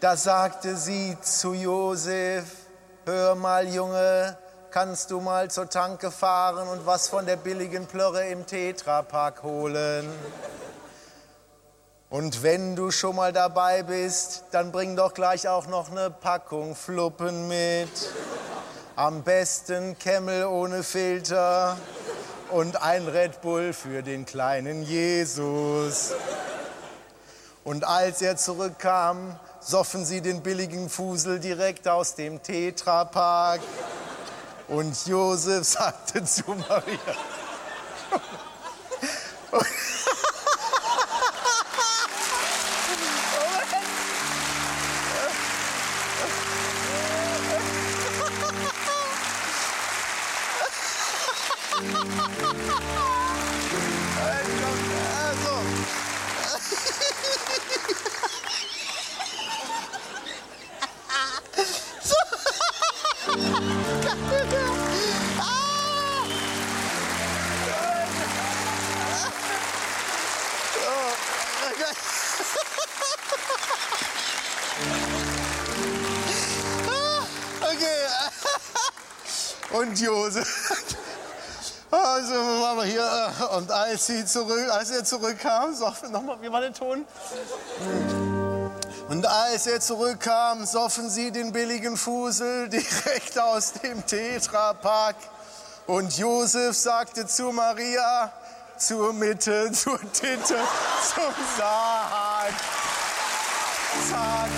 Da sagte sie zu Josef, hör mal Junge, kannst du mal zur Tanke fahren und was von der billigen Plörre im Tetrapack holen? Und wenn du schon mal dabei bist, dann bring doch gleich auch noch eine Packung Fluppen mit. Am besten Kemmel ohne Filter und ein Red Bull für den kleinen Jesus. Und als er zurückkam, soffen sie den billigen Fusel direkt aus dem Tetrapack. Und Josef sagte zu Maria. zurück, als er zurückkam, soffen, nochmal, wie war der Ton? Und als er zurückkam, soffen sie den billigen Fusel direkt aus dem Tetrapack. Und Josef sagte zu Maria, zur Mitte, zur Tinte, zum Sarg. Zack,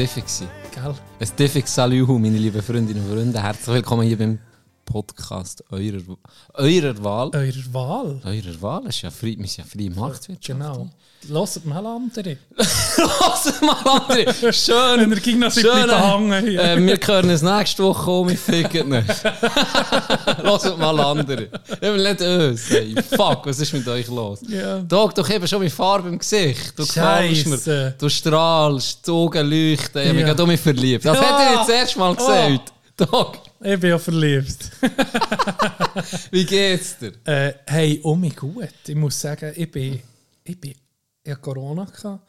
war jetzt Diffi. gewesen. Gell? Ein Diffi Saluhu, meine lieben Freundinnen und Freunde. Herzlich willkommen hier beim Podcast eurer, eurer Wahl. Eurer Wahl. Eurer Wahl ist ja frei, sind ja freie Marktwirtschaft. Genau. Hört mal andere. Lass mal andere. Schön. Wenn er Schön. behangen hier. Äh, wir hören es nächste Woche um, ich ficken nicht. Lasst mal andere. Will nicht uns. Ey. Fuck, was ist mit euch los? Ja. Tag doch eben schon mit Farbe im Gesicht. Du mir. Du strahlst, die Augen leuchten. Ich habe mich Ja. gerade um mich verliebt. Das Ja. hätte ich jetzt erst mal gesagt. Tag, Ich bin ja verliebt. wie geht's dir? äh, hey, um mich gut. Ich muss sagen, ich bin. Ich bin. Ich hatte Corona. Gehabt.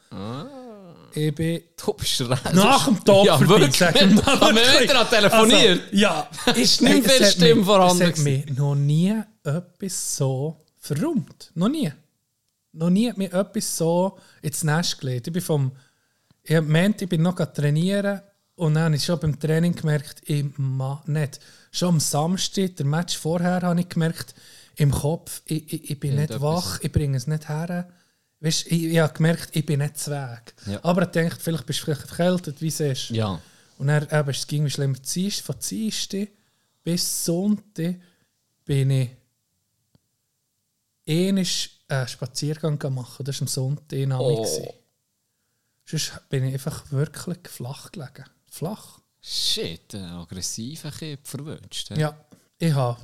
Ich bin. Du bist recht. Nach dem Tag Ja, wirklich. ich. Haben wir wieder telefoniert? Also, ja. Ist nicht viel es hat Stimme mich- vorhanden gewesen. mich noch nie etwas so verrummt. Noch nie. Noch nie hat mich etwas so ins Nest gelegt. Ich bin vom... Ich habe gemeint, ich bin noch trainieren und dann habe ich schon beim Training gemerkt, ich mache nicht. Schon am Samstag, der Match vorher, habe ich gemerkt, im Kopf, ich, ich, ich bin nicht Irgendetwas. wach, ich bringe es nicht her. Weißt, ich, ich habe gemerkt, ich bin nicht zu Weg. Ja. Aber ich dachte, vielleicht bist du vielleicht erkältet, wie es ist. Ja. Und dann eben, es ging schlimmer. Von Dienstag bis Sonntag bin ich einmal einen Spaziergang machen. Das war am Sonntag oh. Sonst bin ich einfach wirklich flach gelegen. Flach. Shit, ein aggressiver Kind verwünscht. Ja, ich habe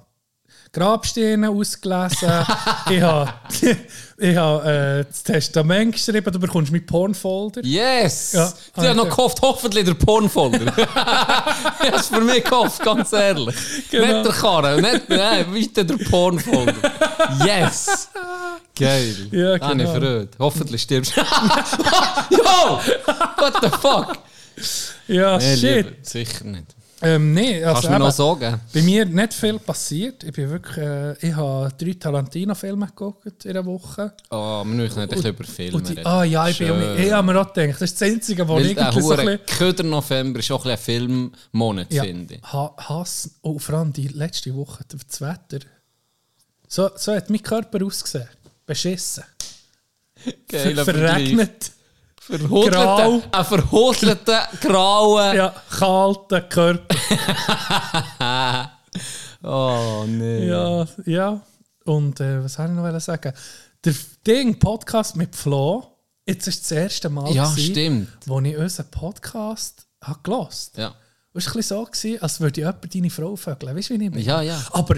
Grabsteine ausgelesen. ich habe, ich habe äh, das Testament geschrieben. Du bekommst meinen Pornfolder. Yes! Ja. Haben noch gehofft, hoffentlich der Pornfolder. ich habe für mich gehofft, ganz ehrlich. Genau. Nicht der Karren, nicht, nein, weiter der Pornfolder. Yes! Geil. Ja, Ah, ich genau. Freude. Hoffentlich stirbst du. Yo! What the fuck? Ja, Nee, shit. lieber, sicher nicht. Ähm, nee, Kannst also du mir noch sagen? bei mir nicht viel passiert. Ich, bin wirklich, äh, ich habe drei Tarantino-Filme geguckt in einer Woche. Oh, wir müssen nicht bisschen über Filme Und die, reden. ah ja, ich, bin, Schön. ich habe mir auch gedacht, das ist das Einzige, was Weil ich irgendwie so ein bisschen... Köder November ist auch ein Filmmonat, Ja, finde ich. ha Hass. Oh, vor allem die letzte Woche, das Wetter. So, so hat mein Körper ausgesehen. Beschissen. Geiler Ver verregnet. Verhudelter, Grau. ein verhudelter, grauen... Ja, kalter Körper. Oh, nee. Ja, ja. Und äh, was soll ich noch sagen? Der Ding, Podcast mit Flo, jetzt ist das erste Mal, Ja, gewesen, stimmt. wo ich unseren Podcast habe gelost. Ja. Es war so, gewesen, als würde jemand deine Frau vögeln. Weißt du, wie ich meine? Ja, ja. Aber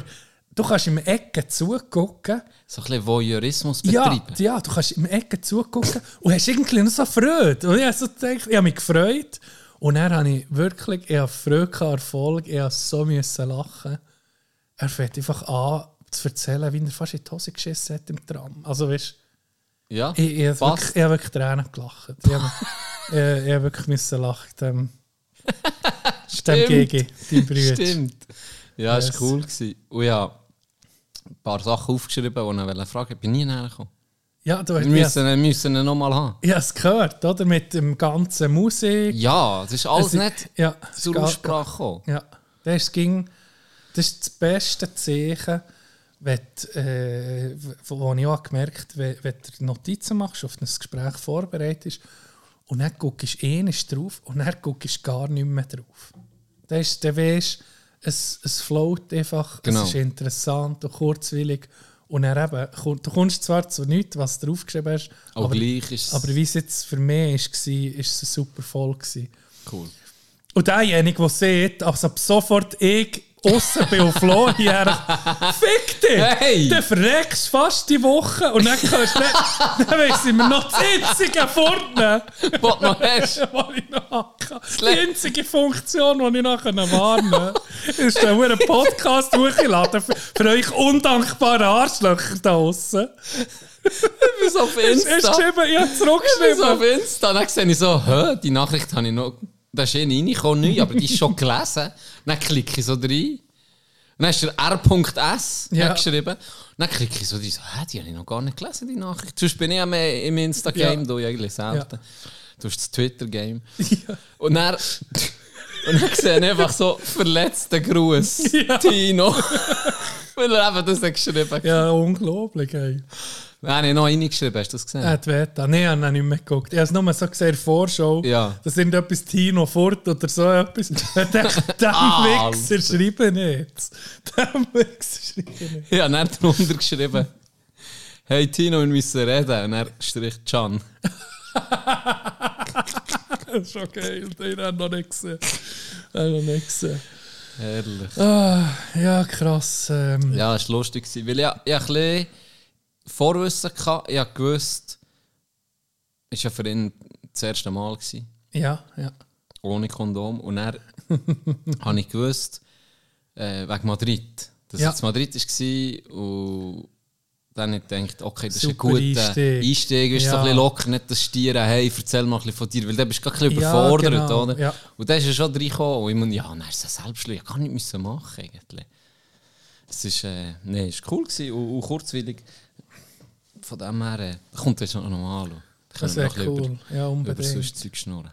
du kannst im Ecken zugucken. So ein bisschen Voyeurismus Ja, betreiben. ja, du kannst im Ecken zugucken und hast irgendwie noch so Freude. Und ich habe so gedacht, ich habe mich gefreut. Und dann habe ich wirklich, ich habe Freude Erfolg, ich habe so müssen lachen. Er fängt einfach an zu erzählen, wie er fast in die Hose geschissen hat im Tram. Also weißt Ja, ich, ich, habe wirklich, ich habe wirklich Tränen gelacht. Ich habe, ich, ich habe wirklich müssen lachen. Dem, dem Gigi, dein Bruder. Stimmt. Ja, Yes. es war cool. Gewesen. Und ja, ein paar Sachen aufgeschrieben, die ich fragen. Ich bin nie näher gekommen. Ja, du Wir müssen, wir müssen ihn nochmal haben. Ich habe es gehört, oder? Mit dem ganzen Musik. Ja, das ist alles Es- nicht ja, zur Aussprache gekommen. Ja, das, ging, das ist das beste Zeichen, wenn, äh, wo ich auch gemerkt habe, wenn, wenn du Notizen machst, auf ein Gespräch vorbereitest und dann guckst du einmal drauf und dann guckst du gar nicht mehr drauf. Das ist, dann weisst du, es, es float einfach, Genau. es ist interessant und kurzwillig und dann eben, du kommst zwar zu nichts, was du draufgeschrieben hast, Auch aber, gleich ist aber wie es jetzt für mich war, war es super voll. Gewesen. cool. Und derjenige, der sieht, also ab sofort ich aussen auf Flo hier, fick dich! Hey! Du verreckst fast die Woche und dann kannst du nicht, dann weiss ich mir noch das einzige vorne, Was du noch hast. was ich noch habe. Die einzige Funktion, die ich noch warnen kann, ist dann einen Podcast hochladen für, für euch undankbare Arschlöcher da draussen. Ich bin so auf Hast du Insta. geschrieben? Ich habe Ich bin so auf zurückgeschrieben. Insta. Dann sehe ich so, hä, die Nachricht habe ich noch... Da ist eh reingekommen, neu, aber die ist schon gelesen. Dann klicke ich so rein. Dann ist der R.S. Ja. geschrieben. Dann klicke ich so, die so, hä, die habe ich noch gar nicht gelesen, die Nachricht. Sonst bin ich ja mehr im Insta-Game, Ja. du eigentlich selten. Ja. Du hast das Twitter-Game. Ja. Und dann, und dann sehe ich einfach so verletzten Gruß, Ja. Tino. Weil er eben das hat geschrieben hat. Ja, unglaublich, ey. Nein, ich noch reingeschrieben, hast du das gesehen? Er hat Veta. Nein, ich habe ihn nicht mehr geguckt. Ich habe es nur so gesehen in der Vorschau. Ja. Da sind etwas Tino fort oder so etwas. Ich dachte, dem Ah, Wichser schreibe nicht. Dem Wichser schreibe nicht. Ich habe dann drunter geschrieben, hey Tino, wir müssen reden. Und er stricht Can. Das ist geil. Den habe ich noch nicht gesehen. Den habe ich noch nicht gesehen. Herrlich. Ah, ja, krass. Ähm, Ja, es war lustig. gewesen, Weil ich, ich ein bisschen Vorwissen hatte. Ich habe gewusst, es war ja für ihn das erste Mal, gewesen, ja, ja. ohne Kondom. Und dann habe ich gewusst, äh, wegen Madrid. Dass Ja. es Madrid war und dann habe ich gedacht, okay, das ist ein Super guter Einstieg. Einstieg. Ist so Ja. ein bisschen locker, nicht das Stieren, hey, erzähl mal ein bisschen von dir, weil dann bist du gerade ein bisschen Ja, überfordert, genau, oder? ja. Und dann ist er schon reingekommen und ich meine, ja, dann ist es selbstschlug, ich kann nicht müssen machen eigentlich. Es ist, äh, nee, war cool gewesen und, und kurzweilig. Von dem her, äh, da kommt jetzt noch mal an. Das wäre cool. Ja, Über, über unbedingt. sonst Zeug schnurren.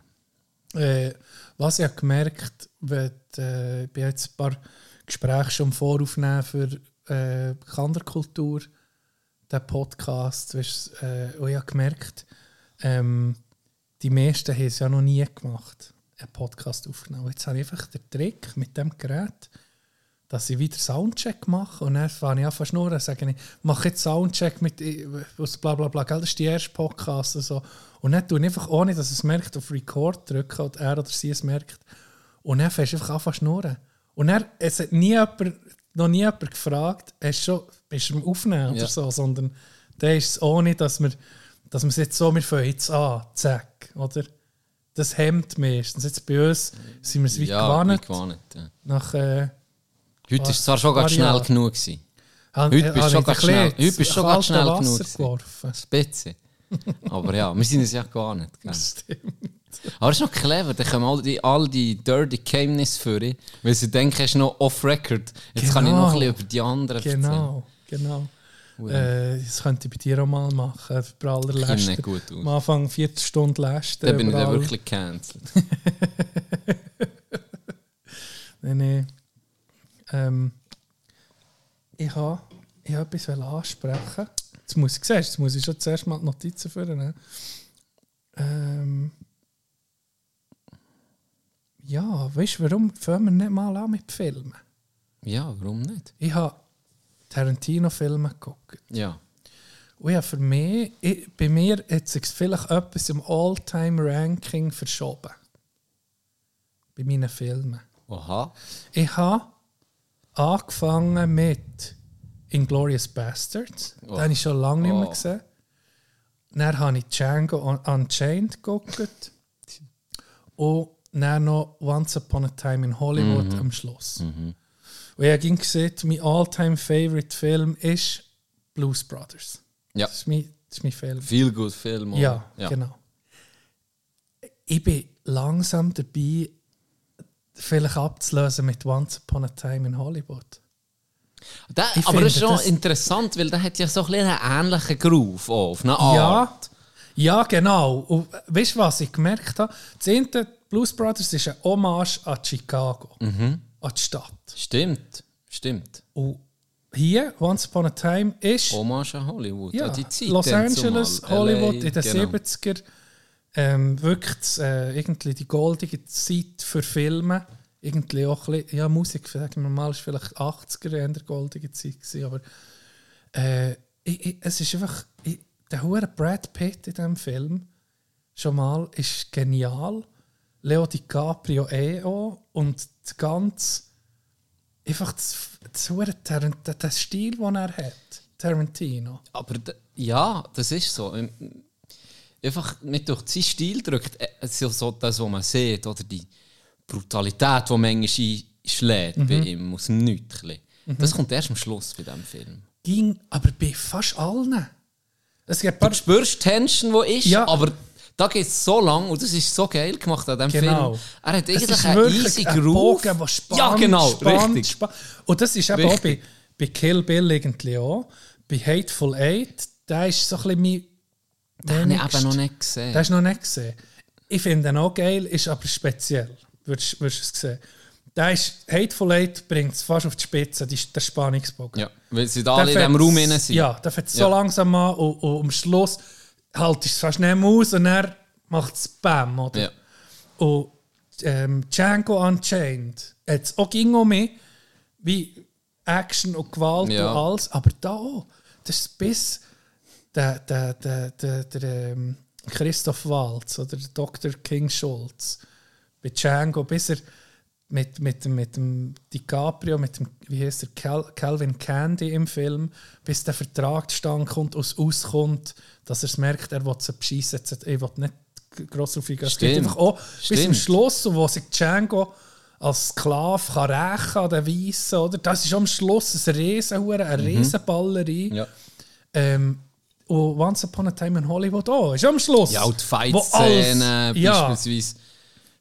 Äh, was ich habe gemerkt wenn, äh, ich bin jetzt ein paar Gespräche schon voraufnehmen für äh, Kanderkultur, den Podcast. Weißt, äh, und ich habe gemerkt, ähm, die meisten haben es ja noch nie gemacht, einen Podcast aufgenommen. Jetzt habe ich einfach den Trick mit dem Gerät, dass ich wieder Soundcheck mache und dann fange ich an zu schnurren, sage ich, mache jetzt Soundcheck mit äh, was bla bla bla, gell, das ist die erste Podcast und so. Und dann tue ich einfach, ohne dass es merkt, auf Record drücken und er oder sie es merkt. Und dann fängst du einfach an zu schnurren. Und dann, es hat nie jemand, noch nie jemand gefragt, hast du schon, bist du am Aufnehmen Ja. oder so, sondern da ist es ohne, dass wir, dass wir es jetzt so, wir fangen jetzt an, zack, oder? Das hemmt meistens. Jetzt bei uns sind wir es wie ja, gewohnt. wie gewohnt, ja. Nach, äh, Heute war es zwar schon ganz schnell genug. Gewesen. Heute bist du schon ganz schnell- heute bist schon ganz schnell genug geworfen. Spitze. Aber ja, wir sind es ja gar nicht. Gell? Stimmt. Aber es ist noch clever, da kommen all die, all die dirty Geheimnisse für weil sie denken, es ist noch off-record. Jetzt kann ich noch ein Genau. bisschen über die anderen Genau, genau. Äh, das könnte ich bei dir auch mal machen. Erzählen. Läster. nicht gut aus. Am Anfang Viertelstunde Läster. Da bin ich dann wirklich cancelled. Nein, nein. Ähm, ich habe ich hab etwas ansprechen. Jetzt muss ich, du, jetzt muss ich schon zuerst mal die Notizen führen. Ne? Ähm, ja, weißt du, warum fangen wir nicht mal an mit Filmen? Ja, warum nicht? Ich habe Tarantino-Filme geguckt. Ja. Und ja, für mich, ich, bei mir hat sich vielleicht etwas im All-Time-Ranking verschoben. Bei meinen Filmen. Aha. Ich habe angefangen mit Inglourious Bastards. Oh. Den habe ich schon lange nicht mehr Oh. gesehen. Dann habe ich Django Un- Unchained geguckt. Und dann noch Once Upon a Time in Hollywood Mhm. am Schluss. Und ich habe gesehen, mein All-Time-Favorite-Film ist Blues Brothers. Ja. Das ist mein, das ist mein Film. Viel gut Film. oder? Ja, genau. Ich bin langsam dabei, vielleicht abzulösen mit Once Upon a Time in Hollywood. Ich aber das ist schon das- interessant, weil der hat ja so ein einen ähnlichen Groove auf eine Art. Ja, ja, genau. Und weißt du, was ich gemerkt habe? Das eine Blues Brothers ist eine Hommage an Chicago, Mhm. an die Stadt. Stimmt, stimmt. Und hier, Once Upon a Time, ist Hommage an Hollywood. ja, an die Zeit Los Angeles. Hollywood LA, in den genau. 70er. Ähm, wirklich das, äh, irgendwie die goldige Zeit für Filme. Irgendwie auch bisschen, ja, Musik, sagen wir mal, ist vielleicht 80er in der goldigen Zeit gewesen, aber äh, ich, ich, es ist einfach, ich, der hure Brad Pitt in diesem Film schon mal ist genial. Leo DiCaprio eh auch und das ganze einfach das, das der, der Stil, den er hat, Tarantino. Aber ja, das ist so. Einfach mit durch seinen Stil drückt, äh, ja so das, was man sieht, oder die Brutalität, die manchmal einschlägt bei ihm aus dem Nichts. bisschen. Das kommt erst am Schluss bei diesem Film. ging aber bei fast allen. Es gibt ein Du paar, spürst die Tension, die ist, Ja. aber da geht es so lang und das ist so geil gemacht an diesem Genau. Film. Er hat eigentlich ist einen wirklich easy ein Groove. Bogen, der spannt, ja, genau, spannt, richtig. spannt. Und das ist eben auch bei, bei Kill Bill irgendwie auch. Bei Hateful Eight, der ist so ein bisschen mein Den habe ich eben noch nicht gesehen. Den hast du noch nicht gesehen. Ich finde ihn auch geil, ist aber speziell. Würdest du es sehen. Der ist, Hateful Eight bringt es fast auf die Spitze, die, der Spannungsbogen. ja, weil sie da alle in diesem Raum drin sind. Ja, der so Ja. langsam an und, und am Schluss du es fast nicht mehr aus und dann macht es Bam, oder? Ja. Und ähm, Django Unchained hat es auch ging um mich, wie Action und Gewalt Ja. und alles, aber da auch. Das ist bis der, der, der, der, der ähm, Christoph Waltz oder der Dr. King Schulz bei Django, bis er mit, mit, dem- mit dem DiCaprio, mit dem, wie heißt Cal, Calvin Candy im Film, bis der Vertrag zustande kommt es auskommt, dass er es merkt, er will sie beschissen, ich will nicht gross auf ihn gehen. Stimmt. einfach auch bis zum. Schluss, wo sich Django als Sklave kann rächen an den Weissen, oder? Das ist am Schluss ein Riesenhure, eine Riesenballerei. Mhm. Ja. Ähm, und Once Upon a Time in Hollywood auch, ist am Schluss. Ja, und die Fight-Szene ja. beispielsweise,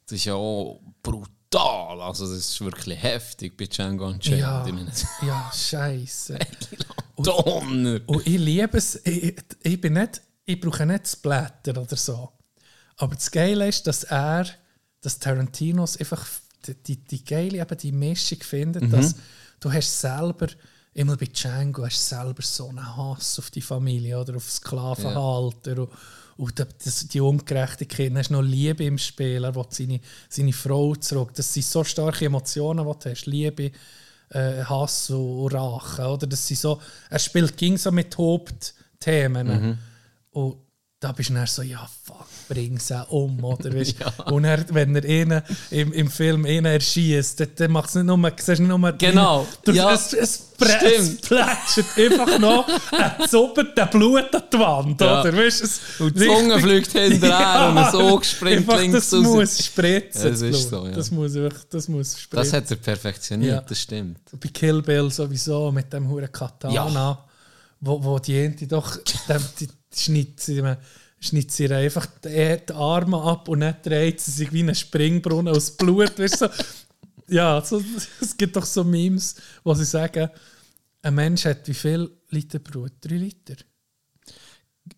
das ist ja auch brutal. Also das ist wirklich heftig bei Django Unchained. Ja, ja scheiße. Donner! Und ich liebe es, ich, ich bin nicht, ich brauche nicht Splatter oder so. Aber das Geile ist, dass er, dass Tarantinos einfach die, die, die geile eben die Mischung findet, dass du hast selber, immer bei Django hast du selber so einen Hass auf die Familie oder auf Sklavenhalter und, und da- das, die Ungerechtigkeit, dann hast du noch Liebe im Spiel, er will seine, seine Frau zurück. Das sind so starke Emotionen, die du hast, Liebe, äh, Hass und Rache. Oder? Das sind so, er spielt ging so mit Hauptthemen. Und da bist du dann so, ja, fuck, bring sie um, oder? Weißt? Und er, wenn er einen, im, im Film einen erschießt, dann, dann macht es nicht nur, siehst nicht nur Genau, Du, ja, es, es, es plätschert einfach noch ein zuppert der Blut an die Wand, Ja. oder? Weißt, es, Und die Zunge fliegt hinterher und ein Auge springt links das raus. muss spritzen, Ja, das das ist so, ja. Das muss wirklich, das muss spritzen. Das hat er perfektioniert, Ja. das stimmt. bei Kill Bill sowieso mit dem huren Katana, Ja. wo, wo die Ente doch dem, die, ihm- schneidet sie einfach die, die Arme ab und dann dreht sie sich wie ein Springbrunnen aus Blut. Weißt, so, ja, so, es gibt doch so Memes, wo sie sagen, ein Mensch hat wie viel Liter Blut? Drei Liter?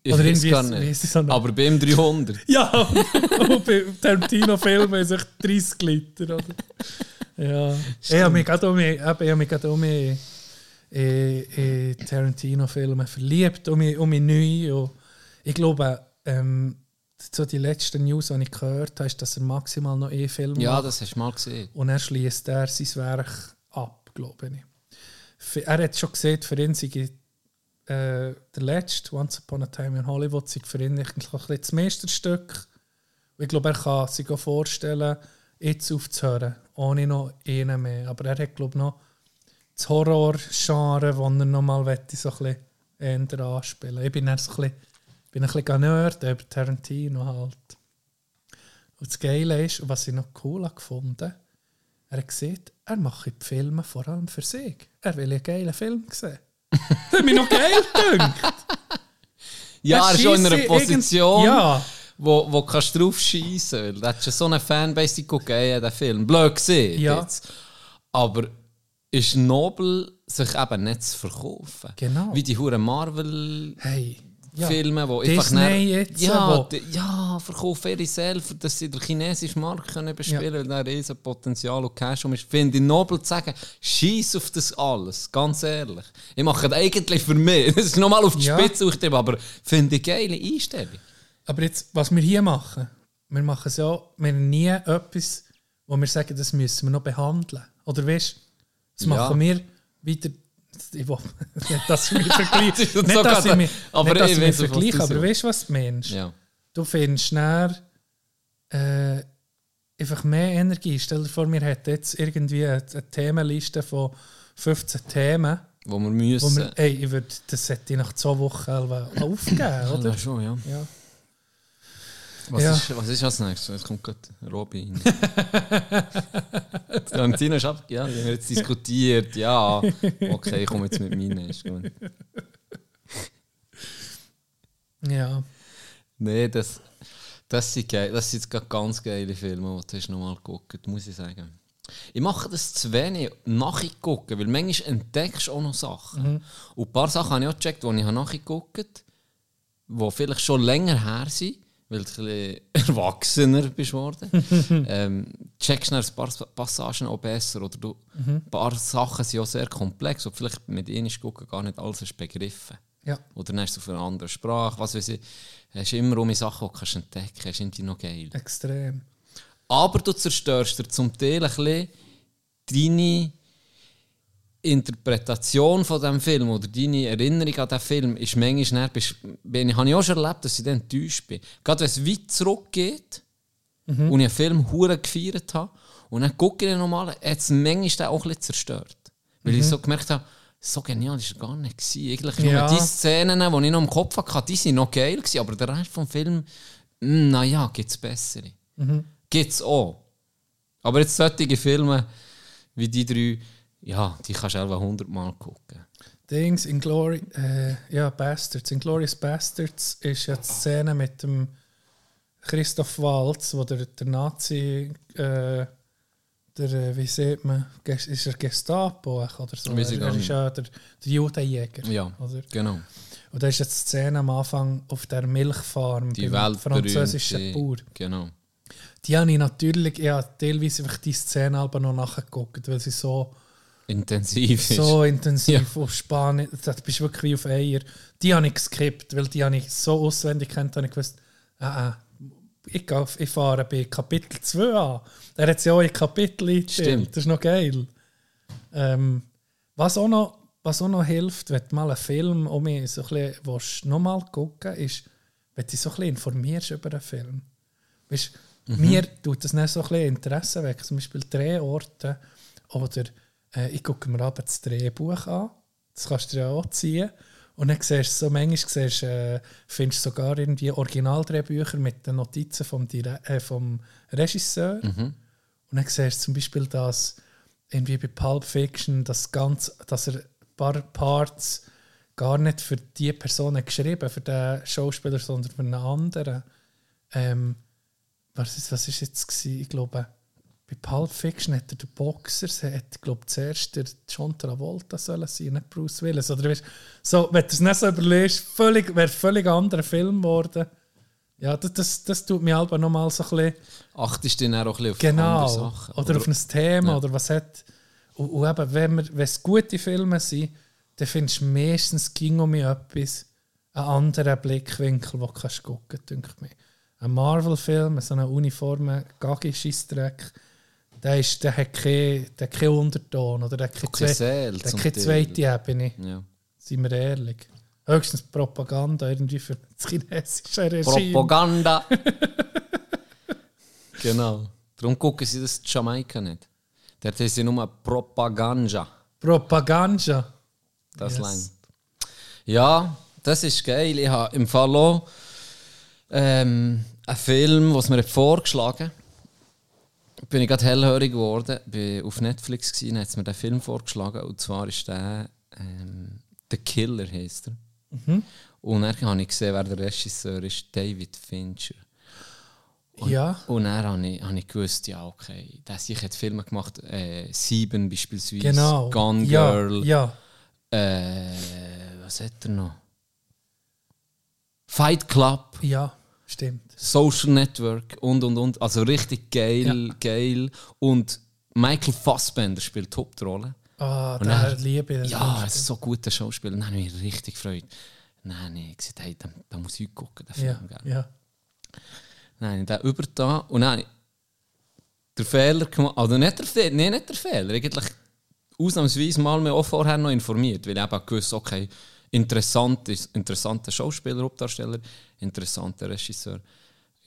Ich Oder weiß gar nicht. noch- Aber bei ihm 300. Ja, und bei Tarantino-Filmen ist es 30 Liter. Oder? Ja, ich habe mich gerade um mich in, in Tarantino-Filme verliebt, um mich, um mich neu. Und ich glaube, ähm, so die letzten News, die ich gehört habe, ist, dass er maximal noch einen Film Ja, macht. das hast du mal gesehen. Und er schließt er sein Werk ab, glaube ich. Er hat schon gesehen, für ihn sei äh, der letzte, Once Upon a Time in Hollywood, sei für ihn eigentlich das Meisterstück. Ich glaube, er kann sich auch vorstellen, jetzt aufzuhören, ohne noch einen mehr. Aber er hat, glaube ich, noch das Horror-Genre, das er noch mal wette, so ein bisschen eher anspielen Ich bin so ein bisschen, bin ein bisschen nerd über Tarantino halt. Und das Geile ist, was ich noch cool gefunden er hat gesagt, er mache die Filme vor allem für sich. Er will einen geilen Film sehen. das hat mich noch geil gedacht. Ja, er ist schon in einer Position, Ja. wo, wo kannst du drauf schießen. Er hat schon so eine Fanbase, die guckt, ey, den Film. Blöd gesehen. Ja. Jetzt. Aber ist nobel, sich eben nicht zu verkaufen. Genau. Wie die Huren Marvel. Hey. Ja. Filme, wo Disney einfach dann- jetzt, ja, die- ja, verkaufen ihre selber, dass sie den chinesischen Markt können bespielen Ja. weil da riesen Potenzial und Cash um ist. Finde ich nobel zu sagen, scheiß auf das alles, ganz ehrlich. Ich mache das eigentlich für mich. Das ist nochmal auf die Ja. Spitze aufgetrieben, aber finde ich geile Einstellung. Aber jetzt, was wir hier machen, wir machen ja, wir haben nie etwas, wo wir sagen, das müssen wir noch behandeln. Oder weißt du, das Ja. machen wir wieder. Ich will nicht, dass vergleichen. Das ist nicht, dass ich mich, aber nicht, dass ich ich mich vergleiche, aber weißt du, was du meinst? Ja. Du findest schnell äh, einfach mehr Energie. Stell dir vor, wir hätten jetzt irgendwie eine, eine Themenliste von 15 Themen. Wo wir Wo müssen. wir, ey, ich das hätte ich nach zwei Wochen aufgeben, oder? Ja, schon, ja. Ja. Was, Ja. ist, was ist als nächstes? Jetzt kommt gerade Robin. Tarantino ist ab. Ja, wir haben jetzt diskutiert. Ja, okay, ich komme jetzt mit meinen. Ist gut. ja. Nee, das, das, sind geil, das sind jetzt ganz geile Filme, die du nochmal geguckt muss ich sagen. Ich mache das zu wenig nachgucken, weil manchmal entdeckst du auch noch Sachen. Und ein paar Sachen habe ich auch gecheckt, die ich nachgeguckt habe, die vielleicht schon länger her sind, weil du ein bisschen erwachsener bist worden. ähm, checkst dann ein paar Passagen auch besser. Oder du, ein paar Sachen sind auch sehr komplex, und vielleicht mit ihnen gucken gar nicht alles hast begriffen. Ja. Oder dann hast du auf einer anderen Sprache, was weiß ich. Hast immer um Sachen, die du kannst entdecken kannst. ist irgendwie noch geil. Extrem. Aber du zerstörst dir zum Teil ein bisschen deine Interpretation von diesem Film oder deine Erinnerung an diesen Film ist manchmal dann, bist, bin, ich habe ich auch schon erlebt, dass ich dann enttäuscht bin. Gerade wenn es weit zurückgeht und ich einen Film hure gefeiert habe und dann gucke ich ihn nochmal, hat es manchmal auch ein bisschen zerstört. Weil ich so gemerkt habe, so genial war er gar nicht. Gewesen. Eigentlich Ja. nur die Szenen, die ich noch im Kopf hatte, die waren noch geil, gewesen, aber der Rest vom Film, mm, naja, gibt es bessere. Gibt es auch. Aber jetzt solche Filme wie die drei, ja, die kannst du etwa 100 Mal gucken. Dings, Inglory, äh, ja, Bastards. Inglourious Bastards ist ja die Szene mit dem Christoph Waltz, wo der, der Nazi, äh, der, äh, wie sieht man, ist er Gestapo oder so? Ich Er, er ist ja der, der Judenjäger. Ja, Oder? genau. Und da ist jetzt die Szene am Anfang auf der Milchfarm Die beim französischen. Bauer. Genau. Die habe ich natürlich, ja, teilweise einfach die Szene aber noch nachgeguckt, weil sie so, Intensiv ist. so intensiv auf Spanien, da bist du wirklich auf Eier. Die habe ich geskippt, weil die habe ich so auswendig kennt, habe ich gewusst, ah, ich, gehe ich fahre bei Kapitel 2 an. Er hat ja auch ein Kapitel eingestellt. Stimmt. Das ist noch geil. Ähm, was, auch noch, was auch noch hilft, wenn du mal einen Film um mich so ein bisschen nochmal gucken ist, wenn du dich so ein bisschen informierst über einen Film. Weißt, Mir tut das nicht so ein bisschen Interesse weg. Zum Beispiel Drehorte oder äh, ich gucke mir aber das Drehbuch an. Das kannst du ja auch ziehen. Und dann siehst du so, manchmal siehst, äh, findest du sogar irgendwie Originaldrehbücher mit den Notizen vom, Dire äh, vom Regisseur. Und dann siehst du zum Beispiel, dass irgendwie bei Pulp Fiction das ganz, dass er ein paar Parts gar nicht für die Person geschrieben, für den Schauspieler, sondern für einen anderen. Ähm, was ist, was ist jetzt gewesen? Ich glaube, bei Pulp Fiction hat er den Boxer, er hat, glaube zuerst der John Travolta sollen sein, nicht Bruce Willis. Oder weißt, so, wenn du es nicht so überlegst, völlig, wäre ein völlig anderer Film geworden. Ja, das, das, das tut mir aber nochmal so ein bisschen... Achtest du dann auch ein bisschen auf Genau. andere Sachen? Oder, auf ein Thema Ja. oder was hat. Und, und eben, wenn, wir, wenn es gute Filme sind, dann findest du meistens ging um etwas, einen anderen Blickwinkel, den du kannst gucken kannst, mir. Ein Marvel-Film, so eine uniforme Gagi-Scheissdreck, der, ist, der hat keinen der hat Unterton oder der hat keine, Keine Seele der hat keine zweite Ebene. Ja. Seien wir ehrlich. Höchstens Propaganda irgendwie für das chinesische Regime. Propaganda. genau. Darum gucken sie das Jamaika nicht. Dort haben sie nur Propaganda. Propaganda. Das Yes. langt. Ja, das ist geil. Ich habe im Fall auch ähm, einen Film, was mir hat vorgeschlagen bin ich gerade hellhörig geworden. Bin auf Netflix gewesen, hat mir den Film vorgeschlagen. Und zwar ist der ähm, The Killer heisst er. Und dann habe ich gesehen, wer der Regisseur ist, David Fincher. Ja. Und dann habe ich, habe ich gewusst, ja, okay, der sich hat Filme gemacht, äh, Sieben beispielsweise, Genau. Gone ja, Girl, Ja. äh, was hat er noch? Fight Club, Ja, stimmt. Social Network und und und. Also richtig geil, Ja. geil. Und Michael Fassbender spielt die Hauptrolle. Ah, Und der Liebe. der Ja, es ist so ein guter Schauspieler. Ich mich richtig gefreut. Dann habe ich gesagt, hey, da, da muss ich gucken, den Film. ja, gell? ja. Habe ich den übergetan und dann ich den Fehler gemacht. Oder nicht der Fehler, nee, nicht der Fehler. Eigentlich ausnahmsweise mal mir auch vorher noch informiert, weil ich eben gewusst okay, interessant ist, interessanter Schauspieler, Hauptdarsteller, interessanter Regisseur.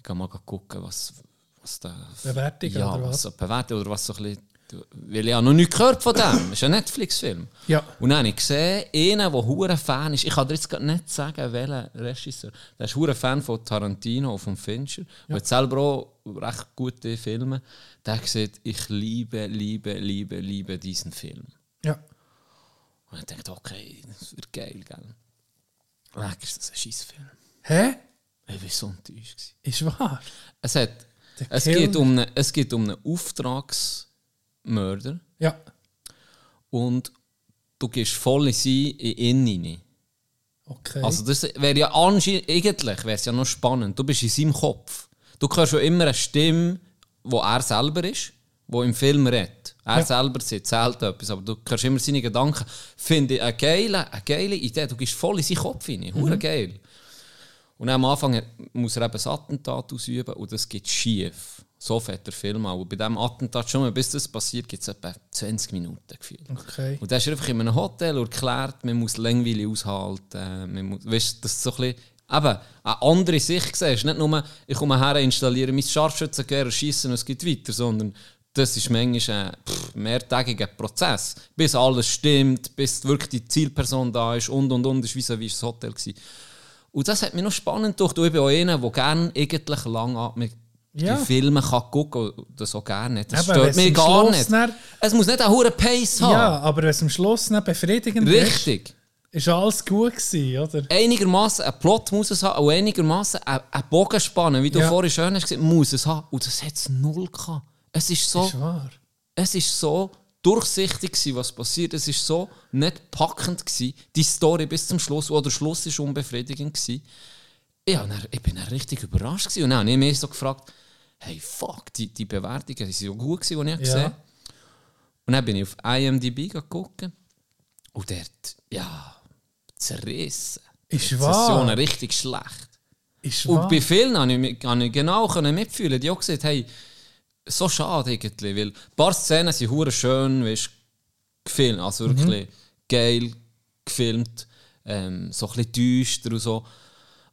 Ich kann mal gucken, was, was da... Bewertungen ja, oder was? so Bewertung oder was so ein bisschen... Weil ich habe noch nichts gehört von dem. Es ist ein Netflix-Film. Ja. Und dann habe ich gesehen, einer, der hure Fan ist, ich kann dir jetzt gerade nicht sagen, welcher Regisseur, der ist hure Fan von Tarantino und von Fincher, ja. hat selber auch recht gute Filme. Der hat gesagt, ich liebe, liebe, liebe, liebe diesen Film. ja. Und ich dachte, okay, das wird geil, gell? Leck, ist das ein Scheissfilm. Hä? Ich war so enttäuscht. Ist wahr? Es, hat, Der es, geht um einen, es geht um einen Auftragsmörder Ja. und du gehst voll in sie in ihn rein. Okay. Also das wäre ja anscheinend, eigentlich wäre es ja noch spannend. Du bist in seinem Kopf. Du hörst ja immer eine Stimme, wo er selber ist, wo im Film redet. Er Ja. selber erzählt etwas, aber du hörst immer seine Gedanken. Finde ich eine geile, eine geile Idee. Du gehst voll in seinen Kopf rein. Mhm. Hure geil. Und am Anfang muss er eben das Attentat ausüben und das geht schief. So fährt der Film auch. Und bei diesem Attentat, schon mal bis das passiert, gibt es etwa 20 Minuten gefühlt. okay. Und da ist er einfach in einem Hotel und erklärt, man muss Längweile aushalten. Man muss, weißt, das ist so ein bisschen, eben, eine andere Sicht siehst. Nicht nur, ich komme her, installiere mein Scharfschützengewehr, schieße und es geht weiter, sondern das ist manchmal ein pff, mehrtägiger Prozess. Bis alles stimmt, bis wirklich die Zielperson da ist und und und, ist wie wie das Hotel gewesen. Und das hat mich noch spannend gedacht. Ich bin auch einer, der gerne eigentlich langatmig Ja. die Filme kann gucken und das auch gerne nicht. Das Eben, stört es mich gar Schluss nicht. dann- Es muss nicht einen hohen Pace haben. Ja, aber wenn es am Schluss nicht befriedigend Richtig. ist, ist alles gut gewesen, oder? Einigermaßen ein Plot muss es haben und einigermaßen ein, ein Bogen spannen, wie du Ja. vorhin schön hast gesagt, muss es haben. Und das hat es null gehabt. Es ist so, Ist wahr. es ist so durchsichtig gewesen, was passiert. Es ist so nicht packend gewesen, die Story bis zum Schluss. Auch der Schluss ist unbefriedigend gewesen. Ja, dann, ich bin dann richtig überrascht gewesen. und dann habe ich mich so gefragt, hey fuck, die, die Bewertungen die sind so gut gewesen, die ich Ja. gesehen habe. Und dann bin ich auf IMDb geguckt und dort, ja, zerrissen. Ist Die wahr. Sessionen richtig schlecht. Ist Und wahr. bei vielen habe ich, habe ich genau mitfühlen. Die auch gesagt, hey, so schade irgendwie, weil ein paar Szenen sind hure schön, weißt, gefilmt, also Mhm. wirklich geil gefilmt, ähm, so ein bisschen düster und so.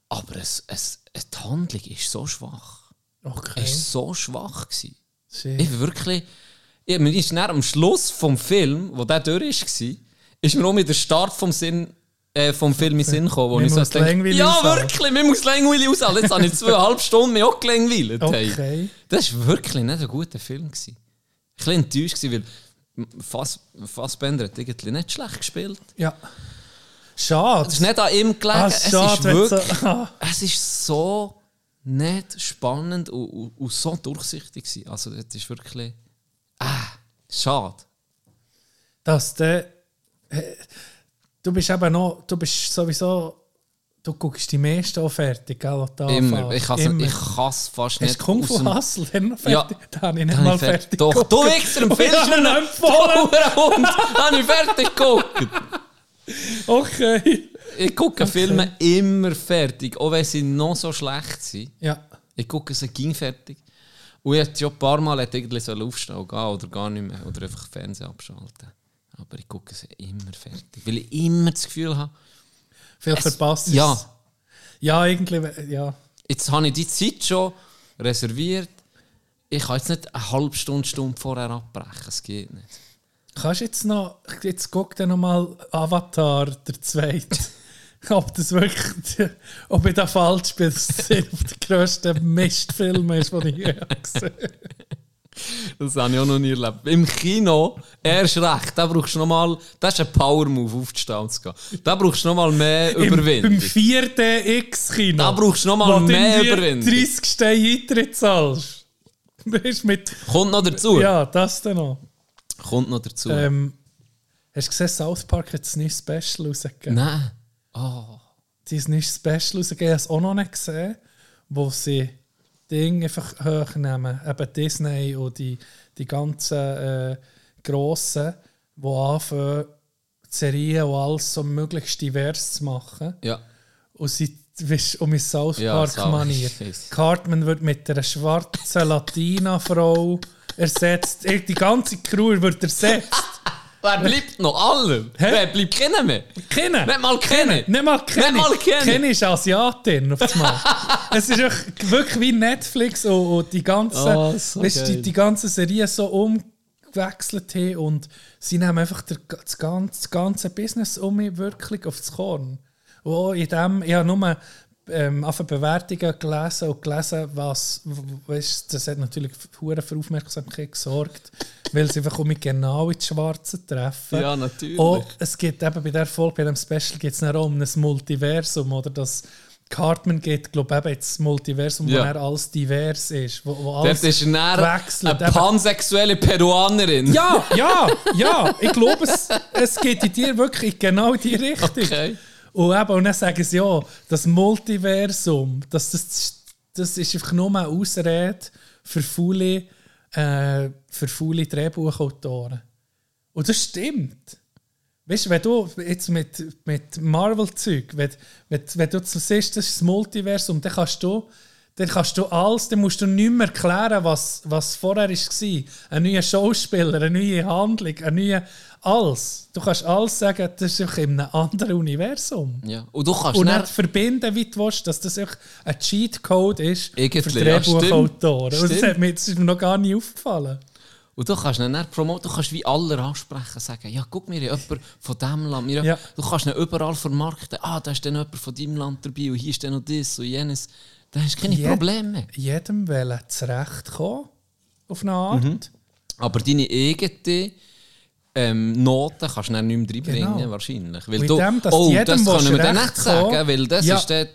Aber es, es, die Handlung ist so schwach. Okay. Es war so schwach. Gewesen. Shit. Ich bin wirklich. Ich, mir ist am Schluss vom Film, wo der durch war, ist mir auch mit der Start vom, Sinn, äh, vom Film in Sinn gekommen. Wo Man ich so denke, ja, wirklich, man muss Längweile aushalten. Jetzt habe ich zweieinhalb Stunden mich auch gelangweilt. hey. Okay. Das war wirklich nicht ein guter Film. Gewesen. Ich war ein bisschen enttäuscht, gewesen, weil Fass, Fassbender hat irgendwie nicht schlecht gespielt. Ja. schade. Es ist nicht an ihm gelegen. Ah, es, schade, ist wirklich, so- ah. es ist so nicht spannend und, und, und so durchsichtig. Gewesen. Also, das ist wirklich. Ah, schade. dass der, äh, du bist eben noch, du bist sowieso, du guckst die meisten auch fertig, gell, da Immer. Ich kann Immer. ich kann's fast Hast nicht. du Kung Fu Hustle dann noch Ja. fertig? Da habe ich nicht mal fertig Doch, geguckt. du Wichser, empfiehlst mir ihn empfohlen. empfohlen. Und habe ich fertig geguckt. Okay. Ich gucke Filme immer fertig, auch wenn sie noch so schlecht sind. Ja. Ich gucke sie ging fertig. Und ich schon ein paar Mal hätte aufstehen gehen oder gar nicht mehr. Oder einfach Fernsehen abschalten. Aber ich gucke sie immer fertig. Weil ich immer das Gefühl habe, Viel Es- verpasst. ist ja. es. Ja, irgendwie, ja. jetzt habe ich die Zeit schon reserviert. Ich kann jetzt nicht eine halbe Stunde, Stunde vorher abbrechen. Es geht nicht. Kannst du jetzt noch, jetzt guck dir noch mal Avatar, der zweite. ob das wirklich, ob ich da falsch bin, dass das der grössten Mistfilme ist, den ich je gesehen habe. Das habe ich auch noch nie erlebt. Im Kino, erst recht, da brauchst du noch mal, das ist ein Power-Move, aufzustehen und zu gehen. Da brauchst du noch mal mehr Im, Überwindung. Im 4DX-Kino. Da brauchst du noch mal wo mehr irgendwie Überwindung. 30 Steine Eintritt zahlst. Mit, Kommt noch dazu. ja, das dann noch. Kommt noch dazu. Ähm, hast du gesehen, South Park hat das neue Special rausgegeben? Nein. Oh. Die ist nicht Special rausgegeben, ich habe es auch noch nicht gesehen, wo sie Dinge einfach hochnehmen. Eben Disney und die, die ganzen äh, Grossen, die anfangen, Serien und alles so möglichst divers zu machen. Ja. Und sie weißt, um in South Ja, Park South- Manier. Cartman wird mit einer schwarzen Latina-Frau ersetzt. Die ganze Crew wird ersetzt. Wer bleibt noch? Alle? Wer bleibt keiner mehr? Kennen? Nicht mal kennen. Nicht mal Kenny. Nicht mal Kenny. Kenny ist Asiatin auf das Mal. es ist wirklich, wie Netflix und, und die ganzen, Oh, so weißt, die, die ganze Serie so umgewechselt haben und sie nehmen einfach das, ganze, das ganze Business um mich wirklich aufs Korn. Auch in dem, ich habe nur ähm, Bewertungen gelesen und gelesen, was, weißt, das hat natürlich für Aufmerksamkeit gesorgt, weil sie einfach um genau ins Schwarze treffen. Ja, natürlich. Und es geht eben bei der Folge, bei dem Special, geht es auch um ein Multiversum, oder das Cartman geht, glaube ich, eben ins Multiversum, wo Ja. er alles divers ist, wo, wo alles Dort ist wechselt. eine pansexuelle Peruanerin. ja, ja, ja. Ich glaube, es, es geht in dir wirklich in genau die Richtung. Okay. Und, eben, und dann sagen sie ja, das Multiversum, das, das, das ist einfach nur eine Ausrede für faule, äh, für faule Drehbuchautoren. Und das stimmt. Weißt du, wenn du jetzt mit, mit Marvel-Zeug, wenn, wenn, wenn du siehst, das ist das Multiversum, dann kannst du, dann kannst du alles, dann musst du nicht mehr erklären, was, was vorher war. Ein neuer Schauspieler, eine neue Handlung, ein neuer alles. Du kannst alles sagen, das ist in einem anderen Universum. Ja. Und du kannst Und nicht verbinden, wie du willst, dass das ein Cheatcode ist Irgendwie, für ja, Drehbuchautoren. Und das, hat mir, das ist mir noch gar nicht aufgefallen. und du kannst ihn dann promoten, du kannst wie alle ansprechen, sagen, ja, guck mir, jemand von diesem Land. Wir, Ja. Du kannst ihn überall vermarkten. Ah, da ist dann jemand von deinem Land dabei und hier ist dann noch das und jenes. Da hast du keine Je- Probleme. Jedem wollen zurechtkommen, auf eine Art. Mhm. Aber deine eigene ähm, Noten kannst du dann nicht mehr reinbringen, Genau. wahrscheinlich. Weil Mit du, dem, dass oh, jedem das können wir dann nicht sagen, kommen. weil das Ja. ist dann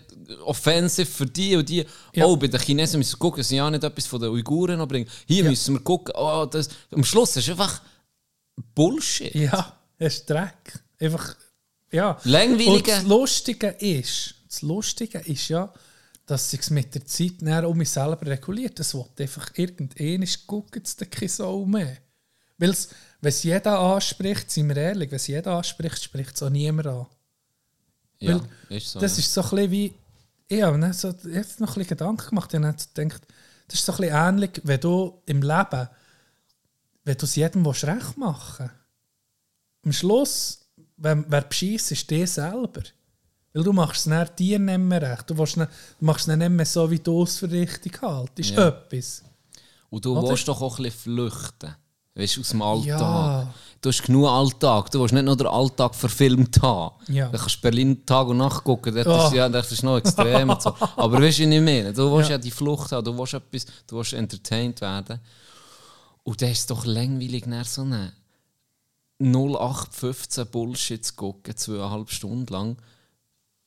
offensiv für die und die. Ja. Oh, bei den Chinesen müssen wir gucken, dass sie ja nicht etwas von den Uiguren noch bringen. Hier Ja. müssen wir gucken, oh, das... Am Schluss ist einfach Bullshit. Ja, es ist Dreck. Einfach, ja. Langweilige- Und das Lustige ist, das Lustige ist ja, dass sich mit der Zeit näher um mich selber reguliert. Das will einfach irgendein guckt es keine Sau mehr. Weil es, wenn es jeder anspricht, sind wir ehrlich, wenn es jeder anspricht, spricht es auch niemand an. Ja, Weil ist so. das ja. ist so ein bisschen wie. Ich habe mir so, jetzt noch ein bisschen Gedanken gemacht. Ich habe gedacht, das ist so ein bisschen ähnlich, wenn du im Leben, wenn du es jedem willst recht machen Am Schluss, wenn, wer bescheißt, ist dir selber. Weil du machst es dann dir nicht mehr recht. Du, willst nicht, du machst es nicht mehr so, wie du es für richtig haltest. Ja. Etwas. Und du Oder? willst doch auch ein bisschen flüchten. Weißt du, aus dem Alltag. Ja. Du hast genug Alltag. Du willst nicht nur den Alltag verfilmt haben. Ja. Dann kannst du Berlin Tag und Nacht gucken. Das, Oh. ist, ja, das ist noch extrem. so. Aber weißt du, ich meine? Du willst ja. die Flucht haben. Du willst etwas, du willst entertained werden. Und dann ist es doch langweilig, nach so eine 0815 Bullshit zu gucken, zweieinhalb Stunden lang,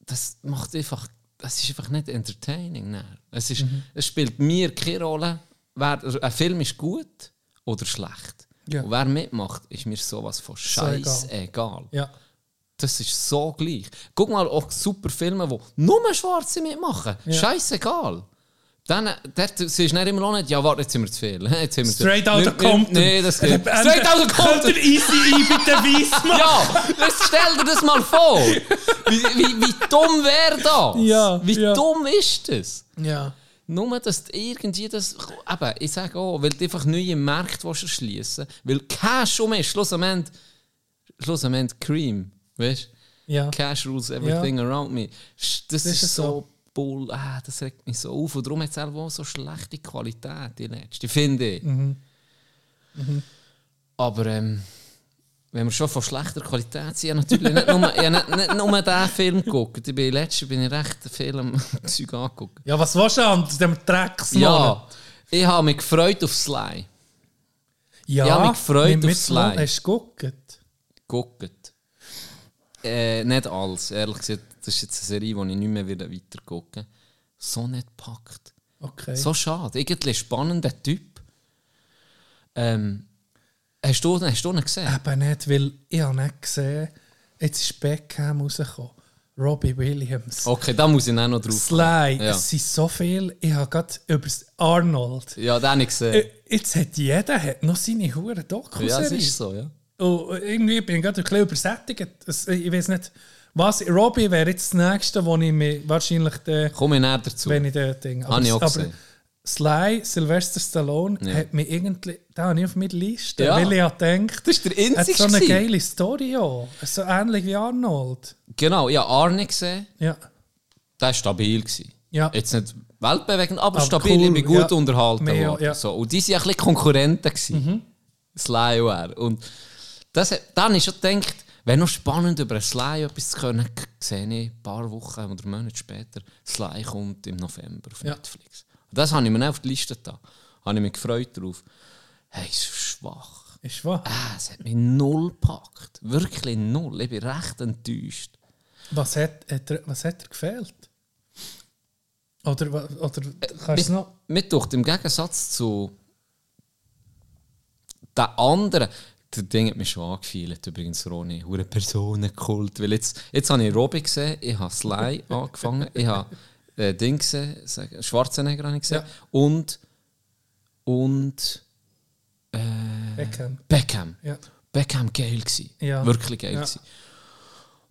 das macht einfach, das ist einfach nicht entertaining. Nein. Es, ist, Mhm. es spielt mir keine Rolle, wer, ein Film ist gut oder schlecht. Ja. Und wer mitmacht, ist mir sowas von scheiß egal. egal. Ja. Das ist so gleich. Guck mal, auch super Filme, wo nur Schwarze mitmachen. Scheißegal. Dann, dort siehst du nicht immer noch nicht, ja, warte, jetzt sind wir zu viel. Jetzt sind wir zu- Straight Outta Nicht- nicht- Compton. Nee, das geht. Äh, Straight Outta Könnt Compton! ihr easy ein bitte weiss machen? Ja, jetzt stell dir das mal vor. Wie, wie, wie dumm wäre das? Ja, wie ja. dumm ist das? Ja. Nur, dass du irgendwie das. Eben, ich sage auch, weil du einfach neue Märkte erschließen Weil Cash um ist, schlussendlich. Schlussendlich Cream. Weißt du? Ja. Cash rules everything around me. Das, Das ist, ist so. so. Bull, ah, das regt mich so auf. Und darum hat es auch so schlechte Qualität, die letzte, finde ich. Mhm. Aber ähm, wenn wir schon von schlechter Qualität sind, ich habe natürlich nicht nur, habe nicht, nicht nur diesen Film geguckt. Ich bin letztes bin ich recht viel am Zeug angeguckt. Ja, was willst du an dem Drecksmann? Ja, ich habe mich gefreut auf Sly. ja. ich hab mich gefreut mit- auf mit Sly. Hast du geguckt? Guckt. Äh, nicht alles. Ehrlich gesagt, das ist jetzt eine Serie, die ich nicht mehr weiter gucken So nicht packt. Okay. So schade. Irgendwie spannender Typ. Ähm, hast, du, hast du ihn gesehen? Eben nicht, weil ich habe nicht gesehen, jetzt ist Beckham rausgekommen. Robbie Williams. Okay, da muss ich auch noch drauf Sly. Ja. es sind so viel. Ich habe gerade über Arnold. ja, den habe ich gesehen. Äh, Jetzt hat jeder hat noch seine Huren Doku. ja, es ist so, ja. Und irgendwie bin ich gerade ein bisschen übersättigt. Ich weiß nicht, was. Robbie wäre jetzt das Nächste, wo ich mich wahrscheinlich, dann, Komme ich näher dazu. wenn ich das Ding. Habe ich auch gesehen. Sly, Sylvester Stallone, Ja. hat mich irgendwie, da habe ich auf meiner Liste, Ja. weil ich habe gedacht, Das ist der er hat einzige. so eine gewesen. geile Story auch. So ähnlich wie Arnold. Genau, ja, Arne gesehen. Ja. Der war stabil. Gewesen. Ja. Jetzt nicht weltbewegend, aber, Aber stabil. cool, ich bin gut ja. unterhalten Mehr, worden. ja. Mhm. So. Und die waren ein bisschen Konkurrenten. Gewesen. Sly und er. Und das, dann ist schon gedacht, wäre noch spannend, über Sly etwas zu können, sehe ich ein paar Wochen oder Monate später, Sly kommt im November auf Ja. Netflix. Das habe ich mir auf die Liste da. Habe ich mich gefreut darauf. Hey, so schwach. Ist wahr. Ah, es hat mich null gepackt. Wirklich null. Ich bin recht enttäuscht. Was hat, hat er, was hat er gefehlt? Oder, oder kannst du noch... Mit durch im Gegensatz zu den anderen, der Ding hat mich schon angefühlt, übrigens, Ronny, hure Personenkult. Weil jetzt, jetzt habe ich Robby gesehen, ich habe Sly angefangen, ich habe äh, Ding gesehen, Schwarzenegger habe ich gesehen, Ja. und, und äh, Beckham. Beckham. Ja. Beckham geil gsi. Ja. Wirklich geil Ja.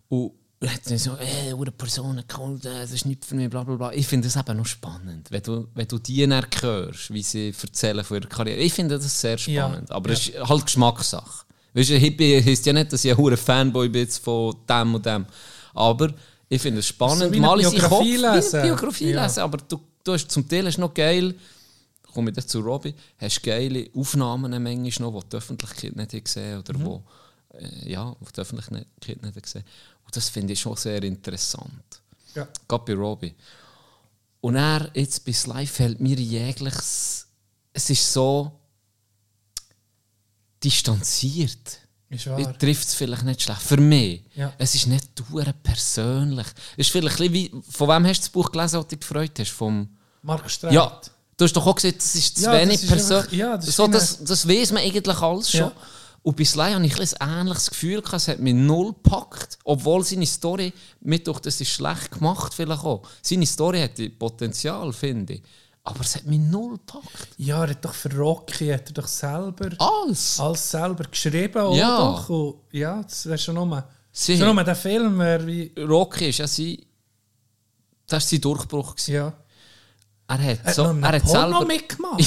Und er hat so, ey, eine Person cool, das ist nicht für mich, bla bla bla. Ich finde das eben noch spannend, wenn du, wenn du die dann hörst, wie sie erzählen von ihrer Karriere. Ich finde das sehr Ja. spannend, aber es ist halt Geschmackssache. Weißt du, Hippie heisst ja nicht, dass ich ein hoher Fanboy bin von dem und dem. Aber ich finde es spannend, So mal in seinen Kopf lesen. Biografie Ja. lesen. Aber du, du hast zum Teil hast noch geil, komme ich dann zu Robby, hast geile Aufnahmen manchmal noch, die die Öffentlichkeit nicht gesehen oder wo, äh, ja, wo die Öffentlichkeit nicht gesehen Und das finde ich schon sehr interessant. Ja. Gerade bei Robby. Und er, jetzt bei Sly fällt mir jegliches, es ist so distanziert. Ist trifft es vielleicht nicht schlecht. Für mich. Ja. Es ist nicht dur persönlich. Es ist vielleicht ein wie, von wem hast du das Buch gelesen, das du dich gefreut hast? Vom, Mark Streit. ja, du hast doch auch gesagt, das ist zu Ja, wenig persönlich. ja, das so, das, das weiß man eigentlich alles schon. Ja. Und bei Sly habe ich ein ähnliches Gefühl, gehabt, es hat mich null gepackt. Obwohl seine Story, mit doch, das ist schlecht gemacht vielleicht auch. Seine Story hatte Potenzial, finde ich. Aber es hat mich null gepackt. Ja, er hat doch für Rocky hat er doch selber Alles. alles selber geschrieben, oder Ja. doch? Und ja, das wäre schon. Sie- Schon nur der Film wäre wie... Rocky ist ja sein, das war sein Durchbruch. gewesen. Ja. Er hat, hat so, er hat Porno selber... mitgemacht.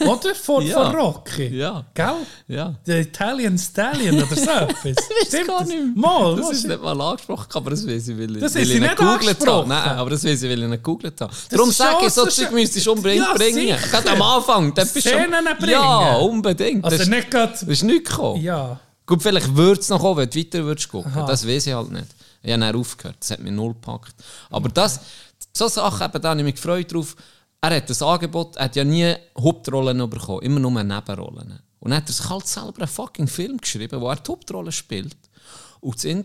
oder? Von, Ja. von Rocky. Ja. Gell? Ja. Der Italian Stallion oder so etwas. Weiß gar nicht. Mal, das ist nicht mal angesprochen, aber das weiß ich, weil ich, Das weil ist ich nicht gegoogelt habe. Nein, aber das weiß ich, weil ich nicht gegoogelt habe. Darum ist sage ich, so Zeug müsstest du unbedingt Ja, bringen. Gerade am Anfang. Dann bist du schon- Szenen bringen. Ja, unbedingt. Also das, nicht gerade... das ist nicht gekommen. Ja. Gut, vielleicht würde es noch kommen, wenn du weiter würdest gucken. Aha. Das weiß ich halt nicht. Ich habe dann aufgehört. Das hat mich null gepackt. Aber das, so Sachen, eben, da habe ich mich gefreut drauf. Er hat das Angebot, er hat ja nie Hauptrollen bekommen, immer nur Nebenrollen. Und dann hat er sich halt selber einen fucking Film geschrieben, wo er die Hauptrolle spielt. Und das in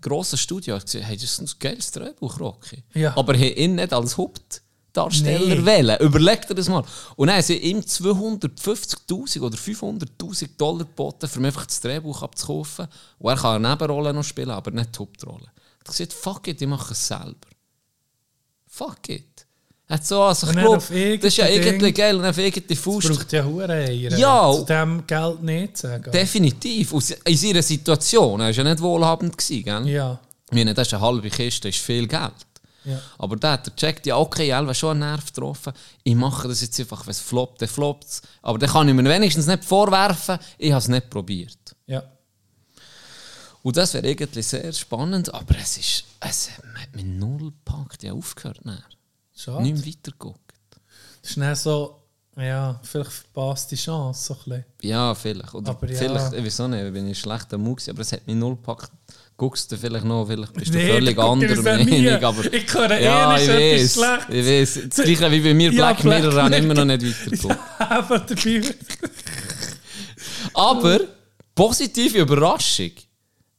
grossen Studio hat gesagt, hey, das ist ein geiles Drehbuch, Rocky. Ja. Aber er ihn nicht als Hauptdarsteller Nee. wählen. Überleg dir das mal. Und dann haben sie ihm 250'000 oder 500'000 Dollar geboten, um einfach das Drehbuch abzukaufen. Und er kann eine Nebenrolle noch spielen, aber nicht die Hauptrolle. Er hat gesagt, fuck it, ich mache es selber. Fuck it. Hat so, also ich glaube, das ist ja irgendwie geil und auf irgendeine Es Faust. braucht ja Huren Eier. Ja. Zu dem Geld nicht sagen. Definitiv. Aus, in seiner Situation. Er war ja nicht wohlhabend. Gewesen, gell? Ja. Ich meine, das ist eine halbe Kiste, das ist viel Geld. Ja. Aber da hat er gecheckt, ja okay, Elva schon einen Nerv getroffen. Ich mache das jetzt einfach, wenn es floppt, dann floppt es. Aber dann kann ich mir wenigstens nicht vorwerfen, ich habe es nicht probiert. Ja. Und das wäre irgendwie sehr spannend, aber es ist, es hat mich null gepackt, ich habe aufgehört. Dann. Schade. Nicht mehr weitergeguckt. Das ist dann so, ja, vielleicht verpasste Chance. So ein bisschen. Ja, vielleicht. Oder Aber ja. vielleicht, ich weiß auch nicht, bin ich schlecht am Mut gewesen, aber es hat mich null gepackt. Guckst du vielleicht noch, vielleicht bist du Nee, völlig anderer. Meinung. Aber, Ich höre ja, eh ich nicht weiß, etwas Schlechtes. ich weiß. Das gleiche wie bei mir, Ja, Black Mirror, Black habe ich immer noch nicht weitergeguckt. Eben dabei. Aber, positive Überraschung,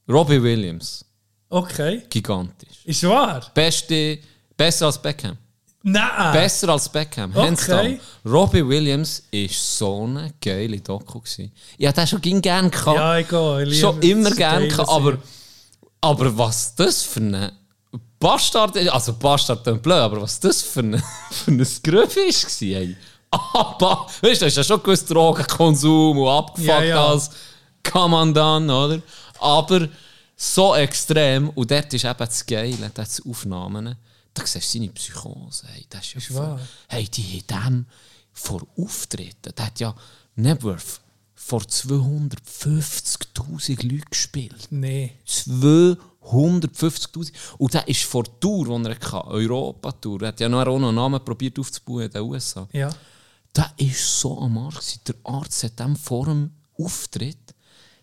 Robbie Williams, Okay. gigantisch. Ist wahr? Beste, besser als Beckham. Nein. Besser als Beckham, Okay. Robbie Williams war so eine geile Doku. gewesen. Ich hätte den schon ging gern gehabt. Ja, ich gehe. Ich schon immer das gern geile gehabt. Aber, aber was das für ein Bastard ist, also Bastard klingt blöd, aber was das für ein, für ein Grüff ist, war, ey. Aber, weißt du, das ist ja schon gewusst Drogenkonsum und abgefuckt Ja, ja. als Kommandant, oder? Aber so extrem, und dort ist eben das Geile, die Aufnahmen, da siehst du seine Psychose, hey, das ist ja Ist voll- wahr. Hey, die haben dem vor Auftritten, der hat ja Nebworth vor 250'000 Leuten gespielt. Nee. 250'000. Und der ist vor der Tour, die er hatte, Europa-Tour, er hat ja noch einen Namen probiert aufzubauen in den USA. Ja. Der ist so am Arsch. Der Arzt hat dem vor dem Auftritt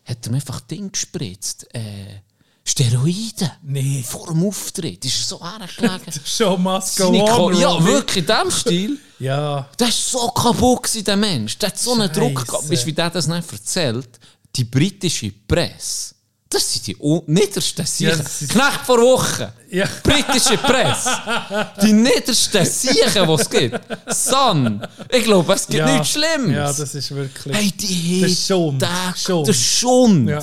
hat er ihm einfach Ding gespritzt. Äh, Steroide. Nee. Vor dem Auftritt. Ist so hergelegen. Show must go Seine Ko- on. ja, wirklich, in diesem Stil. Ja. Der ist so kaputt, der Mensch. Der hat so einen Druck gehabt. Scheisse. Weißt du, wie der das nicht erzählt? Die britische Presse, das sind die niedersten Siechen. das ist- Knecht vor Wochen. Ja. Britische Presse. Die niedersten Siechen, die es gibt. Sun. Ich glaube, es gibt ja. nichts Schlimmes. Ja, das ist wirklich. Hey, die Der Schund. Tag, Schund. Der Schund. Ja.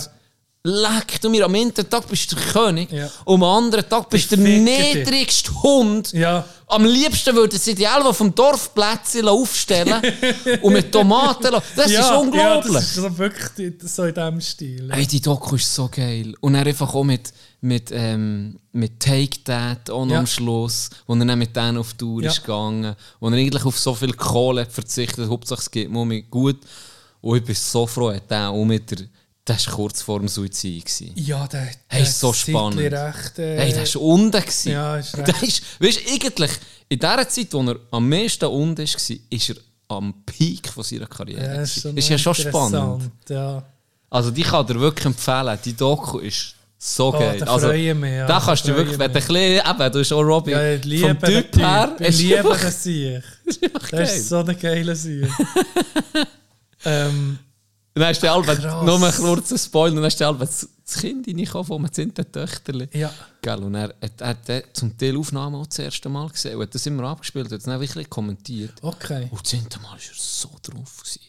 Leck du mir, am einen Tag bist du der König Ja. und am anderen Tag bist du der ficken dich. niedrigste Hund. Ja. Am liebsten würden sie die Elva vom Dorfplätzchen aufstellen und mit Tomaten lassen. Das ja, ist unglaublich. Ja, das ist so wirklich so in diesem Stil. Hey, die Doku ist so geil. Und er einfach auch mit, mit, ähm, mit Take That auch am Schluss, wo er dann mit denen auf Tour ist gegangen, wo er eigentlich auf so viel Kohle verzichtet Hauptsache es geht mir gut. Und ich bin so froh, hat der auch mit der, das war kurz vor dem Suizid. Gewesen. Ja, der, Hey, der ist so spannend. Recht, äh, Hey, der war unten. gewesen. Ja, ist recht. der ist, weißt du, eigentlich, in der Zeit, wo er am meisten unten war, ist er am Peak von seiner Karriere. ja, so ist ja schon interessant, spannend. Ja. Also die kann dir wirklich empfehlen. Die Doku ist so Oh, geil. da also, freue ich mich, ja, Da kannst du wirklich, ich wenn du ein bisschen, eben, du bist auch Robbie, Ja, ich liebe vom den Typ her, Typ. Ich liebe den Sieg. Das ist so eine geile Sieg. ähm, Dann hast du Albert, nur einen kurzen Spoiler, dann hast du Albert das Kind reingekommen einem zehnten Töchterli. ja. Gell, und er hat, er hat zum Teil Aufnahmen auch das erste Mal gesehen und hat das immer abgespielt, hat es dann wirklich kommentiert. Okay. Und das zehnte Mal war er so drauf. Gewesen.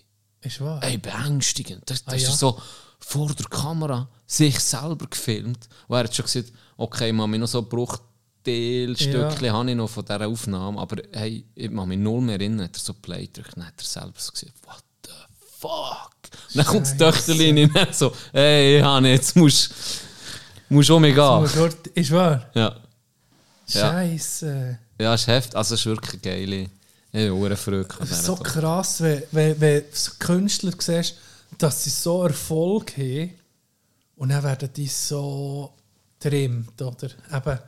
Ist wahr. Ey, beängstigend. Das, das Ah, ist ja? er so vor der Kamera sich selber gefilmt. Und er hat schon gesagt, okay, ich mich noch so Bruchteilstückchen habe ich noch von dieser Aufnahme, aber hey, ich mache mich null mehr erinnern. Hat er so Play gedrückt, dann hat er selber so gesagt, what fuck? Und dann kommt das Töchterlein in und so, hey, Hanni, jetzt musst du um mich gehen. Muss dort- Ist wahr. Ja. Scheiße. ja, ist heftig. Also, es ist wirklich geil. Ich Das ist dieser so krass, wenn, wenn, wenn so Künstler siehst, dass sie so Erfolg haben und dann werden die so trimmt, oder? Eben,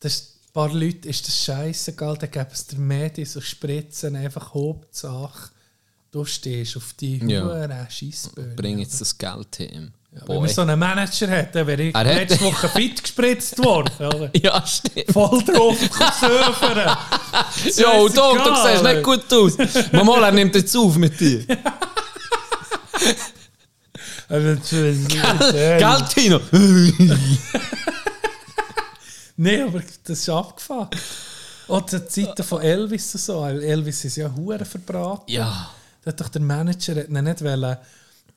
das ein paar Leute ist das scheißegal, dann geben es der Medien so Spritzen, einfach Hauptsache, du stehst auf die Ja. hohen. Bring jetzt das Geld hin. Wenn man so einen Manager hat, dann wäre ich Er letzte Woche fit gespritzt worden. oder? Ja, stimmt. Voll drauf, surfen. Ja, und du, siehst nicht gut aus. Mama, er nimmt jetzt auf mit dir. Gell, Tino? Nein, aber das ist abgefahren. Auch zu Zeiten von Elvis und so. Elvis ist ja hure verbraten. Ja. Hat doch der Manager hat ihn nicht wollen.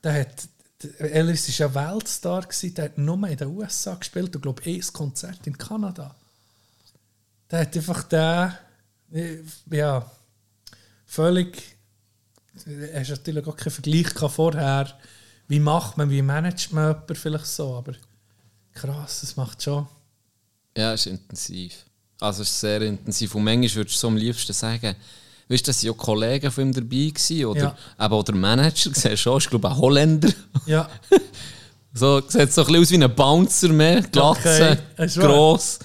Der hat, Elvis war ja Weltstar, gewesen, der hat nur in den USA gespielt und glaube ich, ein Konzert in Kanada. Der hat einfach den, ja, völlig, er hast natürlich auch keinen Vergleich vorher, wie macht man, wie managt man jemanden vielleicht so, aber krass, das macht schon. Ja, es ist intensiv. Also es ist sehr intensiv. Und manchmal würdest du so am liebsten sagen, weißt du, dass ja Kollegen von ihm dabei waren oder Ja. eben auch der Manager, siehst schon, ist glaube ich ein Holländer. Ja, So, sieht so ein bisschen aus wie ein Bouncer mehr, Glatze, Okay, gross.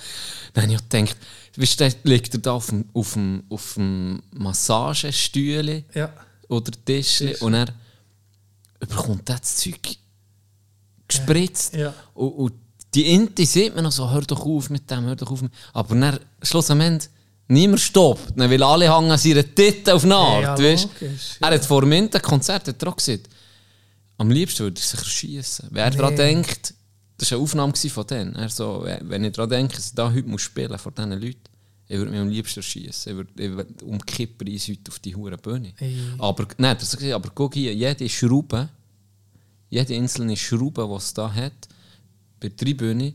Dann habe ich gedacht, weißt du, der liegt er da auf dem, auf dem, auf dem Massagestühle ja. oder Tischli und er bekommt das Zeug gespritzt. Ja. Und, und die Inti sieht man noch so, hör doch auf mit dem, hör doch auf mit Aber dann, schlussendlich, niemand stoppt, weil alle hängen an seiner Titte auf eine Art, Ja, weißt? logisch, Er hat vor dem hat er auch gesagt, am liebsten würde er sich erschießen. Wer Nee. daran denkt, das war eine Aufnahme von denen. Er so, wenn ich daran denke, dass ich da heute muss spielen vor diesen Leuten, ich würde mich am liebsten erschießen. Ich würde, ich würde umkippen uns heute auf die hure Bühne. Ey. Aber, nein, das aber guck hier, jede Schraube, jede einzelne Schraube, die es da hat, bei der Tribüne,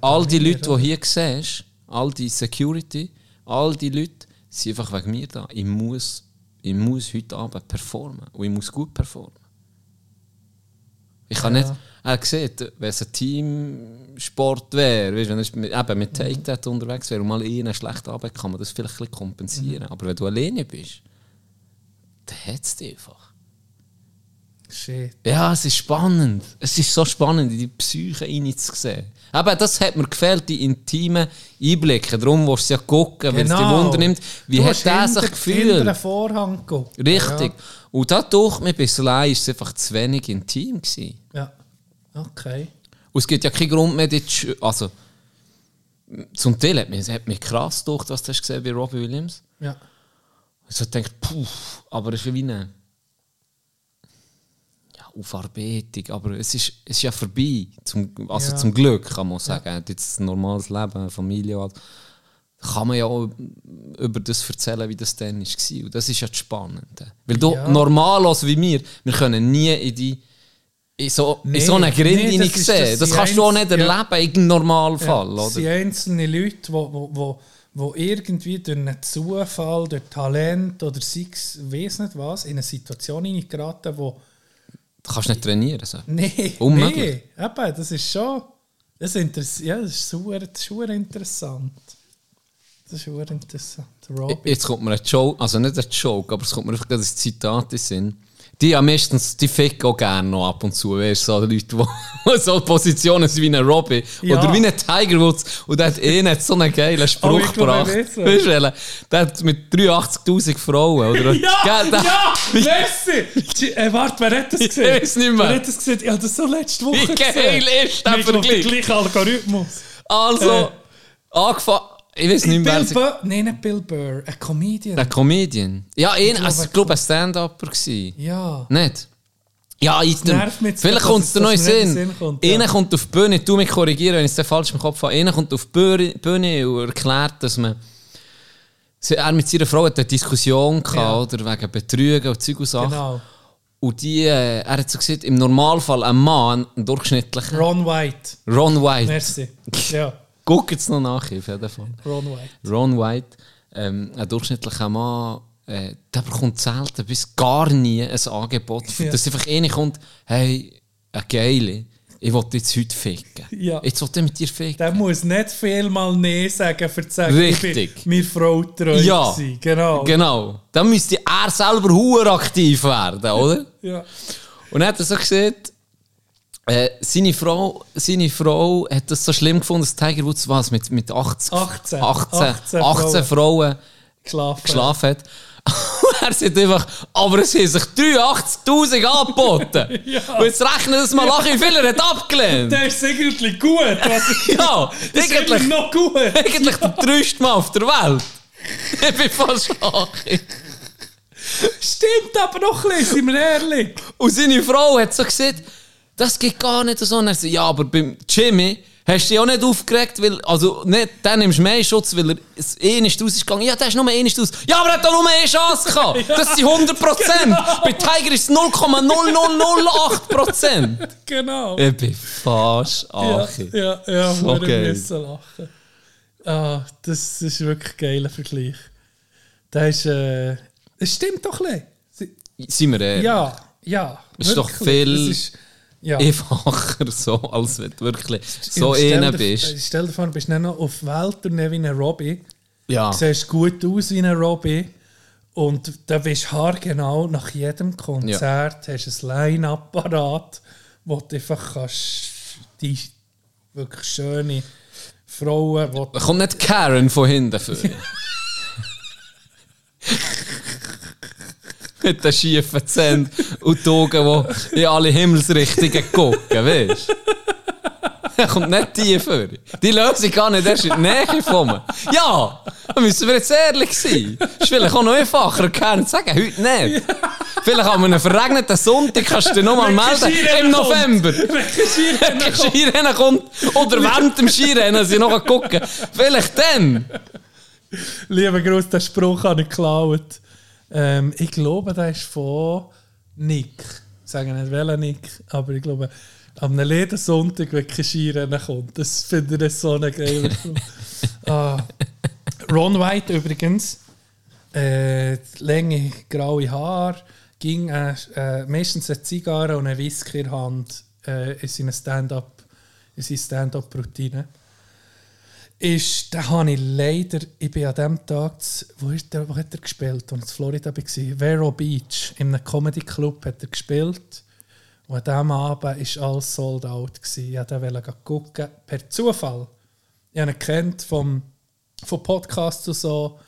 all die Leute, die hier siehst, all die Security, all die Leute, sind einfach wegen mir da. Ich muss, ich muss heute Abend performen. Und ich muss gut performen. Ich kann Ja. nicht, er gesehen, wenn es ein Teamsport wäre, weißt, wenn er mit, eben mit Take That unterwegs wäre und mal einen schlechten Abend kann man das vielleicht ein bisschen kompensieren. Aber wenn du alleine bist, dann hat es dich einfach. Shit. Ja, es ist spannend. Es ist so spannend, in die Psyche hineinzusehen. Aber das hat mir gefällt, die intimen Einblicke. Darum willst du es ja gucken, weil es dich Wunder nimmt. Wie Genau. Du hat der sich gefühlt? Vorhang geguckt. Richtig. Und dadurch, mir bislang war es einfach zu wenig intim. Gewesen. Ja. ja. Okay. Und es gibt ja keinen Grund mehr, zu- also zum Teil hat mich, hat mich krass durch, was du hast gesehen bei Robbie Williams. Ja. Ich so denkt, puh, aber es ist wie ja, Aufarbeitung, aber es ist, es ist ja vorbei, zum, also Ja. zum Glück kann man sagen. Hat jetzt ein normales Leben, Familie, hat. kann man ja auch über das erzählen, wie das dann war. Und das ist ja das Spannende. Weil du Ja. normal als wie wir, wir können nie in die in so, in Nee, so eine Grind nee, das sehen. das Das kannst du auch nicht ja. erleben, im Normalfall. Ja, es sind einzelne Leute, die wo, wo, wo irgendwie durch einen Zufall, durch Talent oder sei es, weiss nicht was, in eine Situation hineingeraten, wo Du kannst nicht trainieren. So. Nee, Unmöglich. nee, eben, das ist schon. Das interess ja, das ist super, super interessant. Das ist super interessant. Robin. Jetzt kommt mir ein Joke, also nicht ein Joke, aber es kommt mir einfach ein Zitat in den Sinn. Die haben meistens, die ficken auch gerne noch ab und zu, weißt du, so Leute, die so Positionen sind wie ein Robbie Ja. oder wie ein Tiger Woods und der hat eh nicht so einen geilen Spruch Oh, ich gebracht. ich. Weißt du, der hat mit 83'000 Frauen, oder? Ja, Gell, der- ja, merci! Äh, warte, wer hat das gesehen? weiß nicht mehr. Wer hat das gesehen? Ich habe das so letzte Woche Wie geil gesehen. ist der Ich Vergleich? gleiche Algorithmus. Also, Äh. angefangen, ich weiß nicht mehr, Bill wer Burr, nein, nicht Bill Burr, ein Comedian. Der Comedian. Ja, ein, glaube, also, ich glaube, ein Stand-Upper gewesen. Ja. Nicht? Ja, ich, vielleicht kommt es dir noch in Sinn. Sinn kommt, ja. Einer kommt auf die Bühne, du mich korrigieren, wenn ich es falsch im Kopf habe. Einer kommt auf die Bühne- und erklärt, dass man. Er mit seiner Frau hat eine Diskussion gehabt, Ja. oder, wegen Betrügen und Zeug und Sachen. Genau. Und die, äh, er hat so gesagt, im Normalfall ein Mann, ein durchschnittlicher. Ron White. Ron White. Merci. Ja, Guck jetzt noch nach, auf jeden Fall. Ron White. Ron White, ähm, ein durchschnittlicher Mann, äh, der bekommt selten bis gar nie ein Angebot, Ja. dass einfach einer kommt, hey, eine geile, ich will jetzt heute ficken. Ja. Jetzt will ich mit dir ficken. Der muss nicht viel mal Nein sagen, für zu sagen, Richtig. ich bin mir Frau treu Ja. gewesen. Genau. Genau. Dann müsste er selber hure aktiv werden, oder? Ja. Und dann hat er so gesagt, äh, seine, Frau, seine Frau hat das so schlimm gefunden, dass Tiger Woods was mit, mit 80, 18. 18, 18 18 Frauen Geschlafen. geschlafen hat. Und er sagt einfach, aber es haben sich 83'000 angeboten. Ja. Und jetzt rechnen das mal nach, wie viel er hat abgelehnt. Der ist eigentlich gut. Was ja, das ist eigentlich noch gut. eigentlich der treueste Mann auf der Welt. Ich bin fast schockiert. Stimmt aber noch ein bisschen, sind wir ehrlich. Und seine Frau hat so gesagt, das geht gar nicht so. Und er sagt, ja, aber beim Jimmy hast du dich auch nicht aufgeregt, weil, also nicht, dann nimmst du mehr Schutz, weil er es eh nicht rausgegangen Ja, der ist nur eh nicht aus. Ja, aber er hat doch nur eine Chance gehabt. Das sind 100 Prozent. Bei Tiger ist es 0,0008 Prozent. Genau. Ich bin fast Ja, Achi. ja, ja, So so geil. müssen lachen. Ah, das ist wirklich ein geiler Vergleich. Das ist, äh, es stimmt doch ein bisschen. Seien wir ehrlich. Ja, ja. Es ist doch viel- ist, ja. Einfacher so, als wenn du wirklich so einer bist. Stell dir vor, du bist nicht noch auf Welttournee wie ein Robbie. Ja. Du siehst gut aus wie ein Robbie. Und da bist haargenau nach jedem Konzert hast du ein Line-Up parat, wo du einfach kannst, die wirklich schöne Frauen, wo kommt nicht Karen von hinten für. Mit den schiefen Zähnen und die Augen, die in alle Himmelsrichtungen gucken, weißt du? Da kommt nicht die für. Die Lösung gar nicht erst in die Nähe von mir. Ja, da müssen wir jetzt ehrlich sein. Ist vielleicht auch noch einfacher, zu sagen, heute nicht. Vielleicht an einem verregneten Sonntag kannst du dich nochmal melden, im. November. Wenn Wenn ein Skirennen kommt oder während dem Skirennen sie noch gucken. Vielleicht dann. Lieber Gruß, den Spruch habe ich geklaut. Ähm, ich glaube, der ist von Nick. Ich sage nicht welcher Nick, aber ich glaube, am letzten Sonntag, wenn kein Skirennen kommt, das finde ich so eine geile ah. Ron White übrigens, äh, lange graue Haare, ging äh, äh, meistens eine Zigarre und eine Whisky in Hand äh, in seine Stand-up, in seine Stand-up-Routine ist, da habe ich leider, ich bin an dem Tag, wo, ist der, wo hat er gespielt, als ich in Florida war, Vero Beach, in einem Comedy Club hat er gespielt und an diesem Abend war alles sold out. Gewesen. Ich wollte gucken, per Zufall. Ich habe ihn kennt vom, von Podcasts und so,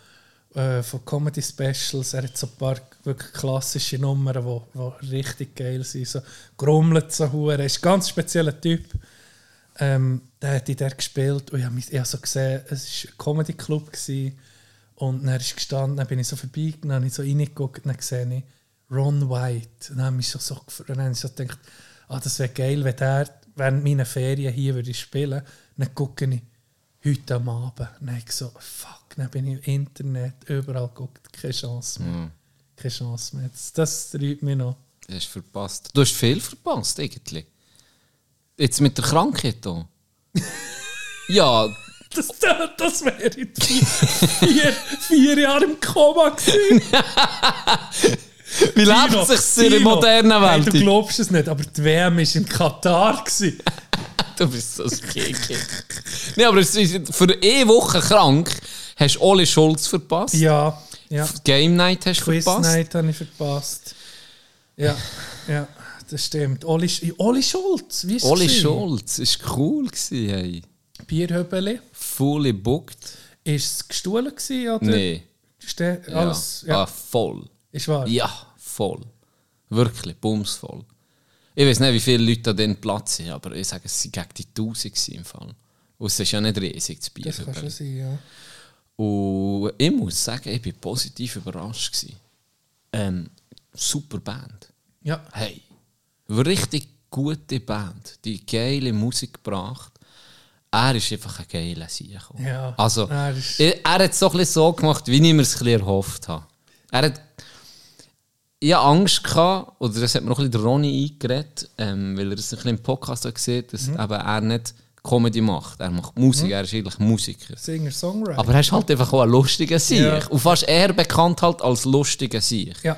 äh, von Comedy Specials. Er hat so ein paar wirklich klassische Nummern, die richtig geil sind. So grummelt so. Er ist ein ganz spezieller Typ. Ähm, der hat in der gespielt und ich habe ich habe so gesehen, es war ein Comedy-Club und dann ist gestanden, dann bin ich so vorbeigegangen, habe ich so reingeguckt und dann sehe ich Ron White. Und dann habe ich so, so, dann habe ich so gedacht, ah, das wäre geil, wenn der während meiner Ferien hier würde spielen. Dann gucke ich heute am Abend. Dann habe ich so, fuck, dann bin ich im Internet, überall geguckt, keine Chance mehr. Keine Chance mehr. Das, das treibt mich noch. Du hast verpasst. Du hast viel verpasst, eigentlich. Jetzt mit der Krankheit hier. ja, Das, das wäre in vier, vier, vier Jahre im Koma gewesen. wie lebt sich in der modernen Hey, Welt? du glaubst es nicht, aber die WM war in Katar. Du bist so ein nee, aber es ist- für eine Woche krank hast du Oli Schulz verpasst. Ja, ja. Game Night hast du Quiz verpasst. Night habe ich verpasst. Ja, ja, das stimmt. Oli, Oli Schulz, wie ist Oli gewesen? Schulz, es war cool. Gewesen, hey. Bierhöbeli. Fully booked. Ist es gestohlen gewesen, oder? Nee. Ste Ja. alles, ja. Ah, voll. Ist wahr? Ja, voll. Wirklich, bumsvoll. Ich weiß nicht, wie viele Leute an den Platz sind, aber ich sage, es waren gegen die 1000 gewesen im Fall. Und es ist ja nicht riesig, das Bier. Das kann schon sein, ja. Und ich muss sagen, ich war positiv überrascht. Gewesen. Ähm, super Band. Ja, Hey, richtig gute Band, die geile Musik gebracht. Er ist einfach ein geiler Sieg. Ja, also, er er, er hat es so, so gemacht, wie ich mir es erhofft habe. Er hat ich hatte Angst, gehabt, oder das hat mir auch ein bisschen Ronny eingeredet, ähm, weil er es ein bisschen im Podcast hat gesehen dass Mhm. eben er nicht Comedy macht. Er macht Musik, er ist eigentlich Musiker. Singer-Songwriter. Aber er ist halt einfach auch ein lustiger Sieg. Ja. Und fast eher bekannt halt als lustiger Sieg. Ja,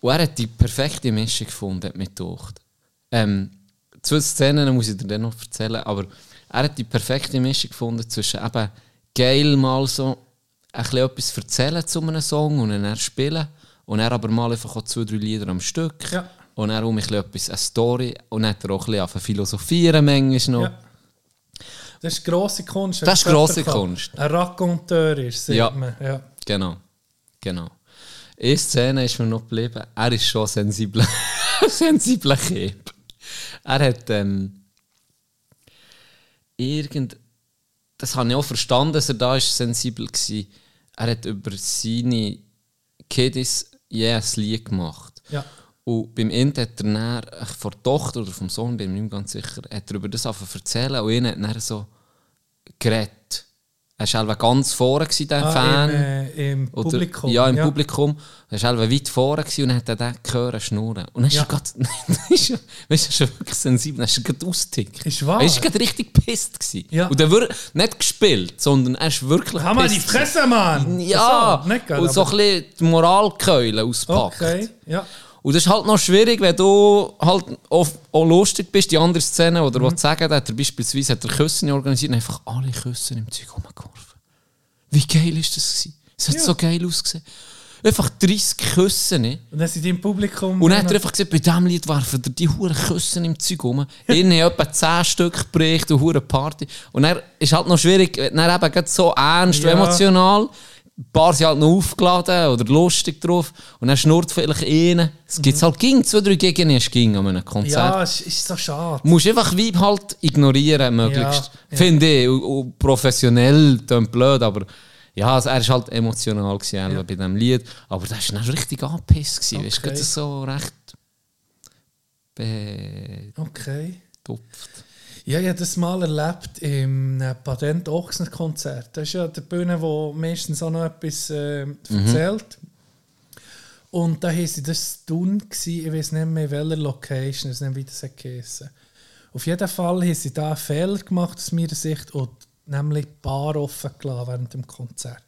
Und er hat die perfekte Mischung gefunden, mir gedacht. Ähm, zwei Szenen muss ich dir dann noch erzählen, aber er hat die perfekte Mischung gefunden zwischen eben geil mal so ein bisschen etwas erzählen zu einem Song und dann spielen und er aber mal einfach auch zwei, drei Lieder am Stück Ja. und er um ein bisschen etwas, eine Story und dann hat er auch ein bisschen philosophieren manchmal noch. ja. Das ist grosse Kunst. Das ist grosse. Kunst. Ein Raconteur ist, sagt Ja. man. Ja. Genau, genau. Eine Szene ist mir noch geblieben. Er ist schon sensibler, sensibler Typ. Er hat ähm, irgend, das habe ich auch verstanden, dass er da ist sensibel war. Er hat über seine Kiddies jedes Lied gemacht. Ja. Und beim Ende hat er dann, äh, von der Tochter oder vom Sohn, bin ich mir nicht ganz sicher, hat er über das angefangen zu erzählen und ihn hat dann so geredet. Er war halt ganz vorne, der Ah, Fan. Im, äh, im Oder- Publikum. Ja, im Publikum. Er war halt weit vorne und dann hat er den gehört schnurren. Und dann ist Ja. er gerade, weißt du, er ist wirklich sensibel, dann ist er gerade ausgetickt. Ist wahr? Er war gerade richtig pisst. Gewesen. Ja. Und er wird nicht gespielt, sondern er ist wirklich Kann man die Fresse, Mann! Ja, geil, und so ein bisschen die Moralkeule auspackt. Okay, ja. Und das ist halt noch schwierig, wenn du halt auch, auch lustig bist, die andere Szene, oder Mhm. was sagen, hat er beispielsweise hat er Küssen organisiert und einfach alle Küssen im Zeug rumgeworfen. Wie geil ist das gewesen? Es hat Ja. so geil ausgesehen. Einfach 30 Küssen. ne? Und dann sind die im Publikum. Und dann hat er einfach gesagt, bei diesem Lied werfen dir die Huren Küssen im Zeug rum. Innen etwa 10 Stück gebricht und Huren Party. Und dann ist halt noch schwierig, wenn dann eben so ernst Ja. und emotional. Ein paar sind halt noch aufgeladen oder lustig drauf. Und dann schnurrt vielleicht einen. Es gibt halt ging, zwei, drei Gegen ist ging an einem Konzert. Ja, es ist so schade. Du musst einfach Vibe halt ignorieren, möglichst. Ja, ja. Finde ich. Und, und professionell, klingt blöd, aber ja, also er war halt emotional gewesen, Ja. bei diesem Lied. Aber der war dann richtig angepisst. gewesen. Weißt du, Okay. gerade so recht betupft. Okay. Ja, ich habe das mal erlebt im äh, Patent Ochsner Konzert. Das ist ja der Bühne, wo meistens auch noch etwas äh, erzählt. Und da war das Tun, ich weiß nicht mehr in welcher Location, ich weiß nicht, wie das geheißen. Auf jeden Fall haben sie da einen Fehler gemacht aus meiner Sicht und nämlich die Bar offen gelassen während dem Konzert.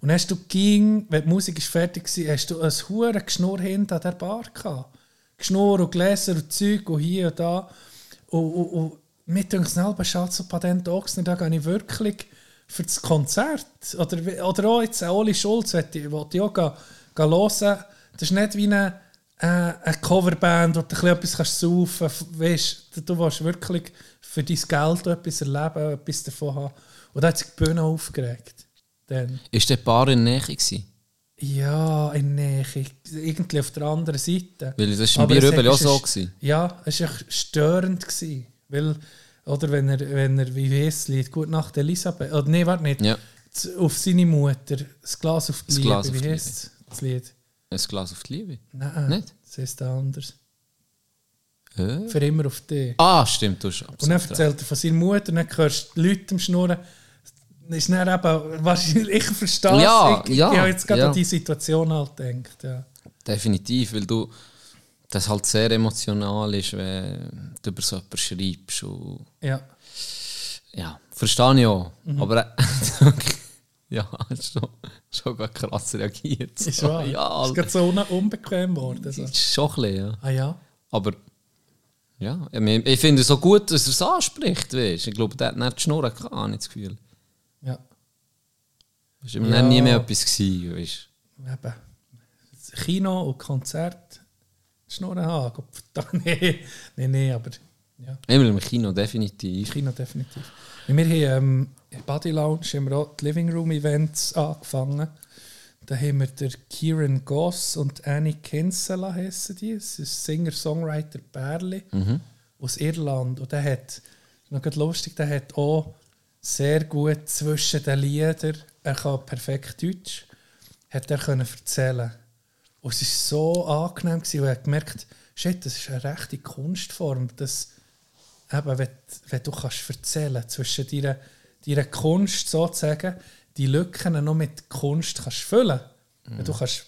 Und hast du ging, wenn die Musik ist fertig war, hast du ein hure Geschnurr hinter der Bar gehabt. Geschnurr und Gläser und Zeug und hier und da. Und, und, und mir denkt es halber Schatz und Patent Ochsner, da gehe ich wirklich für das Konzert. Oder, oder auch jetzt äh, Oli Schulz, will ich, will ich auch gehen, gehen hören. Das ist nicht wie eine, äh, eine Coverband, wo du etwas saufen kannst. Du, willst wirklich für dein Geld etwas erleben, etwas davon haben. Und da hat sich die Bühne aufgeregt. Dann. Ist der Paar in der Nähe gewesen? Ja, in Nähe. Irgendwie auf der anderen Seite. Weil das war Aber bei Rübel auch so. ist- Gewesen. Ja, es war störend. Gewesen, weil, oder wenn er, wenn er wie heisst das Lied, Gut Nacht Elisabeth, oder nee, warte nicht, Ja, auf seine Mutter, das Glas auf die Das Liebe, Glas wie heisst das Lied? ein Glas auf die Liebe. Nein, Nicht? das heisst anders. Äh? Für immer auf dich. Ah, stimmt, du hast Und dann absolut erzählt er von seiner Mutter, und dann hörst du die Leute am Schnurren. Ist dann eben, wahrscheinlich, ich verstehe es. Ja, ich, ja, ich habe jetzt gerade ja. an die Situation halt gedacht. Ja. Definitiv, weil du das halt sehr emotional ist, wenn du über so etwas schreibst. Und Ja. ja, verstehe ich auch. Mhm. Aber äh, ja, ist schon, schon krass reagiert. Ist wahr. Ja, ist gerade so un unbequem geworden. So. ist schon ein bisschen, ja. Ah ja? Aber ja, ich, ich finde es so gut, dass er es anspricht. Weißt. Ich glaube, der hat nicht die Schnurren gehabt, habe ich das Gefühl. Ja. Es war Ja. nie mehr etwas. Gewesen, weißt. Eben. Kino und Konzert. Schnurren haben. Nee, nee, nee, aber ja. Immer im Kino, definitiv. Kino definitiv. Und wir haben ähm, in Body Lounge haben wir auch die Living Room Events angefangen. Da haben wir der Kieran Goss und Annie Kinsella heissen die. Das ist Singer-Songwriter Bärli aus Irland. Und der hat, noch lustig, der hat auch sehr gut zwischen den Liedern, er kann perfekt Deutsch, hat er können erzählen. Und es war so angenehm, gewesen, weil er gemerkt shit, das ist eine rechte Kunstform, dass eben, wenn, wenn du kannst erzählen zwischen deiner, deiner Kunst sozusagen, die Lücken noch mit Kunst kannst füllen. Wenn Du kannst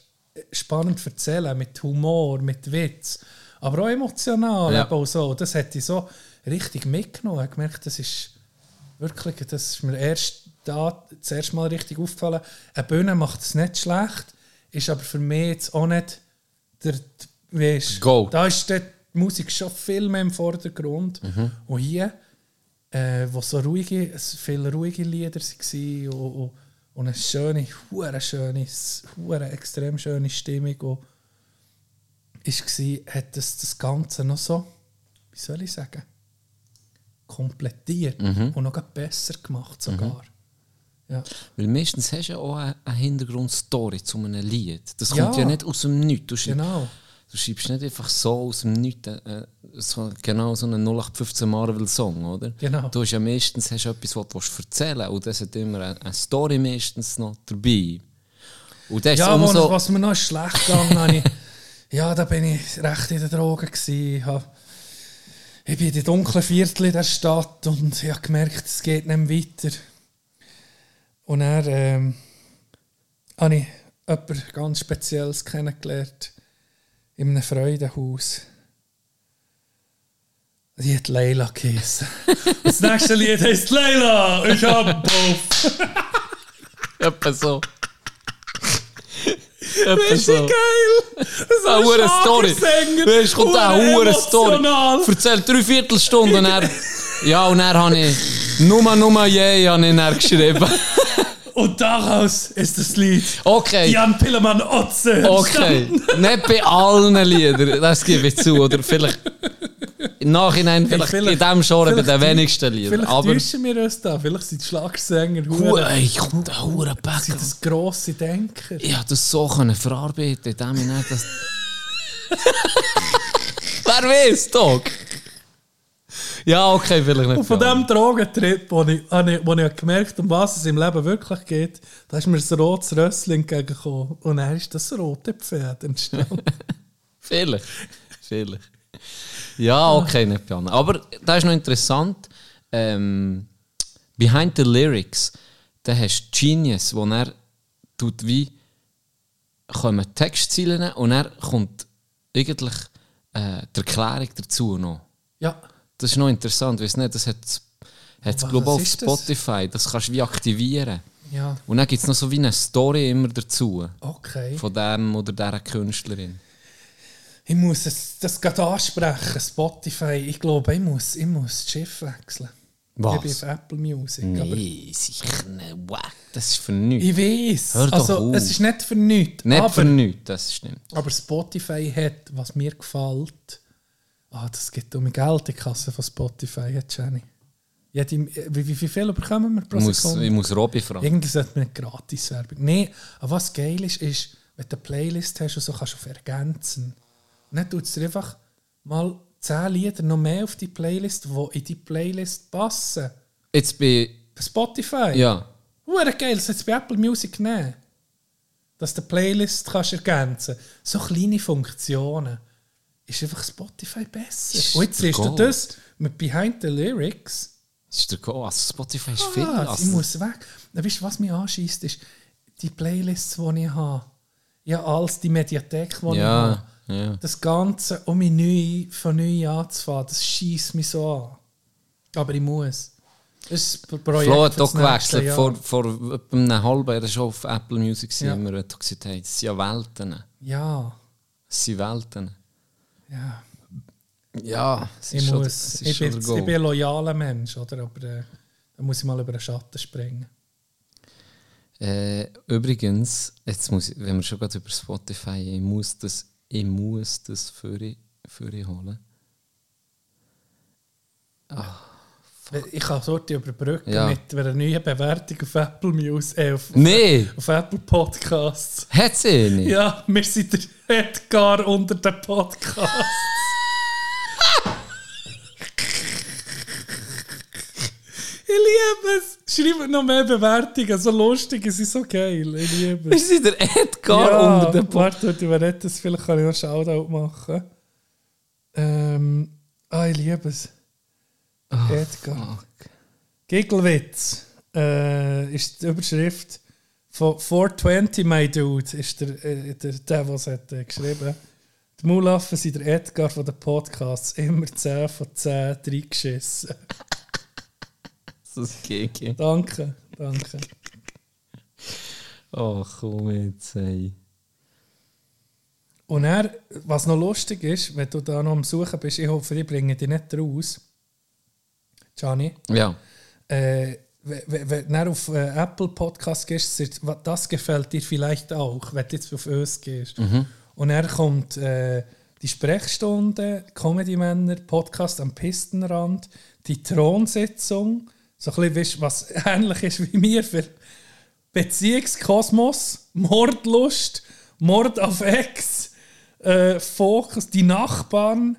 spannend erzählen, mit Humor, mit Witz, aber auch emotional. Ja. Eben auch so. Das hat ich so richtig mitgenommen. Ich habe gemerkt, das ist wirklich, das ist mir erst da das erste Mal richtig aufgefallen. Eine Bühne macht es nicht schlecht, ist aber für mich jetzt auch nicht der, weißt, Go. da ist die Musik schon viel mehr im Vordergrund. Und hier, äh, wo so ruhige, es viele ruhige Lieder waren und, und, und eine schöne, hure schöne, hure extrem schöne Stimmung und ist gsi, hat das, das Ganze noch so, wie soll ich sagen, komplettiert und noch besser gemacht sogar. Ja. Weil meistens hast du ja auch eine, Hintergrundstory zu einem Lied. Das Ja. kommt ja nicht aus dem Nichts. Du, schreib, Genau. du schreibst nicht einfach so aus dem Nichts äh, so, genau so einen 0815 Marvel-Song, oder? Genau. Du hast ja meistens hast etwas, was du erzählen willst. Und das hat immer eine, eine Story meistens noch dabei. Und das Ja, umso... was mir noch schlecht habe ich, ja, da bin ich recht in den Drogen gewesen. Ich, hab, ich bin in den dunklen Viertel der Stadt und ich habe gemerkt, es geht nicht mehr weiter. Und dann ähm, habe ich jemanden ganz Spezielles kennengelernt in einem Freudenhaus. Die hat Leila geheißen. Das nächste Lied heißt Leila, ich hab Puff. Etwa so. Etwa so. geil! Das Eine hure Story. Weißt kommt eine hure Story. Erzählt drei Viertelstunden und er. Ja, und dann habe ich. Nummer, Nummer, je, habe ich geschrieben. Und daraus ist das Lied Okay. Jan Pillemann Otze. Okay. Nicht bei allen Liedern, das gebe ich zu. Oder vielleicht. Im Nachhinein, vielleicht, vielleicht- in diesem Genre bei den wenigsten Liedern. Vielleicht Aber. täuschen wir uns da. Vielleicht sind die Schlagsänger Hu- hure- Ey, kommt ein hure sind das grosse Denker. Ich konnte das so können verarbeiten, indem ich nicht das. Wer weiß, Doc? Ja, okay, vielleicht nicht. Und von diesem Drogentrip, wo ich, habe ich, wo ich gemerkt um was es im Leben wirklich geht, da ist mir ein rotes Rössli entgegengekommen. Und dann ist das rote Pferd entstanden. Vielleicht. Vielleicht. Ja, okay, nicht Piano. Aber das ist noch interessant. Ähm, behind the Lyrics, da hast du Genius, wo er tut wie kommen Textziele und er kommt eigentlich äh, die Erklärung dazu noch. ja. Das ist noch interessant, weiss nicht, das hat es glaube auf ist das? Spotify, das? kannst du wie aktivieren. Ja, Und dann gibt es noch so wie eine Story immer dazu, okay. von dem oder dieser Künstlerin. Ich muss es, das gerade ansprechen, Spotify. Ich glaube, ich muss, ich muss das Schiff wechseln. Was? Ich bin auf Apple Music. Nee, sicher nicht. Wack, das ist für nichts. ich weiß. Hör doch Also, auf. es ist nicht für nichts. Nicht aber, für nichts, das stimmt. aber Spotify hat, was mir gefällt, ah, das gibt um Geld in die Kasse von Spotify, hat Jenny. Jede, wie, wie, wie viel bekommen wir pro muss, Sekunde? ich muss Robby fragen. Irgendwie sollte man eine Gratis-Werbung. Nein, aber was geil ist, ist, wenn du eine Playlist hast und so kannst du auf ergänzen. Und dann tut es dir einfach mal 10 Lieder noch mehr auf die Playlist, die in die Playlist passen. Jetzt bei. Spotify. Ja. Hure geil, das jetzt bei Apple Music nehmen. Dass du die Playlist kannst ergänzen So kleine Funktionen. Ist einfach Spotify besser. Ist Und jetzt siehst du das mit Behind the Lyrics. Das ist der Go. Also Spotify ist viel. Ah, Also, ich muss weg. Dann weißt du, was mich anschießt, ist die Playlists, die ich habe. Ja, alles die Mediathek, die ich ja, habe. ja. Das Ganze, um mich neu, von neu anzufangen, das schießt mich so an. Aber ich muss. Das ist ein Projekt Flo hat auch gewechselt. Jahr. Vor, vor einem halben Jahr schon auf Apple Music. Ja. Immer hat gesagt, das sind ja Welten. Ja, Das sind Welten. Ja. Ja, es Ich, ist schon, muss, ist ich, bin, der ich bin ein loyaler Mensch, oder? aber äh, da muss ich mal über den Schatten springen. Äh, übrigens, jetzt muss ich, wenn wir schon gerade über Spotify, ich muss das, ich muss das für ich, für ich holen. Ich kann dort überbrücken Ja. mit einer neuen Bewertung auf Apple Music, äh, auf, Nee, auf Apple Podcasts. hat sie nicht. Ja, wir sind der Edgar unter den Podcasts. ich liebe es. Schreibt noch mehr Bewertungen, so lustig, es ist so geil. Ich liebe Wir es. sind der Edgar ja, unter den Po- Warte, ich werde das, vielleicht kann ich noch Shoutout machen. Ähm, ah, ich liebe es. Edgar. Gigglewitz äh, ist die Überschrift von 420 My Dude, ist der, äh, der, der der es hat äh, geschrieben. Die Mulaffen sind der Edgar von den Podcasts, immer 10 von 10 reingeschissen. Das ist GG. danke, danke. Oh, komm jetzt, ey. Und er, was noch lustig ist, wenn du da noch am Suchen bist, ich hoffe, ich bringe dich nicht raus, Gianni, Ja. äh, wenn- du auf äh, Apple Podcast gehst, sagt, «Wa- das gefällt dir vielleicht auch, wenn du jetzt auf uns gehst. Und er kommt äh, die Sprechstunde, Comedy Männer, Podcast am Pistenrand, die Thronsitzung, so ein bisschen, was ähnlich ist wie mir für Beziehungskosmos, Mordlust, Mord auf Ex, äh, Fokus, die Nachbarn.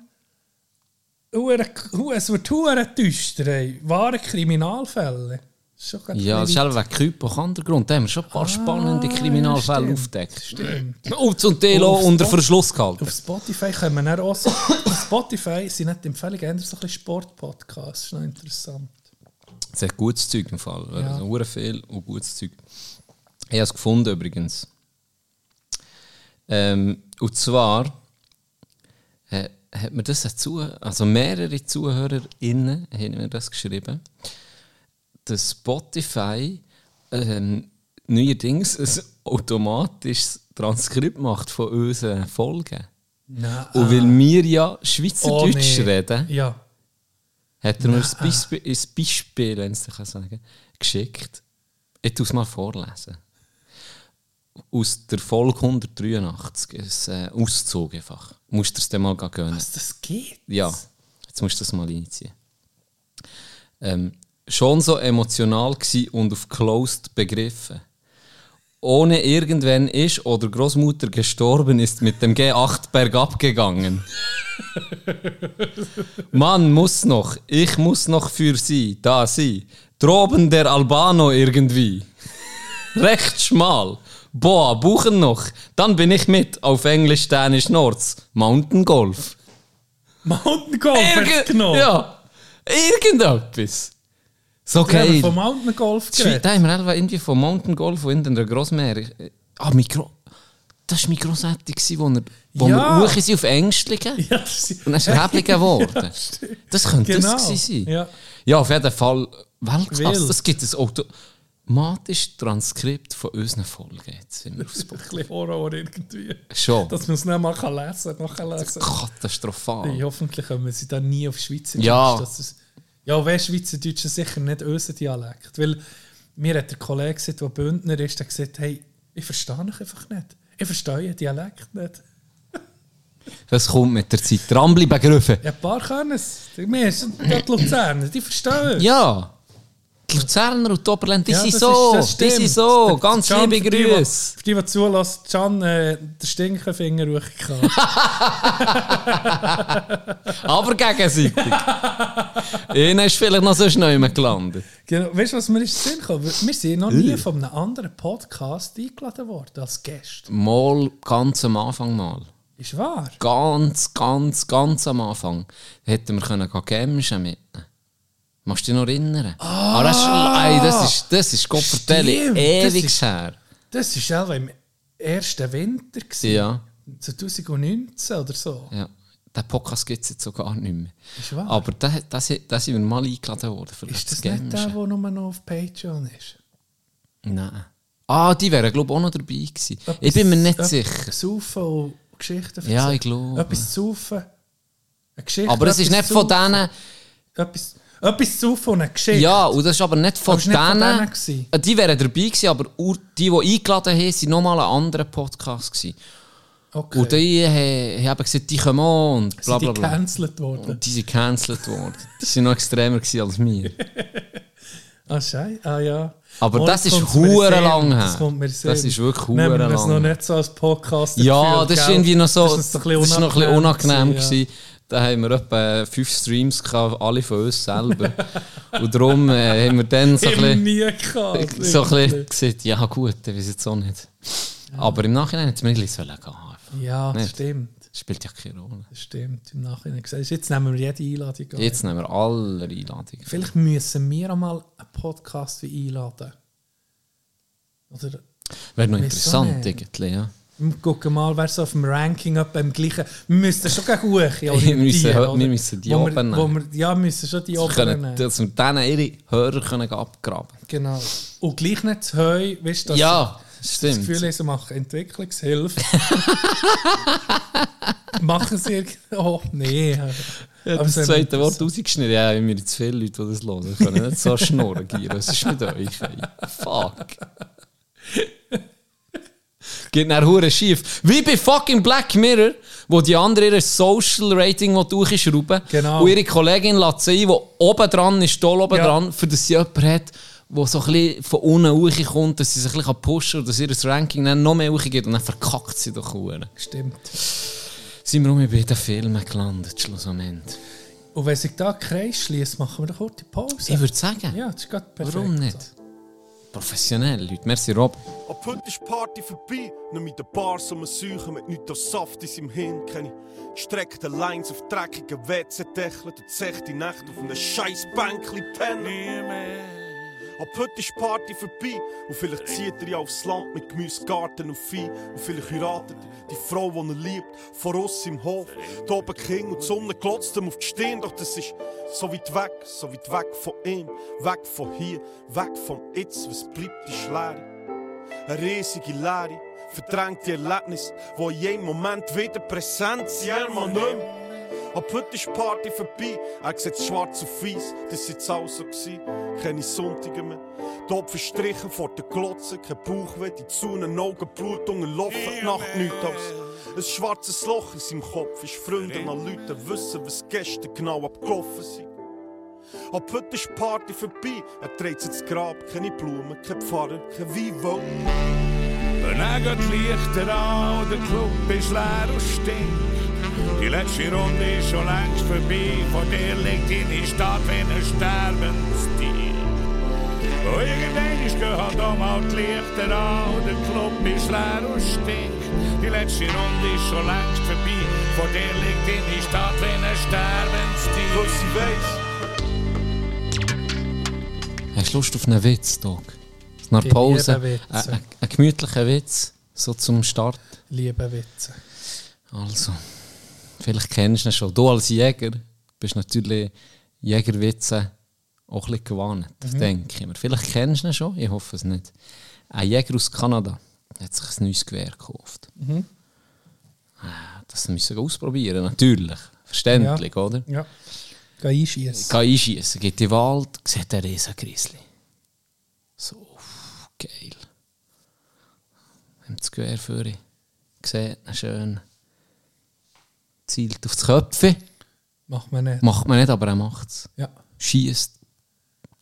Es wird hure düster, ey. Wahre Kriminalfälle. Schon Ja, auch wegen Küper-Hintergrund. Da haben wir schon ein paar spannende Ah, Kriminalfälle ja, aufgedeckt. Stimmt. Und zum Teil auch unter Spot- Verschluss gehalten. Auf Spotify können wir auch so. Auf Spotify sind nicht Empfehlungen, eher so ein. Das ist noch interessant. Das hat gutes Zeug im Fall. Ja. Also, viel und gutes Zeug. Ich habe es gefunden übrigens. Ähm, und zwar äh, hat mir das dazu, also mehrere ZuhörerInnen haben mir das geschrieben, dass Spotify ähm, neuerdings ein automatisches Transkript macht von unseren Folgen. Nein. Und weil wir ja Schweizerdeutsch Oh, nee. reden, Ja. hat er mir ein Beispiel, ein Beispiel wenn ich kann sagen, geschickt. Ich tue es mal vorlesen. Aus der Folge 183, ein äh, Auszug einfach. Musst du es dir mal gönnen. Was das geht? Ja, jetzt musst du das mal einziehen. Ähm, schon so emotional und auf closed begriffen. Ohne irgendwann ist oder Großmutter gestorben ist, mit dem G8 bergab gegangen. Mann muss noch, ich muss noch für sie, da sie. Droben der Albano irgendwie. Recht schmal. Boah, buchen noch. Dann bin ich mit auf Englisch, Dänisch, Nords. Mountain Golf. Mountain Golf Irgend- genommen. Ja, irgendetwas. So Wir haben von Mountain Golf geredet. Da haben wir irgendwie von Mountain Golf und in der Grossmeer. Ah, mein Gro das war mein Grossetti, wo, er, wo Ja. wir sind auf Ängstlingen. Ja, Und dann ist er geworden. stimmt. Das könnte Genau. das gewesen sein. Ja. ja, auf jeden Fall Weltklasse. Wild. Das gibt ein automatisches Transkript von unseren Folgen. Jetzt sind wir auf Ein Spotify. bisschen Horror irgendwie. Schon. Dass man es nicht mal kann lesen kann, Katastrophal. hey, Hoffentlich kommen sie dann nie auf Schweizerdeutsch. Ja. es- ja, wer Schweizerdeutsch ist sicher nicht unser Dialekt. Weil mir hat der Kollege gesagt, der Bündner ist, der gesagt hey, ich verstehe euch einfach nicht. Ich verstehe euren Dialekt nicht. Das kommt mit der Zeit. Dranbleiben, Grüfe. Ja, ein paar können es. Wir sind dort Luzerner, die verstehen es. Ja. Die Luzerner und die Oberländer, die Ja, sind das so. ist- das die sind so. Ganz Can, liebe Grüße. Für die, die zulassen, Can, äh, der Stinkefinger ruhig. Aber gegenseitig. Ihnen ist vielleicht noch so schnell gelandet. genau. Weißt du, was mir den Sinn kam? Wir sind noch nie von einem anderen Podcast eingeladen worden als Gäste. Mal ganz am Anfang mal. Ist wahr? Ganz, ganz, ganz am Anfang hätten wir können gamschen mitnehmen. Machst du dich noch erinnern? Ah, das, ist, ey, das ist, das ist Gott vertelle, Stimmt, das ewig ist- her. Das war auch im ersten Winter. Gewesen. Ja, 2019 oder so. ja. Den Podcast gibt es jetzt so gar nicht mehr. Ist wahr? Aber da, da, da sind wir mal eingeladen worden. Für ist das das nicht der, der nur noch auf Patreon ist? Nein. Ah, die wären, glaube ich, auch noch dabei gewesen. ich bin mir nicht Etwas- sicher. Saufen und Geschichten Ja, ich glaube. Etwas zu saufen. Eine Geschichte. Aber es ist etwas nicht von denen. Etwas, etwas zu saufen und eine Geschichte. Ja, und das ist aber nicht von Aber ist nicht von denen. denen. Äh, die wären dabei gewesen, aber die, die eingeladen haben, waren nochmal ein anderer Podcast. Gewesen. Okay. Und die haben, haben eben gesagt, die kommen auch und bla sind bla die bla. gecancelt worden? Und die sind gecancelt worden. Die sind noch extremer gewesen als wir. Ah, schei. Ah, ja. Aber Oh, das jetzt ist mir hure lang her. Das mir Das ist wirklich hure wir das lang noch nicht so als Podcast Ja, das ist irgendwie noch so. Das Das ist noch ein bisschen unangenehm. gewesen, gewesen. Da haben wir etwa fünf Streams gehabt, alle von uns selber. und darum äh, haben wir dann so Ja. ein bisschen, so ein bisschen gesagt, ja gut, ich weiß jetzt auch nicht. Aber im Nachhinein hätte es mir bisschen sollen gehen einfach. Ja, das Nicht? stimmt. Spielt ja keine Rolle. Das stimmt. Im Nachhinein gesagt. Jetzt nehmen wir jede Einladung an. Jetzt nehmen wir alle Einladungen. Vielleicht müssen wir einmal einen Podcast wie einladen. Oder Wäre noch interessant irgendwie, ja. Wir gucken mal, wer so auf dem Ranking etwa im gleichen. Wir müssen schon gegen hoch Wir müssen- orientieren, wir müssen die oben wir, wo nehmen. wir, Ja, wir müssen schon die Wir oben können, nehmen. dass wir denen ihre Hörer können abgraben Genau. Und gleich nicht zu heu, weißt du, dass Ja, das stimmt. Gefühl haben, sie machen Entwicklungshilfe. machen sie irgendwie. Oh, nee. Ja, das so- zweite Wort rausgeschnitten. Ja, immer zu viele Leute, die das hören. Ich kann nicht so schnurren, Giro. Was ist mit euch? Fuck. Geht nach Hure schief. Wie bei fucking Black Mirror, wo die andere ihre Social Rating durchschrauben Genau. und ihre Kollegin lässt ein, die oben dran ist, toll oben Ja. dran, für das sie jemanden hat, der so ein bisschen von unten hochkommt, dass sie sich ein bisschen pushen kann dass ihr Ranking dann noch mehr hochgeht und dann verkackt sie doch Hure. Stimmt. Sind wir um bei den Filmen gelandet, schlussendlich. Und wenn sich da Kreis schließt, machen wir doch kurz die Pause. Ich würde sagen, ja, das ist gerade perfekt. warum nicht? Professionell, Leute. Merci, Rob. Ab heute ist die Party vorbei. Nicht mit den Bars um Säuchen, mit nichts als Saft in seinem Hirn. Keine gestreckten Lines auf dreckigen WC-Deckeln und zechte Nacht auf einem scheiß Bänkli pennen. Ab heute ist die Party vorbei und vielleicht zieht er ja aufs Land mit Gemüse, Garten und Vieh und vielleicht heiratet er die Frau, die er liebt, vor uns im Hof. Da oben King und die Sonne glotzt ihm auf die Stirn, doch das ist so weit weg, so weit weg von ihm, weg von hier, weg vom Jetzt, was bleibt, ist Leere. Eine riesige Leere, verdrängte Erlebnis, wo in jedem Moment wieder präsent sind, ja, man mehr. Ab heute ist die Party vorbei, er sieht schwarz auf weiß, das war jetzt auch so. Gewesen. Keine Sonntage mehr, Topf verstrichen vor der Glotze, kein Bauchweh, die Zunen, Augen, Blutungen, laufen, die Nacht nichts als ein schwarzes Loch in seinem Kopf. Ist Freunde an Leuten wissen, was gestern genau abgelaufen sind. Ab heute ist die Party vorbei, er dreht ins Grab, keine Blumen, kein Pfarrer, kein Vivo. Wenn er geht die Lichter an, der Club ist leer und stinkt. Die letzte Runde ist schon längst vorbei, vor dir liegt deine Stadt wie ein Sterbenstier. Und irgendwann gehen halt auch mal die Lichter an, der Club ist leer und stinkt. Die letzte Runde ist schon längst vorbei, vor dir liegt deine Stadt wie ein Sterbenstier. Weil sie weiss, Hast du Lust auf einen Witz, Doc? Nach Pause. ein gemütlicher Witz, so zum Start. Liebe Witze. Also, vielleicht kennst du ihn schon. Du als Jäger bist natürlich Jägerwitze auch ein bisschen gewarnt, denke ich mir. Vielleicht kennst du ihn schon, ich hoffe es nicht. Ein Jäger aus Kanada hat sich ein neues Gewehr gekauft. Ah, Das müssen wir ausprobieren, natürlich. Verständlich, oder? Ja. Geh einschießen. Geh einschießen, geht in den Wald, sieht einen riesen Grizzly. So, geil. Nimmt das Gewehr vor, sieht ihn schön, zielt aufs Köpfe. Macht man nicht. Macht man nicht, aber er macht es. Ja. Schießt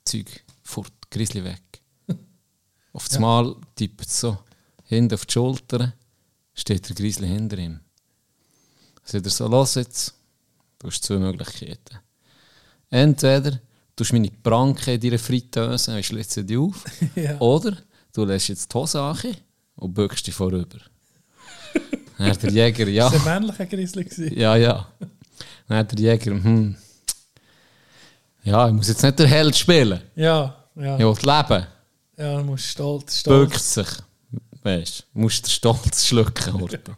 Zeug fort, Grizzly weg. auf das Mal tippt es so hinten auf die Schulter, steht der Grizzly hinter ihm. Sagt er so, los jetzt, du hast zwei Möglichkeiten. Entweder du hast meine Pranke in deiner Fritteuse und schlitzt die auf, Ja. oder du lässt jetzt die Hose an und bückst dich vorüber. Dann hat der Jäger, ja. Das war ein männlicher Grizzly. Ja, ja. Dann hat der Jäger, hm. Ja, ich muss jetzt nicht der Held spielen. Ja, ja. Ich will leben. Ja, du musst stolz, stolz. Bückt sich. Weißt du, musst den Stolz schlucken. Horten.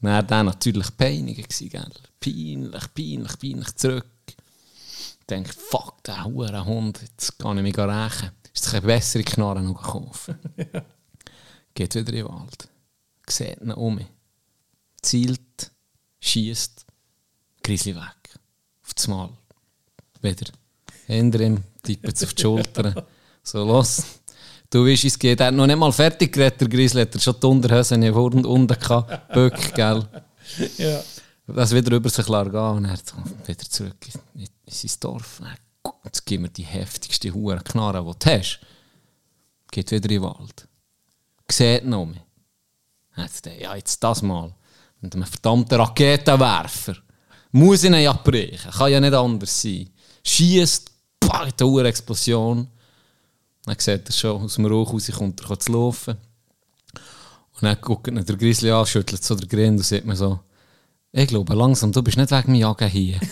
Dann war natürlich peinlich, gell? Peinlich, peinlich, peinlich zurück. Ich denke, fuck, der hure Hund, jetzt kann ich mich rächen. Ist sich eine bessere Knarre noch kaufen. Geht wieder in den Wald. Sieht ihn um. Zielt, schießt, Grizzly weg. Auf das Mal. Wieder. Hinter ihm, tippt auf die Schulter. So, los. Du weißt, es geht. Er hat noch nicht mal fertig geredet, der Grizzly. Hat er schon die Unterhosen in unten, unten gehabt. Böck, gell. Ja. Das wieder über sich lassen gehen und er so wieder zurück in, in, in sein Dorf. Und dann, jetzt gib mir die heftigste Hure Knarre, die du hast. Geht wieder in den Wald. Sieht noch mich. Jetzt, ja, jetzt das mal. Mit einem verdammten Raketenwerfer. Muss ihn ja brechen. Kann ja nicht anders sein. Schießt, die Hure Explosion. Dann sieht er schon aus dem Rauch raus, kommt er zu laufen. Und dann guckt ihn der Grizzly an, schüttelt so den Grind und sieht mir so, ich glaube langsam, du bist nicht wegen mir jagen hier.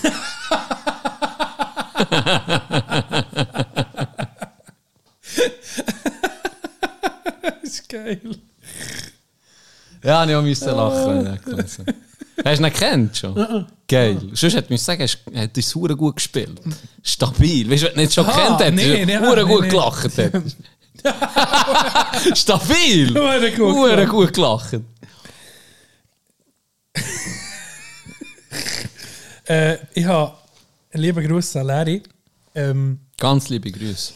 Das ist geil. Ja, ich musste lachen. habe. Hast du ihn kennt schon? Geil. Sonst hätte ich sagen, er hat uns gut gespielt. Stabil. Weißt du, wenn du nicht schon Ah, kennt hättest, nee, nee, nee, gut gelacht hättest. Stabil. Hure gut Hure gut gelacht. Äh, ich habe einen lieben Gruß an Larry. Ähm, Ganz liebe Grüße.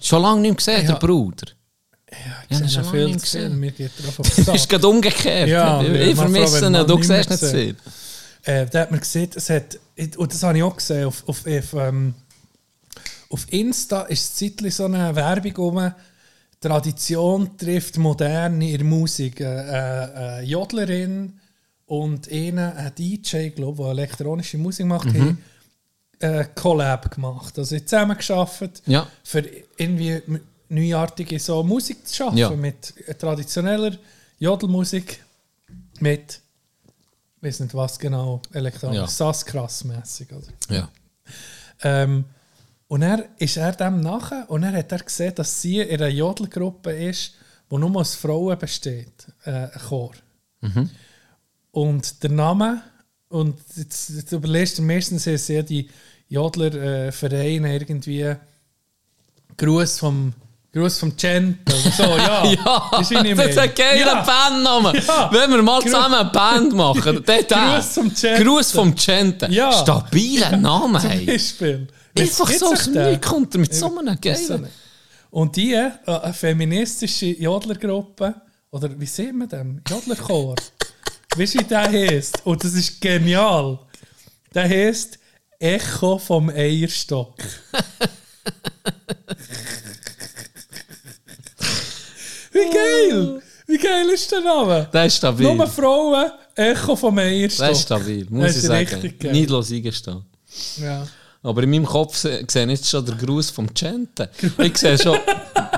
schon lange nicht gesehen, der Bruder. Ich Ja, lange viel nicht gesehen. Mir geht er auf Das ist gerade umgekehrt. Ja, ich ich vermisse ihn, du siehst nicht viel. Äh, da hat man gesehen, es hat, und das habe ich auch gesehen, auf, auf, auf, ähm, auf Insta ist zeitlich so eine Werbung um Tradition trifft Moderne in der Musik. Äh, äh, eine Jodlerin und einer, ein DJ, glaube der elektronische Musik macht, haben äh, Collab gemacht. Also zusammen geschafft, Ja. für irgendwie neuartige so Musik zu schaffen, Ja. mit äh, traditioneller Jodelmusik, mit, weiß nicht was genau, elektronisch, Ja. Sass-Krass-mässig? Ja. Ähm, und er ist er dem nachher und er hat er gesehen, dass sie in einer Jodelgruppe ist, die nur aus Frauen besteht, äh, ein Chor. Und der Name, und jetzt, jetzt überlegst du, meistens ja die Jodler-Vereine irgendwie Gruß vom Gruß vom Gent oder so, ja. Ja, das ist ein geiler Ja. Bandname. Ja. Wenn wir mal Gru- zusammen eine Band machen, der da. Gruß vom Gente. Gruß vom Gente. Ja. Stabiler Name, Zum. Beispiel. Einfach so aus dem kommt er mit so einem geilen... Und die, äh, eine feministische Jodlergruppe, oder wie sieht man dem? Jodlerchor. weißt du, wie der heisst? Und das ist genial. Der heisst Echo vom Eierstock. wie geil! Wie geil ist der Name? Der ist stabil. Nur Frauen, Echo vom Eierstock. Der ist stabil, muss ich sagen. Nicht los eingestehen. Ja. Aber in meinem Kopf se- sehe ich jetzt schon den Gruß vom Gente. Ich sehe schon,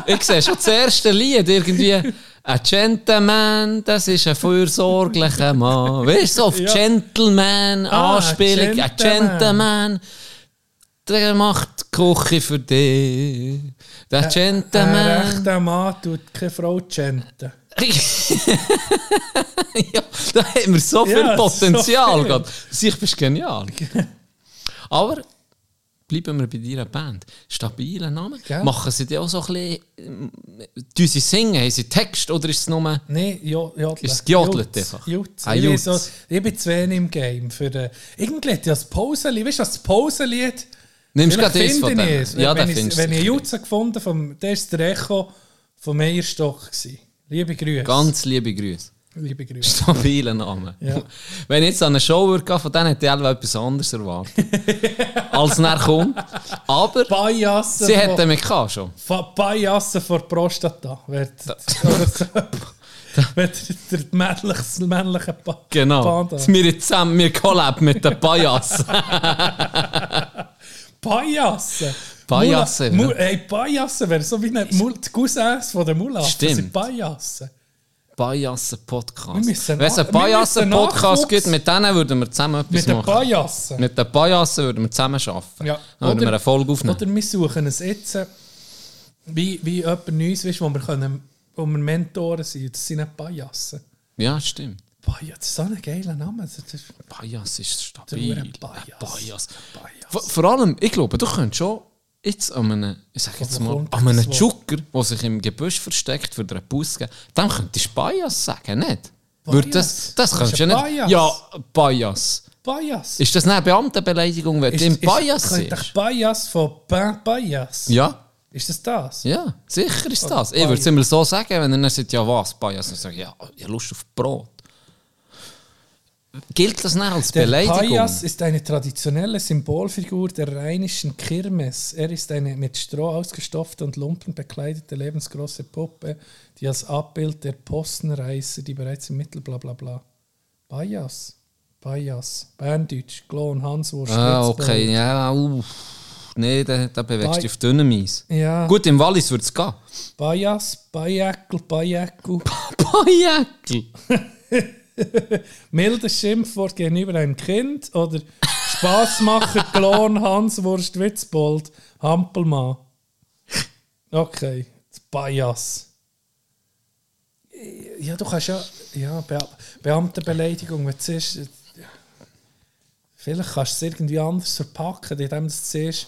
ich sehe schon das erste Lied irgendwie. Ein Gentleman, das ist ein fürsorglicher Mann. Weißt du, auf Ja. Gentleman, Ah, Anspielung. Ein Gentleman. Gentleman, der macht die Küche für dich. Der Ein Gentleman. rechter Mann tut keine Frau genten. ja, da haben wir so viel Ja, Potenzial. so. Sicher bist du genial. Aber bleiben wir bei deiner Band. Stabiler Name. Ja. Machen sie die auch so ein bisschen. tun sie singen? Haben sie Text oder ist es nur. Nein, jo, Jodler. Ist es gejodelt einfach? Jutz. Ah, ich, bin Jutz. so, ich bin zu wenig im Game. Für, äh, irgendwie das Pausenlied, weißt du, das Pausenlied. Nimmst du eins von finde ich denen? es. Ja, wenn ich, wenn ich sicher. Jutz habe gefunden habe, der ist der Echo vom Meierstock. Liebe Grüße. Ganz liebe Grüße. Liebe Grüße. Stabiler Name. Ja. Wenn ich jetzt an eine Show würde von denen hätte ich etwas anderes erwartet. als näher kommt. Aber Bajassen sie von- hätten mich schon. Bajassen vor Prostata. So. Wird der männliche, das männliche pa Genau. Panda. Wir zusammen, wir collab mit den Bajas. Bajassen. Bajassen, Mula- ja. Mu- Ey, Bajassen wäre so wie eine Mul die Cousins von der Mulaffen. Stimmt. Das sind Bajassen. Bajassen Podcast. Wir müssen Wenn es einen wir Bajassen müssen Podcast Nachwuchs- gibt, mit denen würden wir zusammen etwas Mit den machen. Bajassen. Mit den Bajassen würden wir zusammen arbeiten. Ja. Dann würden wir eine Folge aufnehmen. Oder wir suchen es jetzt, wie, wie jemand Neues, weißt, wo, wir können, wo wir Mentoren sind. Das sind nicht Bajassen. ja, stimmt. Ist so ein geiler Name. Das ist ist stabil. Bajas. Bajas. Bajas. Vor, allem, ich glaube, du könntest schon jetzt an einem, ich sag jetzt mal, an einem? Jucker, der sich im Gebüsch versteckt, für den Bus geben, dem könntest du Bajas sagen, nicht? Würde das, das könntest du ist ja nicht. Bajas. Ja, Bajas. Bajas. Ist das eine Beamtenbeleidigung, wenn du im Bajas könnte siehst? Bajas von ba Bajas. Ja. Ist das das? Ja, sicher ist das. Ich Bajas. würde es immer so sagen, wenn er dann sagt, ja was, Bajas, dann sage ich, ja, ich habe Lust auf Brot. Gilt das nicht als Der Beleidigung? Pajas ist eine traditionelle Symbolfigur der rheinischen Kirmes. Er ist eine mit Stroh ausgestopfte und Lumpen bekleidete lebensgroße Puppe, die als Abbild der Postenreißer, die bereits im Mittel bla bla bla. Pajas. Pajas. Berndeutsch. Klon, Hanswurst. Ah, okay, ja, uff. Nee, da, da bewegst du dich auf dünnem Eis. Ja. Gut, im Wallis würde es gehen. Pajas, Pajäckel, Pajäckel. Pajäckel. Mildes Schimpfwort gegenüber einem Kind oder Spaßmacher, Klon, Hanswurst, Witzbold, Hampelmann. Okay, das Bias. Ja, du kannst ja, ja Be Beamtenbeleidigung, wenn du siehst, äh, vielleicht kannst du es irgendwie anders verpacken, indem du siehst,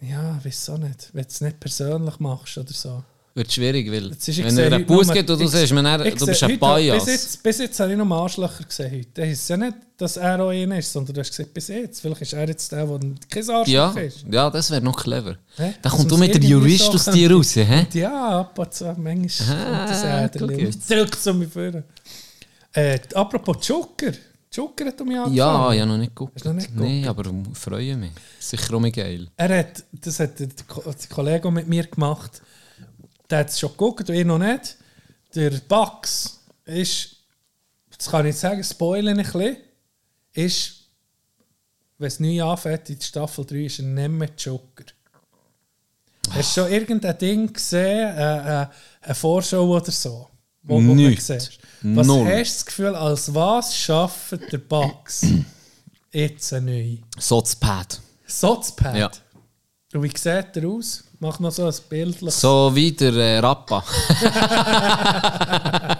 ja, wieso nicht, wenn du es nicht persönlich machst oder so. Wird schwierig, weil wenn er einen Bus gibt und du mir dann, Ich du bist ein Bias. Bis jetzt, bis jetzt habe ich noch Arschlöcher gesehen heute. Das ist ja nicht, dass er auch einer ist, sondern du hast gesagt, bis jetzt. Vielleicht ist er jetzt der, der kein Arschloch Ja, ist. ja, das wäre noch clever. Hä? Da Dass kommt du mit der Jurist aus dir raus, hä? Ja, ab und zu, manchmal Ah, kommt das Äderli zurück zu mir führen. Äh, apropos Joker. Joker hat mich angefangen. Ja, ja, noch nicht. Hast du noch nicht Nee, aber ich freue mich. Sicher auch geil. Er hat, das hat der Kollege mit mir gemacht. Der hat es schon geguckt, ich noch nicht. Der Bax ist das kann ich jetzt sagen, spoilern ein bisschen, ist, wenn es neu anfängt, in Staffel 3, ist er nicht mehr Joker. Hast du schon irgendein Ding gesehen, äh, äh, eine Vorschau oder so? Wo, wo du siehst? Was Null. hast du das Gefühl, als was schafft der Bugs jetzt neu? So das Pad. Sotzpad? Ja. Und wie sieht er aus? Mach noch so ein Bild. So wie der äh, Rappa.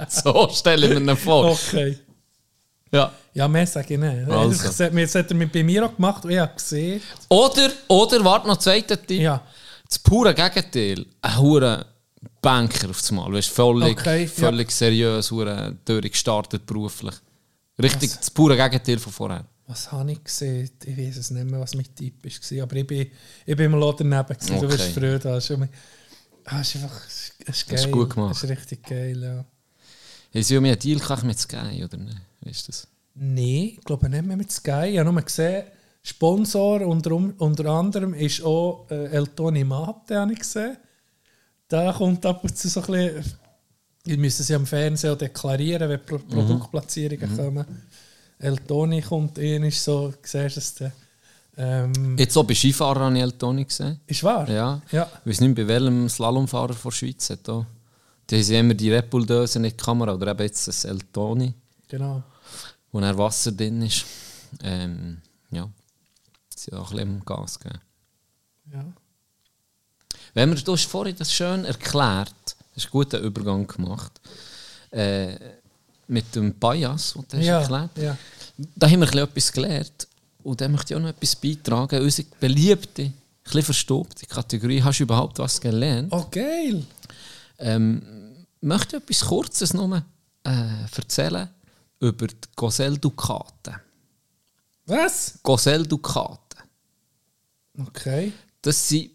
so stelle ich mir ihn vor. Okay. Ja. Ja, mehr sage ich nicht. Also. Das hat- Das hat er mit bei mir auch gemacht und ich habe gesehen. Oder, oder, warte noch, zweiter Tipp. Ja. Das pure Gegenteil. Ein hure Banker auf Mal. Weißt, völlig, Okay, ja. völlig seriös, hure durchgestartet beruflich. Richtig, das pure Gegenteil von vorher. Was habe ich gesehen? Ich weiß es nicht mehr, was mein Tipp war. Aber ich bin, ich bin mal daneben. Gewesen. Du Okay. wirst Freude haben. Es ist immer- Ah, ist einfach es ist geil. Das ist gut gemacht. Es ist richtig geil, ja. Sie ja mir einen Deal gemacht mit Sky, oder nicht? Weißt du das? Nein, ich glaube nicht mehr mit Sky. Ich habe nur gesehen, Sponsor unter, unter anderem ist auch äh, Eltoni Mate, habe ich gesehen. Da kommt ab und zu so ein bisschen... Die müssen sie am Fernsehen auch deklarieren, wenn Mhm. Pro Produktplatzierungen kommen. Eltoni kommt in, ist so, siehst du es dann. Ähm, Jetzt auch bei Skifahrern habe ich Eltoni gesehen. ist wahr? Ja. Ja. Ich weiß nicht, bei welchem Slalomfahrer von der Schweiz hat da. Die haben immer die Red Bull-Döse in die Kamera, oder eben jetzt das Eltoni, Genau. wo dann Wasser drin ist. Ähm, ja. Sie haben auch ein bisschen Gas gegeben. Ja. Wenn wir, du hast vorhin das schön erklärt, hast einen guten Übergang gemacht, äh, mit dem Bias, den du hast Ja, erklärt ja. Da haben wir ein bisschen etwas gelernt. Und da möchte ich auch noch etwas beitragen. Unsere beliebte, ein bisschen verstopfte Kategorie «Hast du überhaupt was gelernt?» Oh, geil! ähm, möchte ich etwas Kurzes nur äh, erzählen über die Gosel-Dukaten. Was? Gosel-Dukaten. Okay. Das sind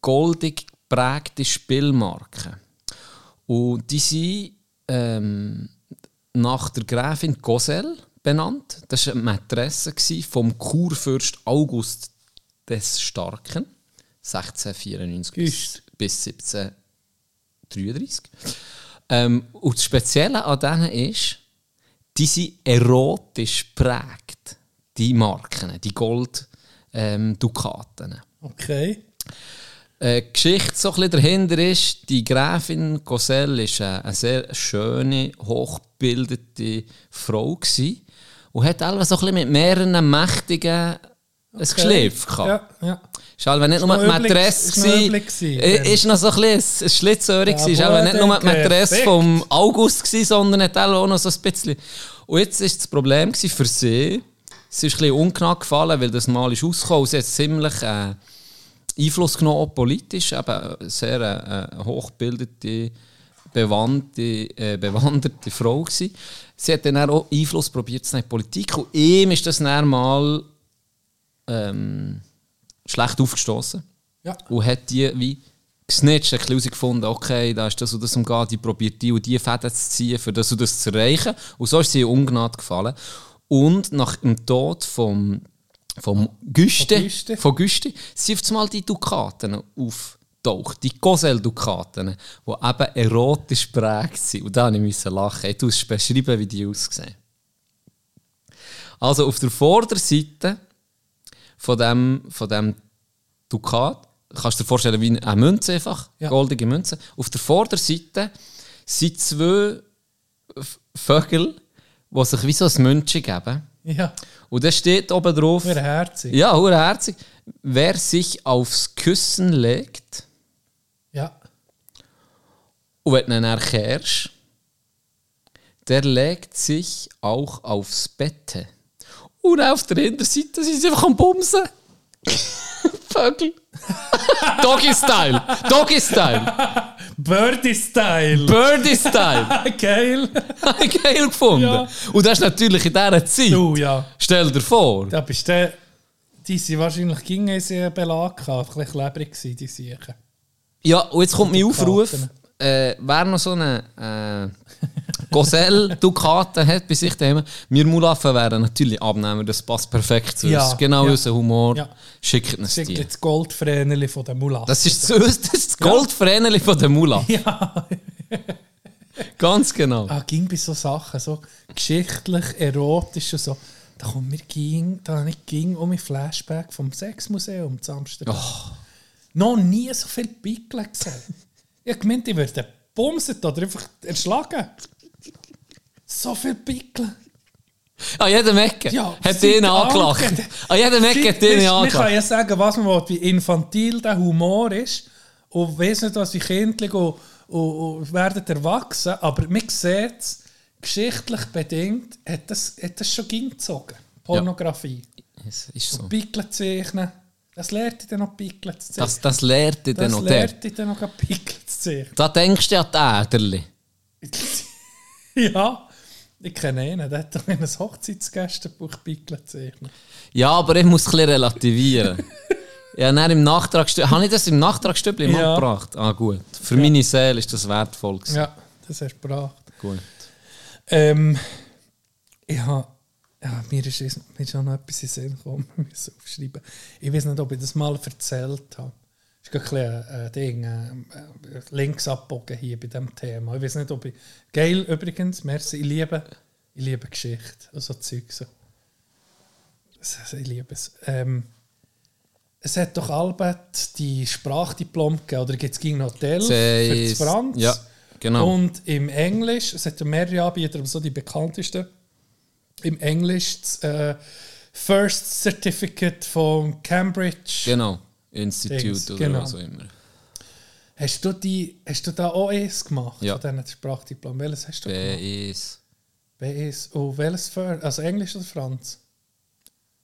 goldig geprägte Spielmarken. Und die sind ähm, nach der Gräfin Gosel benannt. Das war eine Mätresse vom Kurfürst August des Starken, 1694 bis, bis 1733. Ähm, und das Spezielle an denen ist, die sind erotisch prägt, die Marken, die Gold ähm. Okay. Äh, die Geschichte so ein bisschen dahinter ist, die Gräfin Cosel war eine, eine sehr schöne, hochgebildete Frau gewesen und hat alle so ein bisschen mit mehreren mächtigen ein Geschliff gehabt. Ja, ja. Ist halt, nicht nur noch die Mätresse ist war, äh, ist noch so ein bisschen ein Schlitzohr gewesen. Ist Ja, halt, nicht nur die Mätresse vom August gewesen, sondern hat auch noch so ein bisschen. Und jetzt ist das Problem für sie, sie ist ein bisschen unknack gefallen, weil das Mal ist rausgekommen. Sie hat ziemlich äh, Einfluss genommen, politisch, eben eine sehr äh, äh, hochgebildete, bewandte, äh, bewanderte Frau gewesen. Sie hat dann auch Einfluss probiert zu nehmen Politik und ihm ist das dann mal ähm, schlecht aufgestoßen Ja. und hat die wie gesnitcht, hat herausgefunden, okay, da ist das und das umgeht, die probiert die und die Fäden zu ziehen, für das und das zu erreichen. Und so ist sie in Ungnade gefallen. Und nach dem Tod vom, vom Güste, Von Güste. von Güste, sind auf einmal die Dukaten auftaucht, die Gosel-Dukaten, die eben erotisch prägt sind. Und da musste ich lachen. Ich muss beschreiben, wie die aussehen. Also auf der Vorderseite von dem, von dem Dukat, kannst du dir vorstellen, wie eine Münze einfach, Ja. goldige Münze. Auf der Vorderseite sind zwei Vögel, die sich wie so ein Münzchen geben. Ja. Und da steht oben drauf, Wäre herzig. ja, hure herzig, wer sich aufs Küssen legt Ja. und wenn du ihn erkehrst, der legt sich auch aufs Bett. Und auf der Hinterseite sind sie einfach am Bumsen. Vögel. Doggy-Style. Doggy-Style. Birdie-Style. Birdie-Style. Geil. Geil gefunden. Ja. Und das ist natürlich in dieser Zeit. Du, ja. Stell dir vor. Da bist du... Die sind wahrscheinlich ging es einen Belag gehabt. Ein bisschen klebrig gewesen, die Siechen. Ja, und jetzt kommt mein. Aufruf. Äh, wer noch so eine äh, Goselle-Dukaten hat bei sich daheim, wir Mulaffen wären natürlich Abnehmer, das passt perfekt zu Ja, uns. Genau ja. unser Humor. Ja. Schickt uns Das ist die. das Goldvreneli von der Mulat. Das ist das, das, ist das Goldvreneli von der Mula. Ja. Ganz genau. Ah, ging bei so Sachen, so geschichtlich, erotisch und so. Da kommt mir ging, da habe ich ging um ein Flashback vom Sexmuseum zu Amsterdam. Noch nie so viel Pickel gesehen. Ich gemeint, ich würde bumsen oder einfach erschlagen. So viel Pickel. An jedem Ecke Ja, hat ihn angelacht. An jedem Ecke hat ihn Weisst, Man kann angelacht. ja sagen, was man will, wie infantil der Humor ist. Und weiss nicht, was wie kindlich und, und, und werden erwachsen. Aber man sieht es, geschichtlich bedingt, hat das, hat das schon gezogen. Pornografie. Es ist so. Pickeln zeichnen. Das lehrt dich dann noch Pickeln zu zeichnen. Das, das lehrt dich dann das noch der. lehrt dich dann noch Pickeln zu zeichnen. Da denkst du an die Äderli. ja, ich kenne einen, der hat doch in ein Hochzeitsgästebuch Pickeln zeichnen. Ja, aber ich muss ein bisschen relativieren. ja, dann im Nachtragsstübli. Habe ich das im Nachtragsstübli mal Ja. gebracht? Ah, gut. Für meine Seele ist das wertvoll. gewesen. Ja, das hast du gebracht. Gut. Ähm, ich habe, ja, mir ist, es- mir ist auch noch etwas in den Sinn gekommen, müssen aufschreiben. Ich weiß nicht, ob ich das mal erzählt habe. Ist ein, bisschen ein, Ding, äh, äh, links abbogen hier bei diesem Thema. Ich weiß nicht, ob ich... Geil übrigens, merci, ich liebe, ich liebe Geschichte, also Zeug so. Das- das- Ich liebe es. Ähm, es hat doch Albert die Sprachdiplom gegeben, oder gibt es gegen Hotel für Franz? Ja, genau. Und im Englisch, es hat ja mehrere Anbieter, aber so die bekanntesten, im Englisch das äh, First Certificate von Cambridge. Genau. Institute Dings, oder genau. was auch immer. Hast, du die, hast du da auch eins gemacht? Ja. Von diesen Sprachdiplom? Welches hast du gemacht? BIS. BS. Oh, welches für? Also Englisch oder Franz?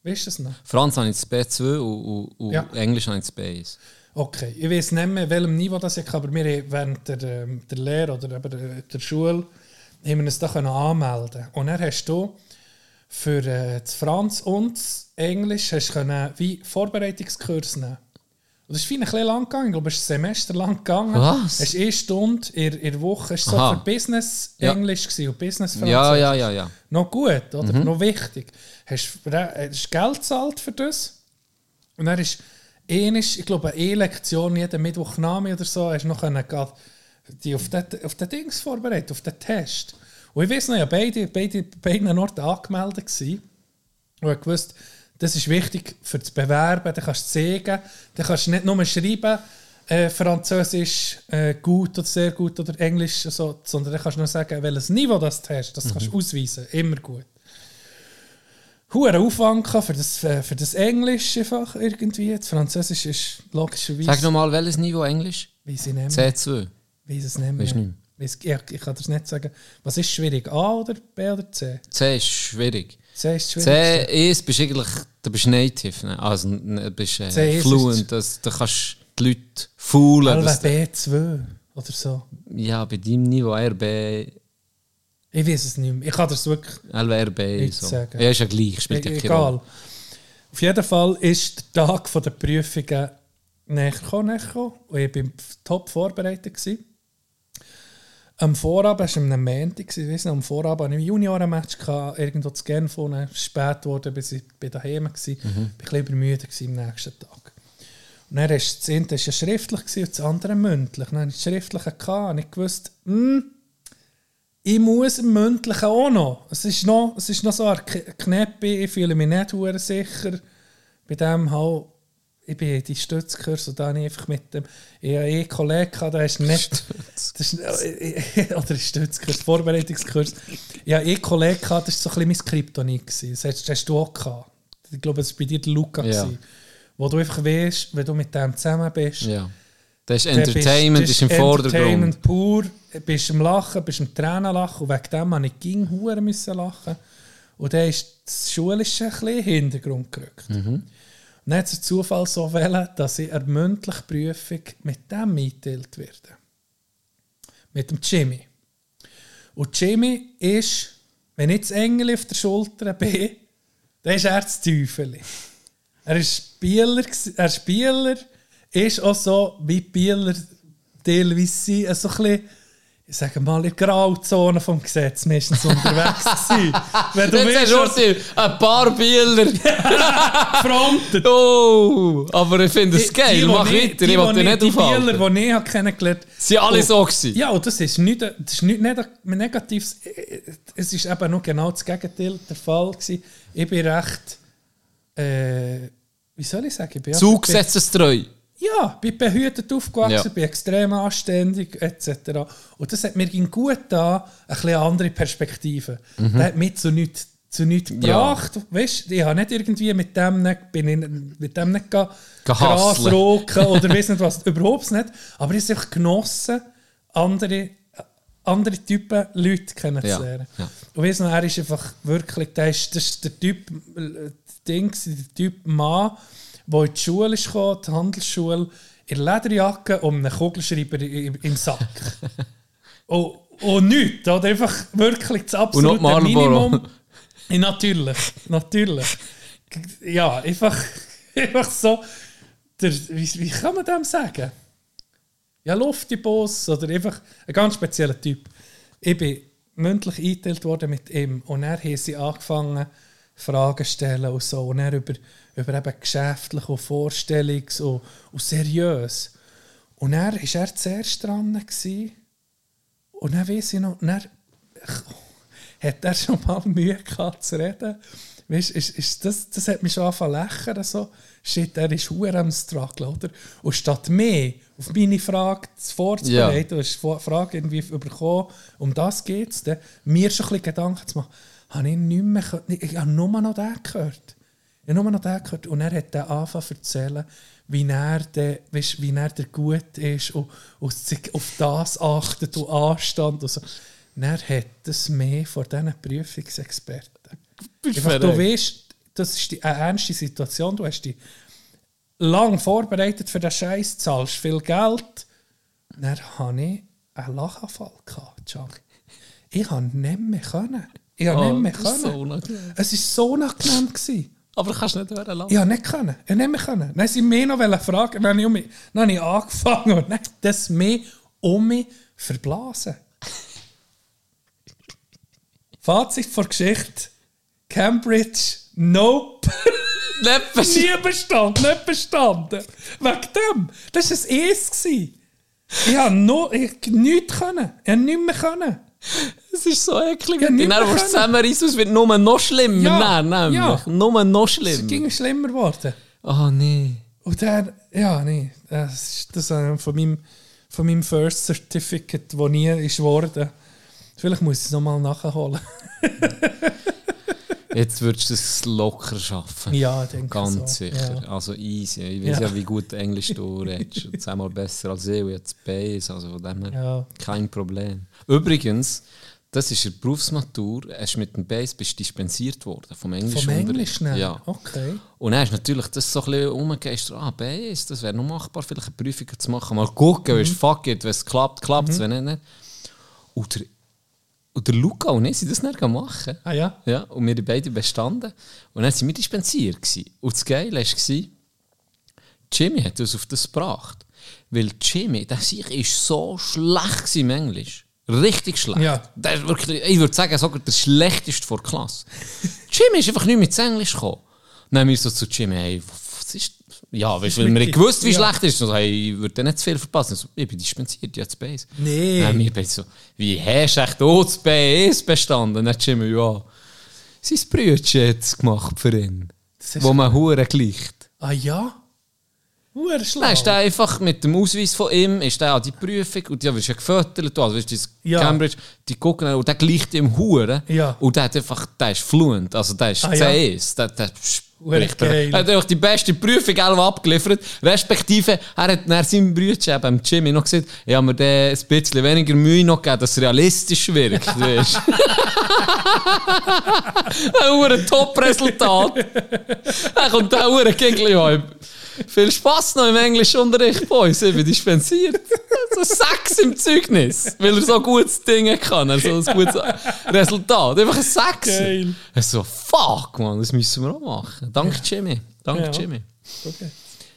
Weißt du das noch? Franz habe ich das B2 und, und, und Ja. Englisch habe ich das B1. Okay, ich weiß nicht mehr, welchem Niveau das ich aber wir während der, ähm, der Lehre oder eben der, Schule haben wir uns da können anmelden Und dann hast du für äh, das Franz und das Englisch hast du können wie Vorbereitungskurs nehmen. Und das ist ein bisschen lang gegangen, ich glaube, es ist ein Semester lang gegangen. Was? Es ist eine Stunde in, in der Woche, es war so für Business Ja. Englisch und Business Französisch. Ja, ja, ja, ja. Noch gut, oder? Mhm. Noch wichtig. Hast du hast Geld gezahlt für das? Und dann ist ähnlich, ich glaube, eine Lektion jeden Mittwochnachmittag oder so, hast du noch können, die auf den, auf den Dings vorbereitet, auf den Test. Und ich weiß noch, ja, beide, beide, beiden Orten angemeldet gewesen. Und ich gewusst, das ist wichtig für das Bewerben, dann kannst du zeigen, dann kannst du nicht nur schreiben, äh, Französisch äh, gut oder sehr gut oder Englisch, so, sondern dann kannst du noch sagen, welches Niveau das du hast, das kannst du ausweisen, immer gut. Hoher Aufwand für das, äh, für das Englisch einfach irgendwie, das Französisch ist logischerweise... Sag nochmal, welches Niveau Englisch? Weiss ich nicht mehr. C2. Weiss es nicht mehr. Ich, ich kann das nicht sagen. Was ist schwierig, A oder B oder C? C ist schwierig. C ist schwierig. C1 bist du eigentlich, du bist native, ne? also du bist äh, C1 ist- fluent, das, da kannst du die Leute foolen. Alwe dass- B2 oder so. Ja, bei deinem Niveau RB, Ich weiß es nicht mehr. Ich kann das wirklich... Nicht so. sagen. Ja, ist ja gleich, spielt ja E- Rolle. Egal. Auf jeden Fall ist der Tag der Prüfungen näher gekommen, näher gekommen. Und ich war top vorbereitet. Gewesen. Am Vorabend, es war am Montag, weiss am Vorabend hatte ich Juniorenmatch, irgendwo zu Genf, spät geworden, bis ich bei daheim war. Ich war ein bisschen übermüdet am nächsten Tag. Und dann ist das eine ja schriftlich und das andere mündlich. Dann hatte ich das Schriftliche und ich wusste, hm, ich muss im Mündlichen auch noch. Es ist noch, es ist noch so ein K- Knäppi, ich fühle mich nicht sicher. Bei dem halt, ich bin in die Stützkurs und dann einfach mit dem, ich habe einen Kollegen gehabt, der ist nicht, das ist, äh, oder Stützkurs, Vorbereitungskurs. Ich habe einen Kollegen gehabt, das war so ein bisschen mein Kryptonit. Das hast, das hast du auch gehabt. Ich glaube, das war bei dir der Luca. Ja. gewesen. Wo du einfach weißt, wenn du mit dem zusammen bist, Ja. Das ist dann bist- Entertainment, das ist im Vordergrund. Entertainment pur, bist am Lachen, bist am Tränen lachen und wegen dem musste ich ging hure müssen lachen. Und dann ist das Schulische ein bisschen in den Hintergrund gerückt. Mhm. Dann hat es Zufall so wählen, dass ich eine mündliche Prüfung mit dem eingeteilt werde. Mit dem Jimmy. Und Jimmy ist, wenn ich das Engel auf der Schulter bin, dann ist er das Teufel. Er ist Spieler, er Spieler, ist auch so, wie Spieler teilweise sind, also ein bisschen, ich sage mal, in der Grauzone vom Gesetz meistens unterwegs gewesen. Wenn du Jetzt hast willst, du ein paar Bilder. frontet. oh, aber ich finde es Die- geil. die, Mach die weiter, die, ich die, dich nicht die aufhalten. Bieler, die ich habe kennengelernt Sie waren alle Oh. so. Gewesen. Ja, und das ist nicht, das ist nicht neg- negatives. Es ist eben noch genau das Gegenteil der Fall gewesen. Ich bin recht, äh, wie soll ich sagen, ich bin Zu bin- gesetzestreu. Ja, bin behütet aufgewachsen, Ja. bin extrem anständig etc. Und das hat mir gut da ein bisschen andere Perspektive. Das hat mich zu nichts zu nichts gebracht. Weißt, ich habe nicht irgendwie mit dem nicht, bin ich mit dem nicht ga, Gras roken oder weiß nicht was. Überhaupt nicht. Aber ich habe es genossen, andere, andere Typen Leute kennenzulernen. Ja, ja. Und weiss noch, er ist einfach wirklich, der ist, das ist der Typ, äh, Ding, der Typ Mann, der in die Schule ist gekommen, die Handelsschule, in der Lederjacke und einem Kugelschreiber im, Sack. und, und nichts, oder? Einfach wirklich das absolute. Minimum. Ja, natürlich, natürlich. Ja, einfach, einfach so, der, wie, wie kann man dem sagen? Ja, Luftiboss oder einfach ein ganz spezieller Typ. Ich bin mündlich eingeteilt worden mit ihm und er haben sie angefangen, Fragen stellen und so. Und er über, über eben geschäftlich und Vorstellungs- und, und seriös. Und er war er zuerst dran. Gewesen. Und dann weiss ich noch, dann hat er schon mal Mühe gehabt zu reden. Weißt, ist, ist das, das hat mich schon angefangen zu lächeln. So. Shit, er ist hure am Struggle, oder? Und statt mehr auf meine Frage zu vorzubereiten, du hast die Frage irgendwie bekommen, um das geht es, mir schon ein bisschen Gedanken zu machen, habe ich nicht mehr, gehört. ich habe nur noch den gehört. Ich habe nur noch den gehört. Und er hat dann angefangen zu erzählen, wie er, der, weißt, wie er der gut ist und, und sich auf das achtet und Anstand. Und so. Und er hat es mehr von diesen Prüfungsexperten. Einfach, du weißt, das ist die, eine ernste Situation. Du hast dich lang vorbereitet für den Scheiß, zahlst viel Geld. Dann hatte ich einen Lachanfall. Gehabt. Ich konnte nicht mehr. Können. Ich konnte Oh, nicht mehr. das ist Können. so unangenehm. es war so unangenehm. Gewesen. Aber kannst du nicht hören lassen. Konnte nicht können. Ich konnte nicht mehr können. Dann sie mich noch fragen, habe ich, um mich, dann habe ich angefangen und dann das mehr um mich verblasen. Fazit vor Geschichte. Cambridge, nope. Nicht best- Nie bestanden, nicht bestanden. Wegen dem. Das war ein Es. gewesen. Ich habe no, ich hab nichts können. Ich habe nichts mehr können. Es ist so eklig. Ja, du mehr dann willst können. zusammenreißen, es wird nur noch schlimmer. Ja, Nein, ja. nämlich. Nur noch Es schlimmer. ging schlimmer geworden. Oh nee. Und dann, ja, nee, das ist das äh, von meinem, von meinem First Certificate, das nie ist geworden. Vielleicht muss ich es nochmal nachholen. Jetzt würdest du es locker schaffen. Ja, ich denke Ganz so. sicher. Ja. Also easy. Ich weiß Ja. ja, wie gut Englisch du redest. Und Zehnmal besser als ich und jetzt Base. Also von dem her Ja. kein Problem. Übrigens, das ist eine Berufsmatur. Hast mit dem Base bist du dispensiert worden vom Englisch. Vom Englisch nehmen? Ja. Okay. Und dann ist natürlich das so ein bisschen umgegeistert. Ah, Base, das wäre noch machbar, vielleicht eine Prüfung zu machen. Mal gucken, Mhm. fuck it, wenn es klappt, klappt es, wenn nicht, nicht. Und und der Luca und ich sind das nicht machen. Ah ja? Ja, und wir beide bestanden. Und dann waren wir dispensiert. Gewesen. Und das Geile war, Jimmy hat uns auf das gebracht. Weil Jimmy, der sich ist so schlecht im Englisch. Richtig schlecht. Ja. Der ist wirklich, ich würde sagen, sogar der schlechteste vor der Klasse. Jimmy ist einfach nicht mit Englisch gekommen. Dann haben wir so zu Jimmy, hey, ja, weißt, weil wir nicht gewusst, wie Ja. schlecht es ist. Also, hey, ich würde nicht zu viel verpassen. So, ich bin dispensiert, jetzt Base. Nee. Dann wir beide so, wie hast du echt auch das BS bestanden? Dann hat Jimmy, ja, sein Brütchen hat gemacht für ihn. Wo man Huren gleicht. Ah ja? Uhr schlau. Dann ist der einfach mit dem Ausweis von ihm ist der an die Prüfung und ja, wirst ja gefüttert, also du, das Ja. Cambridge, die gucken und der gleicht ihm Huren Ja. und der hat einfach, der ist fluent, also der ist Ah, ja. CS, der, der geil. Er hat einfach die beste Prüfung abgeliefert, respektive er hat nach seinem Brütchen, eben Jimmy, noch gesagt, ich habe mir den ein bisschen weniger Mühe noch gegeben, dass es realistisch wirkt, weißt. Ein Top-Resultat. Dann kommt hure Gegli, ja, viel Spass noch im Englischunterricht, Boys, ich bin dispensiert. So Sechs im Zeugnis, weil er so gutes Ding kann, also ein gutes Resultat. Einfach ein Sechs. Geil. So, fuck, man, das müssen wir auch machen. Danke, Jimmy. Danke, Ja. Jimmy. Okay.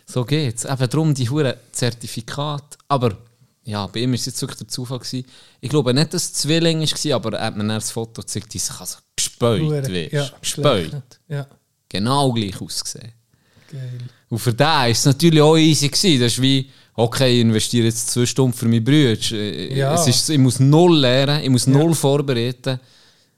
So geht's. Eben darum die hure Zertifikat. Aber ja, bei ihm war es jetzt wirklich der Zufall. Gewesen. Ich glaube nicht, dass es Zwilling war, aber er hat mir das Foto gezeigt, die sich also gespäut wird. ja, gespäut. Ja, Genau gleich ausgesehen. geil. Und für den war es natürlich auch easy. Gewesen. Das ist wie, okay, ich investiere jetzt zwei Stunden für meine Brüder. Äh, Ja. Es ist, ich muss null lernen, ich muss null vorbereiten.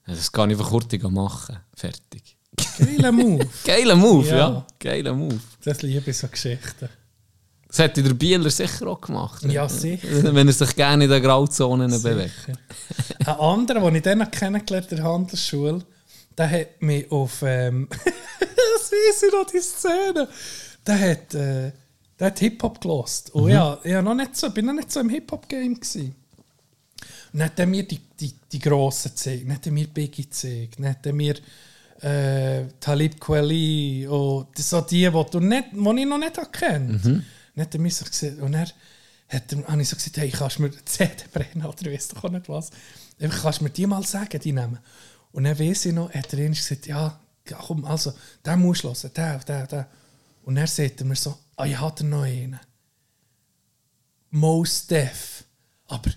Das kann ich einfach kurz machen. Fertig. Geiler Move. Geiler Move, Ja. ja. Geiler Move. Das liebe ich so Geschichten. Das hätte der Bieler sicher auch gemacht. Ja, sicher. Wenn er sich gerne in den Grauzonen bewegt. Sicher. Ein anderer, den ich dann noch kennengelernt habe der Handelsschule, der hat mich auf. Ähm, das weiß ich noch, die Szene. Der hat, äh, der hat Hip-Hop gelost. Und ja, ich war noch nicht so, bin noch nicht so im Hip-Hop-Game. gewesen. Und dann hat er mir die, die, die Grossen gezeigt, dann hat er mir Biggie gezeigt, dann hat er mir äh, Talib Kweli und so die, die, du nicht, die ich noch nicht kennt. Dann hat er mir so gesagt, und er hat er, habe ich so gesagt, hey, kannst du mir die CD brennen oder weiss doch auch nicht was. Einfach, kannst du mir die mal sagen, die nehmen. Und dann weiss ich noch, hat er gesagt, ja, ja, komm, also, den musst du hören, den, den, den. Und dann sagt er mir so, ah, ich hatte noch einen. Most Def. Aber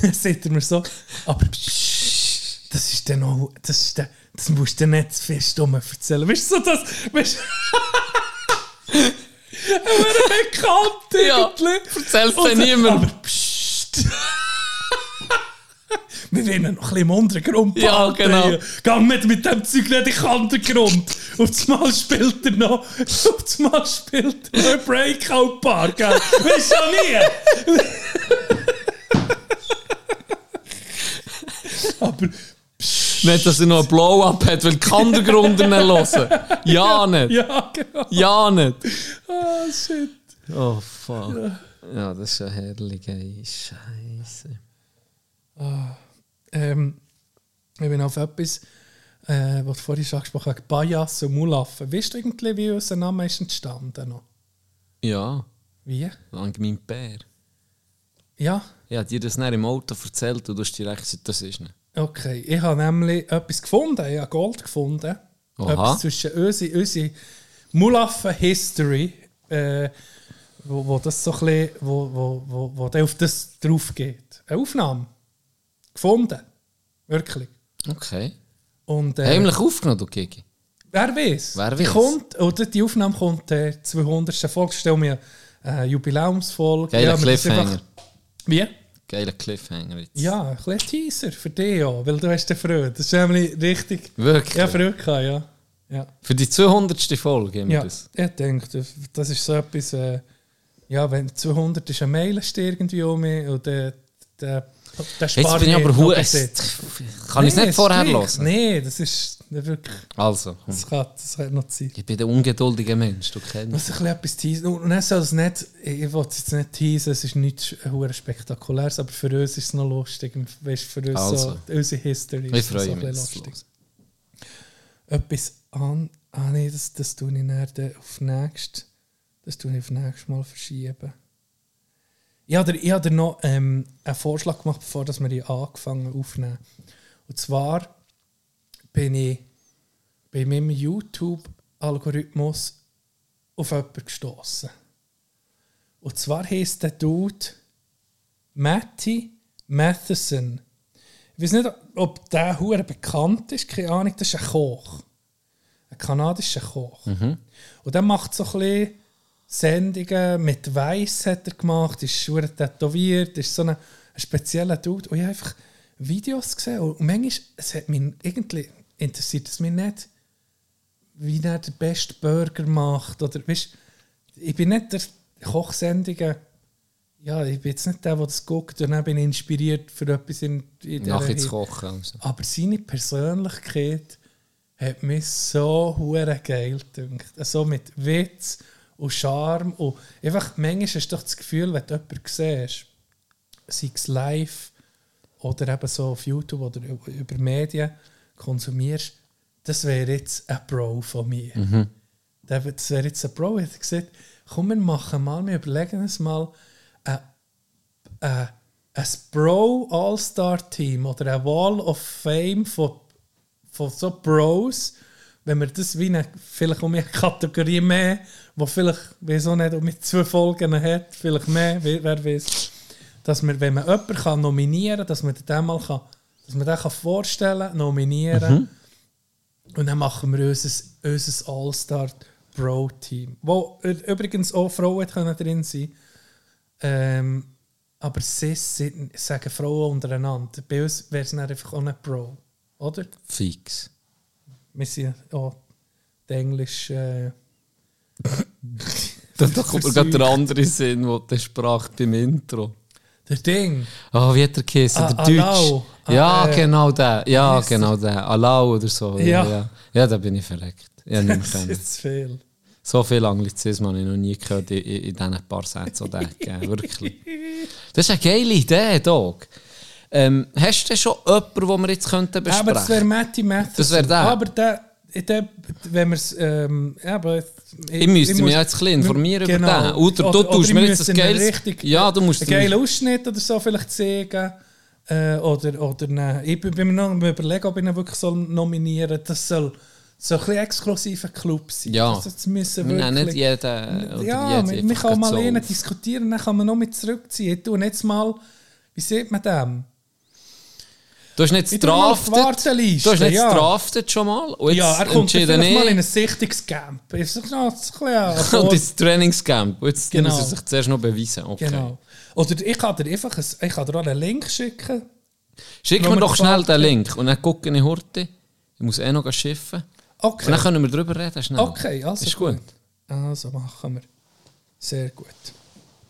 dann sagt er mir so, aber pssst, das ist dann auch, das ist dann, das musst du nicht zu fest um erzählen. Weißt du, so das, weißt du, ein Bekannter Ja, irgendwie. erzähl's Und dann so, niemandem. Aber pssst. Wir wollen noch ein bisschen im Untergrund Ja, genau. hier. Gang mit, dem Zeug nicht in den Untergrund. Und zumal spielt er noch, und zumal spielt er noch ein Breakout-Bar, gell? Weißt du nie? Aber Nicht, dass er noch einen Blow-up hat, weil die Undergrund nicht hören. Ja, nicht. ja, genau. Ja, nicht. Ah, shit. Oh, fuck. Ja, das ist eine herrliche Scheiße. Ähm, ich bin auf etwas, äh, was du vorhin schon angesprochen hast, Bajas und Mulaffen. Weißt du irgendwie, wie unser Name ist entstanden? Noch? Ja, Wie? dank meinem Bär. Ja, Ich habe dir das nicht im Auto erzählt und du hast direkt gesagt, das ist nicht. okay. Ich habe nämlich etwas gefunden, ich habe Gold gefunden. Aha. Etwas zwischen unsere, unsere Mulaffen-History, äh, wo, wo das so ein bisschen, wo, wo, wo, wo der auf das drauf geht. Eine Aufnahme. Gefunden. Wirklich. Okay. Und, äh, Heimlich aufgenommen, du Gigi? Wer weiß? Wer Die weiss? kommt, oder die Aufnahme kommt äh, 200. Folge. Stell mir eine Jubiläumsfolge. Geiler Ja, ist Cliffhanger. einfach- Wie? Geiler Cliffhanger jetzt. Ja, ein kleiner Teaser für dich ja, weil du hast den Freude. Das ist nämlich richtig... Wirklich? Ja, Freude gehabt, ja. Ja, Für die 200. Folge haben wir ja. das. ich denke, das- ist so etwas... Äh, ja, wenn 200 ist ein Mailist irgendwie um mich und der... der der Jetzt bin ich aber hu... Kann ich es nicht vorher hören? Nein, das ist nicht wirklich... Also, komm. Das kann, das kann noch sein. ich bin der ungeduldige Mensch, du kennst muss ein bisschen etwas teasen. Und soll es nicht, ich will es jetzt nicht teasen, es ist nichts spektakuläres, aber für uns ist es noch lustig. Weißt, für uns Also. so, unsere History Ich ist so freue ein mich. lustig. los. Etwas an, ah nee, das, das tue ich dann auf nächst, das tue ich auf nächstes Mal verschieben. Ich habe dir, ich habe dir noch ähm, einen Vorschlag gemacht, bevor dass wir die angefangen aufnehmen. Und zwar bin ich bei meinem YouTube-Algorithmus auf jemanden gestoßen. Und zwar heisst der Dude Matty Matheson. Ich weiß nicht, ob der hure bekannt ist, keine Ahnung, das ist ein Koch. Ein kanadischer Koch. Und der macht so ein bisschen Sendungen mit Weiß hat er gemacht, ist schwer tätowiert, ist so ein, spezieller Dude. Und ich habe einfach Videos gesehen und manchmal, es hat mich irgendwie interessiert es mich nicht, wie er den besten Burger macht. Oder, weißt, ich bin nicht der Kochsendungen, ja, ich bin jetzt nicht der, der das guckt und dann bin ich inspiriert für etwas in, in dieser Nachher zu kochen. Also. aber seine Persönlichkeit hat mich so hure geil gedacht. So mit Witz und Charme. Und einfach, manchmal du doch das Gefühl, wenn du jemanden siehst, sei es live oder eben so auf YouTube oder über- Medien konsumierst, das wäre jetzt ein Bro von mir. Der- Das wäre jetzt ein Bro. Ich hätte gesagt, komm, wir machen mal, wir überlegen uns mal ein, ein, ein Bro All-Star-Team oder ein Wall of Fame von, von so Bros, wenn wir das wie eine, vielleicht um eine Kategorie mehr, wo vielleicht, wieso nicht, mit zwei Folgen hat, vielleicht mehr, wer, weiß, dass wir, wenn man jemanden kann nominieren kann, dass man den mal kann, dass man den kann vorstellen nominieren. Und dann machen wir unser, unser All-Star Pro-Team. Wo übrigens auch Frauen können drin sein ähm, Aber sie sagen Frauen untereinander. Bei uns wäre es einfach auch nicht Pro. Oder? Fix. Wir sind auch die Englisch. Äh, Da, da kommt mir gerade der andere Sinn, wo der sprach beim Intro. der Ding. Ah, wie hat der geheißen? Ah, der Deutsch. Alau. Ah, Ja, äh, genau der. Ja, genau der. Alau oder so. Ja, Ja. ja. da bin ich verreckt. Ja, nicht mehr Das ist viel. So viel Anglizismen habe ich noch nie gehört in, in, in diesen paar Sätzen. er. Wirklich. Das ist eine geile Idee, Dog. Ähm, hast du denn schon jemanden, den wir jetzt könnten besprechen Aber das wäre Matty Matheson. Das wäre der. Aber der, der, wenn wir es. Ähm, aber Ich müsste mich jetzt ein bisschen informieren über den. Oder du tust ich mir jetzt ein geiles- Richtig, Ja, du musst einen geilen Ausschnitt oder so vielleicht zeigen. Äh, oder, oder ich bin bin mir noch überlegen, ob ich ihn wirklich soll nominieren soll. Das soll so ein bisschen exklusiver Club sein. Ja. Das, das müssen wirklich... nicht jeden. Ja, man, kann mal so diskutieren, dann kann man noch mit zurückziehen. Ich tue jetzt mal... Wie sieht man dem? Du hast nicht. Warteliste, Du hast nicht ja. draftet schon mal. Und jetzt Ja, er kommt entschieden vielleicht mal in ein Sichtungscamp. No, das ist ein bisschen... Und ins Trainingscamp. Und jetzt Genau. muss er sich zuerst noch beweisen. Okay. Genau. Oder ich kann dir einfach ein, ich kann dir auch einen Link schicken. Schick mir doch schnell den Link und dann gucke ich heute. Ich muss eh noch schiffen. Okay. Und dann können wir darüber reden. Schnell. Okay, also Ist gut. Also machen wir. Sehr gut.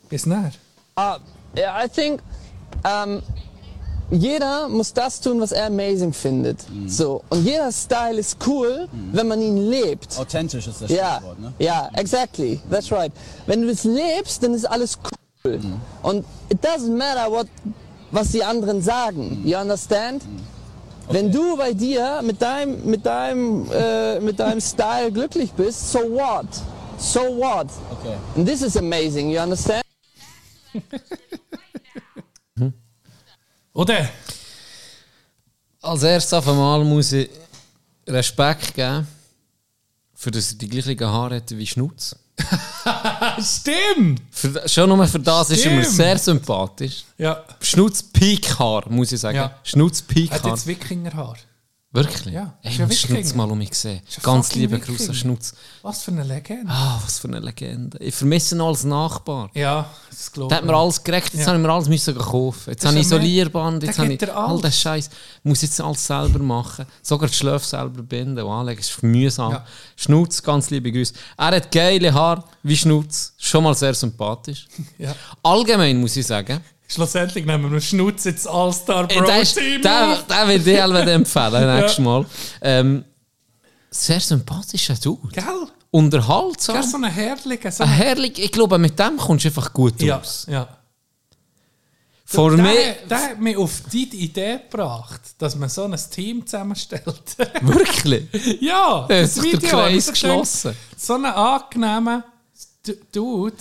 Bis näher. Uh, yeah, I think um, jeder muss das tun, was er amazing findet. So. Und jeder Style ist cool, wenn man ihn lebt. Authentisch ist das Ja, Stichwort, ne? ja, exactly. That's right. Wenn du es lebst, dann ist alles cool. Und it doesn't matter what, was die anderen sagen. You understand? Wenn du bei dir mit deinem, mit deinem, äh, mit deinem Style glücklich bist, so what? So what? Okay. And this is amazing. You understand? Oder? Als erstes auf einmal muss ich Respekt geben, für dass er die gleichen Haare hat wie Schnutz. Stimmt! Für, schon nur für das ist er mir Stimmt. sehr sympathisch. Ja. Schnutz Peakhaar, muss ich sagen. Ja. Schnutz Hat Peakhaar. jetzt Wikingerhaar. Wirklich? Ja, Ey, ist ja Schnutz mal um mich gesehen. Ganz fucking liebe Grüße Wikinger. an Schnutz. Was für eine Legende. Ah, was für eine Legende. Ich vermisse ihn als Nachbar. Ja, das glaube Der hat mir alles gerecht, jetzt Ja. habe ich mir alles müssen kaufen. Jetzt habe ich Isolierband, jetzt habe ich all den Scheiß. Muss jetzt alles selber machen. Sogar die Schläfe selber binden und anlegen. Das ist mühsam. Ja. Schnutz, ganz liebe Grüße. Er hat geile Haare wie Schnutz. Schon mal sehr sympathisch. Ja. Allgemein muss ich sagen, Schlussendlich nehmen wir Schnutz jetzt All-Star Pro der, ist, Team der, auf. der will ich allweil empfehlen, nächstes Mal. Ähm, sehr sympathischer Dude. Gell? Unterhaltsam. Gell, so eine herrliche... So Ein herrlich, ich glaube, mit dem kommst du einfach gut ja, aus. ja. Vor der, mir, der hat mich auf die Idee gebracht, dass man so ein Team zusammenstellt. wirklich. ja, Da das sich der Video, Kreis geschlossen. So einen angenehmen Dude,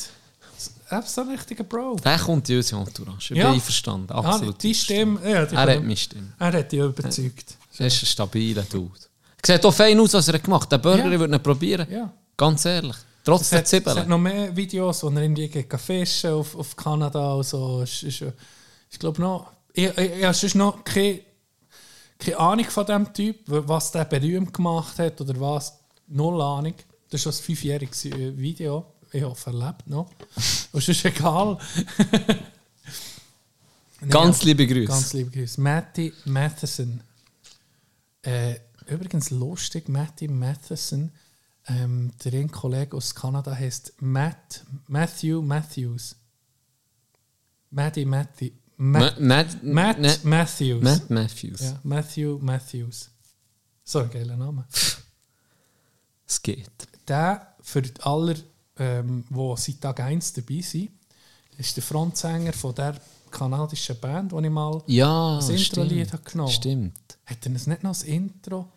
ist so ein richtiger Bro. Der kommt in unsere Entourage. Ich Ja. bin einverstanden. Absolut. Ah, die Stimme, ja, die Er hat meine Stimme. Er hat dich überzeugt. Er ist ein stabiler Dude. Sieht auch fein aus, was er gemacht hat. Der Burger, Ja. ich würde ihn probieren. Ja. Ganz ehrlich. Trotz Es der hat, es hat noch mehr Videos, wo er irgendwie geht fischen auf, auf Kanada und so. Ist, ist, ich glaube noch, ich, ich, ich habe sonst noch keine, keine Ahnung von dem Typ, was der berühmt gemacht hat oder was. Null Ahnung. Das ist schon ein fünfjähriges äh, Video. Ich hoffe, er lebt noch. Und es ist egal. Ganz liebe Grüße. Ganz liebe Grüße. Matty Matheson. Äh, übrigens lustig, Matty Matheson. Ähm, der ein Kollege aus Kanada heißt Matt, Matthew Matthews. Matty Matthew. Ma- Matt, Matt, Matt Ne- Matthews. Matt Matthews. Ja, Matthew Matthews. So ein geiler Name. Es geht. Der, für alle, ähm, die seit Tag 1 dabei sind, ist der Frontsänger von der kanadischen Band, die ich mal Ja, das Intro-Lied habe genommen. Stimmt. Hat er das nicht noch das Intro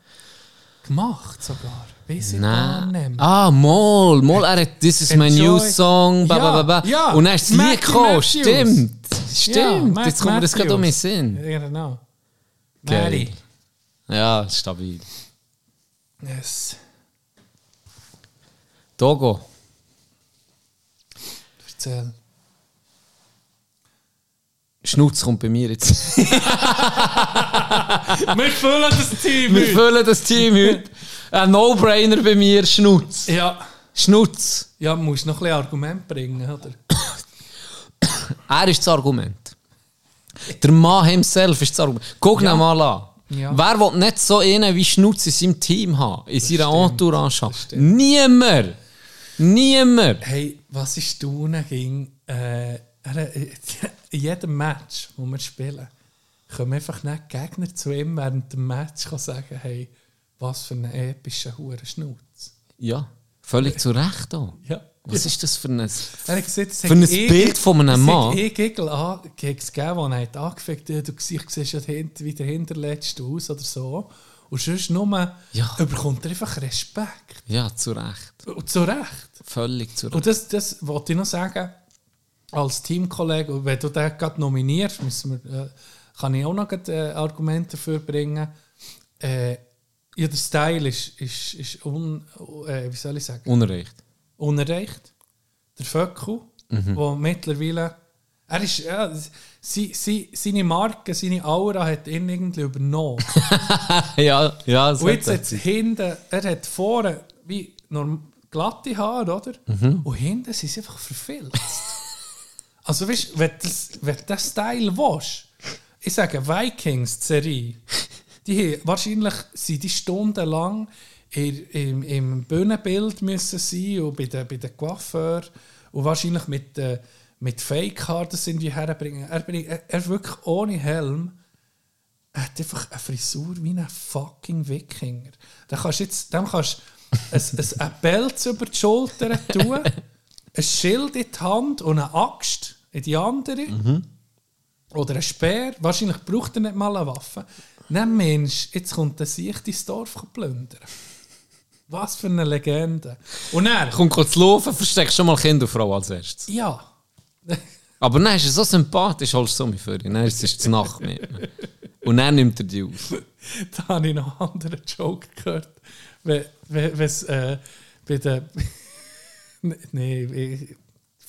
gemacht sogar? Weiß ich Nein. gar nicht mehr. Ah, mal, mal, er hat This is my new Enjoy. song, ba, Ja, ba, ba, ba. ja. Und dann ist das Lied gekommen. Stimmt. Stimmt. Matt Jetzt kommt mir das gerade um mich Sinn. Ja, genau. Mary. Ja, stabil. Yes. Togo. Erzähl. Schnutz kommt bei mir jetzt. Wir füllen das Team Wir heute. füllen das Team heute. Ein No-Brainer bei mir, Schnutz. Ja. Schnutz. Ja, du musst noch ein bisschen Argument bringen, oder? Er ist das Argument. Der Mann himself ist das Argument. Guck ihn mal an. Ja. Wer will nicht so einen wie Schnutz in seinem Team haben? In seiner stimmt, Entourage haben? das. Niemand! Niemand! Hey, was ist tun ging? Äh, in jedem Match, wo wir spielen, können einfach nicht Gegner zu ihm während dem Match sagen, hey, was für einen epischen Hurenschnutz. Ja, völlig zu Recht auch. Ja. Was ist das für ein... Gesagt, es Für ein hat eh- Bild von einem Mann? eh Giggle an- gegeben, den er hat angefickt hat. Du siehst ja wie der Hinterletzte aus oder so. Und sonst nur Ja. überkommt er einfach Respekt. Ja, zu Recht. Und zu Recht. Völlig zu Recht. Und das, das wollte ich noch sagen, als Teamkollege, und wenn du den gerade nominierst, müssen wir, äh, kann ich auch noch gerade, äh, Argumente dafür bringen. Äh, ja, der Style ist, ist, ist un, äh, wie soll ich sagen, Unrecht. unerreicht. Der Föcku, der mittlerweile, er ist, ja, sie, sie, seine Marke, seine Aura hat ihn irgendwie übernommen. ja, ja, das Und jetzt hat hinten, er hat vorne wie norm glatte Haare, oder? Und hinten sind sie einfach verfilzt. also weißt du, wenn du das- wenn den Style willst, ich sage Vikings, die Serie, die haben, wahrscheinlich sind die stundenlang in, im, im Bühnenbild müssen sein und bei den, bei den Coiffeur und wahrscheinlich mit, äh, mit Fake-Haaren das irgendwie herbringen. Er, er, er wirklich ohne Helm er hat einfach eine Frisur wie ein fucking Wikinger. Da kannst du jetzt, dem kannst du ein, ein, Pelz über die Schulter tun, ein Schild in die Hand und eine Axt in die andere. Oder ein Speer. Wahrscheinlich braucht er nicht mal eine Waffe. Nein, Mensch, jetzt kommt er sich dein Dorf plündern. Was für eine Legende. Und er, Komm kurz laufen, versteckst schon mal Kind und Frau als erstes. ja. Aber dann ist er so sympathisch, holst du mich für ihn. Dann ist es die Nacht mit ihm. Und dann nimmt er die auf. da habe ich noch einen anderen Joke gehört. Wenn es äh, bei den. Nein, ich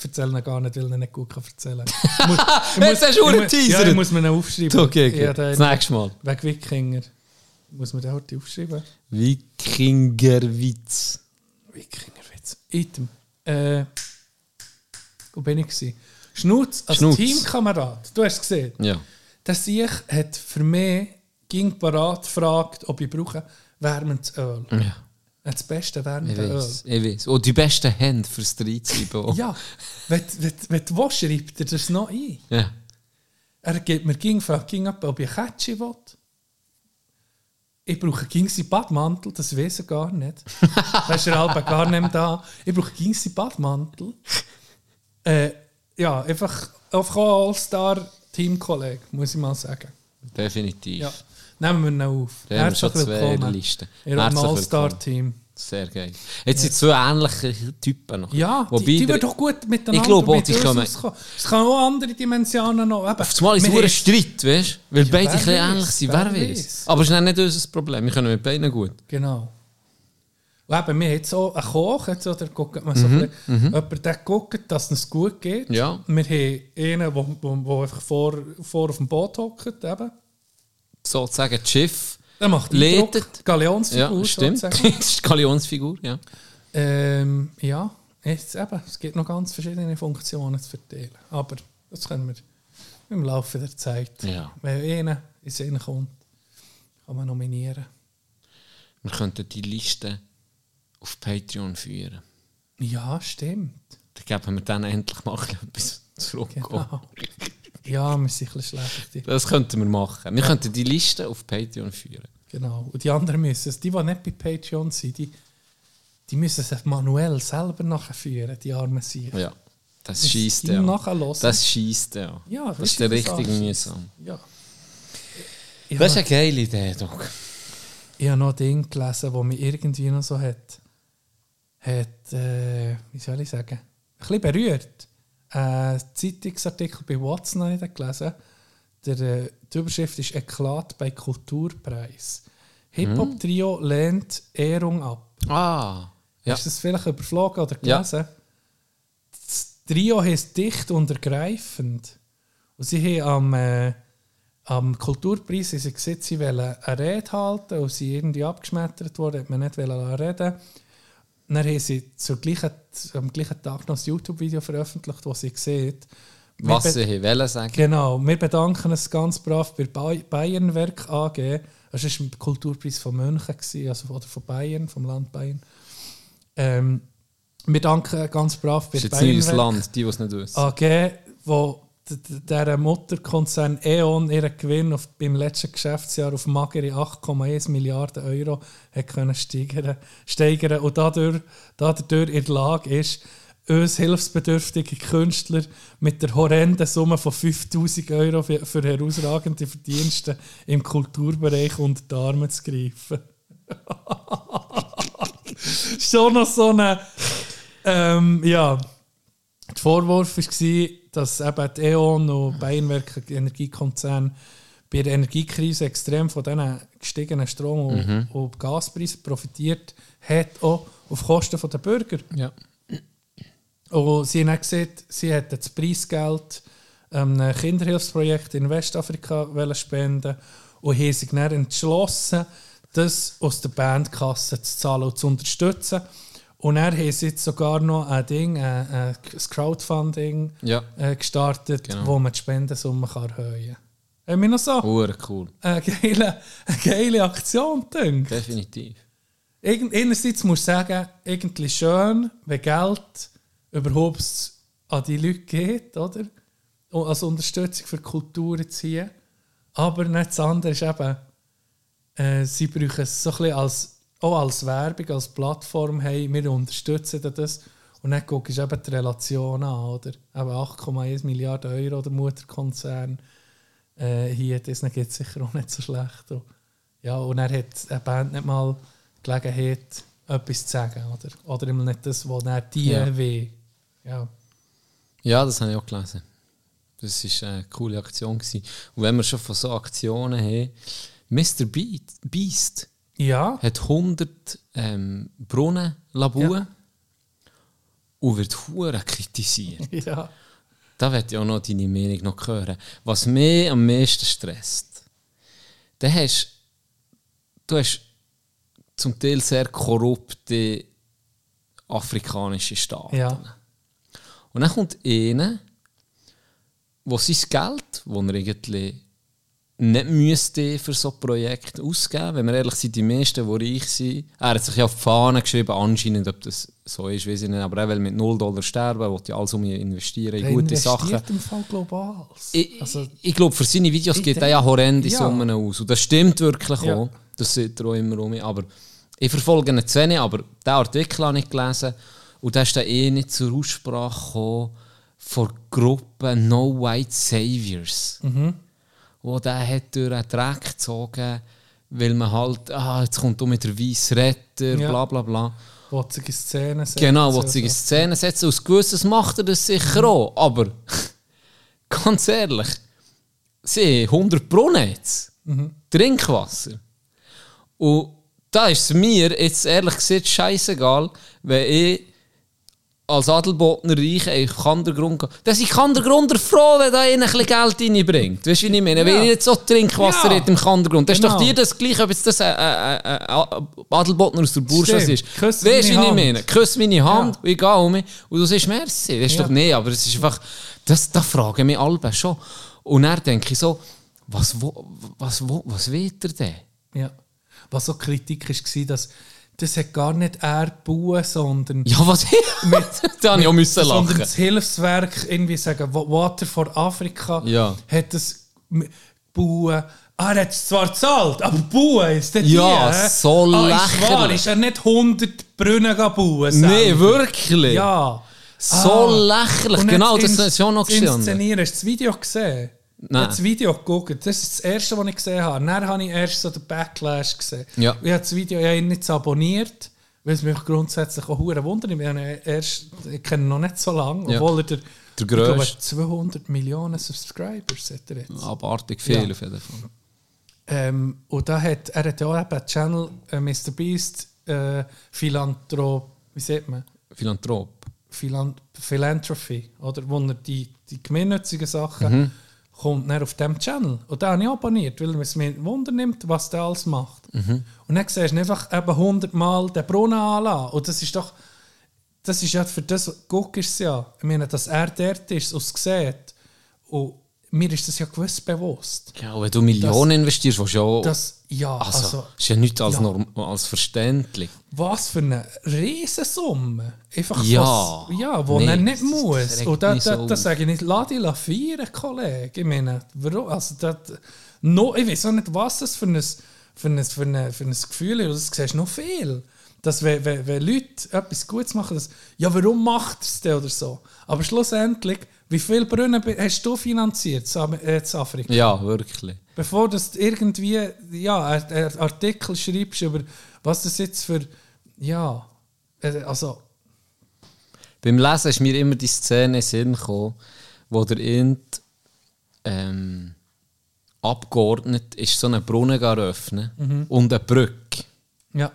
erzähle ihn gar nicht, weil ich ihn nicht gut kann erzählen kann. Jetzt hast du einen muss- Teaser. Ja, ich muss mir ihn aufschreiben. Okay, okay. Ja, das nächste Mal. Wegen Wikinger. Muss man den heute aufschreiben? Wikingerwitz. Wikingerwitz. Item. Äh, wo bin ich? Gewesen? Schnutz als Schnutz. Teamkamerad. Du hast es gesehen. Ja. Der Sieg hat für mich ging parat gefragt, ob ich brauche wärmendes Öl. ja. Das beste Ich wärmende Öl. ich weiß. Und die besten Hände fürs Dreizeiben. Ja, wenn, wenn, wenn du willst, schreibt er das noch ein. Ja. Er gibt mir ging, fragt ging ab, ob ich Kätschi will. Ich brauche ging seinen Badmantel, das weiß er gar nicht. da ist er halb gar nicht da. Ich brauche ging seinen Badmantel. Äh, ja, einfach, einfach auch All-Star-Teamkollege, muss ich mal sagen. Definitiv. Ja. Nehmen wir ihn auf. Da Herzlich willkommen. Liste. In einem Herzlich willkommen. All-Star-Team. Sehr geil. Jetzt sind zwei ähnliche Typen noch. Ja, Wobei die, die würden doch gut miteinander Ich glaube mit uns kommen-. Es kann auch andere Dimensionen noch. Eben, Auf einmal ist es ein haben- Streit, weißt du? Weil beide wer ein ähnlich sind. wer weiß. weiß. Aber es ist nicht unser Problem. Wir können mit beiden gut. Genau. Und eben, wir haben auch einen Koch, jetzt, oder man Mhm, so ein bisschen, jemand, der guckt, dass es gut geht. Ja. Wir haben einen, der wo, wo, wo einfach vor, vor auf dem Boot hockt. Eben. Sozusagen das Schiff. Der macht. Eindruck. Galeonsfigur. Ja, stimmt. das ist die Galionsfigur, ja. Ähm, ja, jetzt eben, es gibt noch ganz verschiedene Funktionen zu verteilen. Aber das können wir im Laufe der Zeit. Ja. Wenn einer in Sinn kommt, kann man nominieren. Wir könnten die Liste auf Patreon führen. Ja, stimmt. Dann geben wir dann endlich mal etwas zurück. Genau. Ja, wir sind ein bisschen schlecht. Das könnten wir machen. Wir könnten die Liste auf Patreon führen. Genau. Und die anderen müssen es, die, die nicht bei Patreon sind, die, die müssen es manuell selber nachführen, die armen Sicher. Ja. Das schießt ja. Das schießt ja. Ja, das ist richtig, der richtige das mühsam. Ja. Ich Das ist eine geile Idee, Doc. ich habe noch ein Ding gelesen, das mich irgendwie noch so hat, hat äh, wie soll ich sagen, ein bisschen berührt. Ein Zeitungsartikel bei Watson habe ich gelesen. Der, äh, die Überschrift ist Eklat bei Kulturpreis. Hip-Hop-Trio lehnt Ehrung ab. Ah. Ja. Hast du das vielleicht überflogen oder Ja. gelesen? Das Trio heißt dicht und ergreifend. Und sie haben am, äh, am Kulturpreis sie gesagt, sie wollen eine Rede halten und sie irgendwie abgeschmettert worden, hat man nicht wollen reden Dann haben sie zur gleichen, am gleichen Tag noch ein YouTube-Video veröffentlicht, wo sie sieht, Was sie wollen sagen. Genau, wir bedanken uns ganz brav bei Bay- Bayernwerk AG. Das war ein Kulturpreis von München, also oder von Bayern, vom Land Bayern. Ähm, wir danken ganz brav bei Das ist jetzt Bayernwerk Land, die, die es nicht wissen. AG, wo der Mutterkonzern E.ON ihren Gewinn auf, beim letzten Geschäftsjahr auf magere 8,1 Milliarden Euro hat können steigern, steigern und dadurch, dadurch in der Lage ist, uns hilfsbedürftige Künstler mit der horrenden Summe von 5000 Euro für, für herausragende Verdienste im Kulturbereich unter die Arme zu greifen. Schon noch so eine, ähm, ja, der Vorwurf war, dass eben die E.ON und Bayernwerk Energiekonzern bei der Energiekrise extrem von diesen gestiegenen Strom- und, und Gaspreisen profitiert hat, auch auf Kosten der Bürger. Ja. Und sie haben auch gesagt, sie hätten das Preisgeld ähm, einem Kinderhilfsprojekt in Westafrika wollen spenden und haben sich dann entschlossen, das aus der Bandkasse zu zahlen und zu unterstützen. Und haben sie jetzt sogar noch ein Ding, ein, ein Crowdfunding Ja. äh, gestartet, Genau. wo man die Spendensumme kann erhöhen kann. Haben wir noch so Hure cool. eine geile, eine geile Aktion gedacht? Definitiv. Irgend, einerseits muss ich sagen, irgendwie schön, wenn Geld überhaupt an die Leute geht, oder? Und als Unterstützung für Kultur ziehen. Aber nicht das andere ist eben, äh, sie brauchen es so ein bisschen als, auch als Werbung, als Plattform, hey, wir unterstützen das. Und dann guckst du eben die Relation an, oder? Eben 8,1 Milliarden Euro der Mutterkonzern. Äh, hier, das geht sicher auch nicht so schlecht. Und, ja, und er hat eine Band nicht mal Gelegenheit, etwas zu sagen, oder? Oder immer nicht das, was er die Ja. will. Ja. Ja, das habe ich auch gelesen. Das war eine coole Aktion. Gewesen. Und wenn wir schon von so Aktionen haben, Mr. Beat, Beast Ja, hat 100 ähm, Brunnen bauen Ja. und wird hure kritisiert. ja. Da werde ich auch noch deine Meinung noch hören. Was mich am meisten stresst, da hast, du hast zum Teil sehr korrupte afrikanische Staaten. Ja. Und dann kommt einer, der sein Geld, das er irgendwie nicht müsste für so ein Projekt ausgeben. Wenn wir ehrlich sind, die meisten, die reich sind, er hat sich ja auf die Fahne geschrieben, anscheinend, ob das so ist, weiß ich nicht, aber er will mit 0 Dollar sterben, will ja alles um investieren in Er gute Sachen. im Fall global. Ich, Also, ich glaube, für seine Videos ich gibt er ja horrende ja. Summen aus. Und das stimmt wirklich Ja. auch. Das sieht er auch immer um. Aber ich verfolge ihn zu wenig, aber diesen Artikel habe ich gelesen. Und da ist dann eh nicht zur Aussprache gekommen von der Gruppe No White Saviors. Mhm. Wo der hat durch einen Dreck gezogen, weil man halt, ah, jetzt kommt um mit der weißen Retter, Ja. bla bla bla. will sich in Szene setzen. Genau, will sich in also. Szene setzen. Aus Gewisses macht er das sicher auch. Aber ganz ehrlich, sie haben 100 Brunnen jetzt. Trinkwasser. Und da ist es mir jetzt ehrlich gesagt scheißegal, wenn ich als Adelbotner reich in Kandergrund gehe. Dass ich Kandergrunder froh, wenn da ein bisschen Geld reinbringt. Weißt du, wie ich meine? Wenn Ja. ich jetzt so Trinkwasser Ja. im Kandergrund, das ist doch Genau. dir das gleiche, ob jetzt das ein, ein, ein, ein Adelbotner aus der Stimmt. ist. Küss Weißt du, wie ich Hand. meine? Küss meine Hand Ja. ich gehe um mich. Und du sagst Merci. Das ist Ja. doch nicht, aber es ist einfach, das, da fragen mich alle schon. Und dann denke ich so, was, wo, was, wo, was will er denn? Ja. Was so Kritik war, dass das hat gar nicht er bauen, sondern, Ja, was? da habe ich auch müssen sondern lachen. das Hilfswerk, irgendwie sagen, Wa- Water for Africa, Ja. hat das bauen. Ah, er hat es zwar gezahlt, aber bauen ist das Ja, die, so ah, Ist wahr, lächerlich. ist er nicht 100 Brunnen? Nee, selber? wirklich. Ja. So Ah. lächerlich. Genau, das ist schon noch gestanden. Inszenieren, hast du das Video gesehen? Ich Nein. habe das Video geguckt. Das ist das erste, was ich gesehen habe. Dann habe ich erst so den Backlash gesehen. Ja. Ich habe das Video ja nicht abonniert, weil es mich grundsätzlich auch hure wundert. Ich, erst, ich kenne ihn noch nicht so lange, Ja. obwohl er der, Der ich grösste. 200 Millionen Subscribers hat er jetzt. Abartig viel Ja. auf jeden Fall. Ähm, und da hat, er hat ja auch eben Channel äh, Mr. Beast äh, Philanthrop, wie sagt man? Philanthrop. Philan Philanthropy, oder? Wo er die, die gemeinnützigen Sachen kommt dann auf dem Channel. Und den habe ich abonniert, weil es mir Wunder nimmt, was der alles macht. Und dann siehst du einfach eben 100 Mal den Brunnen anlassen. Und das ist doch, das ist ja für das, guck ist es ja. Ich meine, dass er dort ist und es sieht. Und mir ist das ja gewiss bewusst. Ja, wenn du Millionen investierst, was schon. Das, ja, also, also, ist ja nichts als, ja. norm, als verständlich. Was für eine Riesensumme. Einfach Ja. was, ja, wo Nee, er nicht das muss. Und da, da, da sage ich nicht, lass dich feiern, Kollege. Ich meine, warum? Also, das, no, ich weiß auch nicht, was das für ein, für ein, für ein, für ein Gefühl ist. Das siehst du noch viel. Dass, wenn, wenn, wenn Leute etwas Gutes machen, dass, ja, warum macht es denn oder so? Aber schlussendlich, wie viele Brunnen hast du finanziert äh, in Afrika? Ja, wirklich. bevor du irgendwie ja, einen Artikel schreibst über was das jetzt für ja äh, also Beim Lesen ist mir immer die Szene in Sinn gekommen, wo der Int ähm, Abgeordnet ist so einen Brunnen öffnen Mhm. und eine Brücke. ja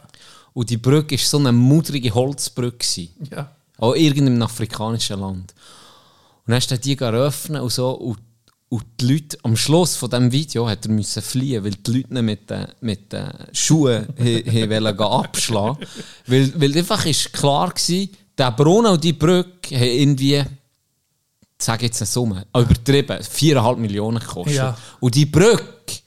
Und die Brücke war so eine mudrige Holzbrücke. ja Auch irgendeinem afrikanischen Land. Und dann musste er die öffnen und so. Und, und die Leute, am Schluss von diesem Video hat er müssen fliehen, weil die Leute mit den, mit den Schuhen he- he wollen gehen abschlagen weil, weil einfach ist klar war, der Brunnen und die Brücke haben irgendwie, ich sage jetzt eine Summe, übertrieben, 4,5 Millionen gekostet. Ja. Und die Brücke,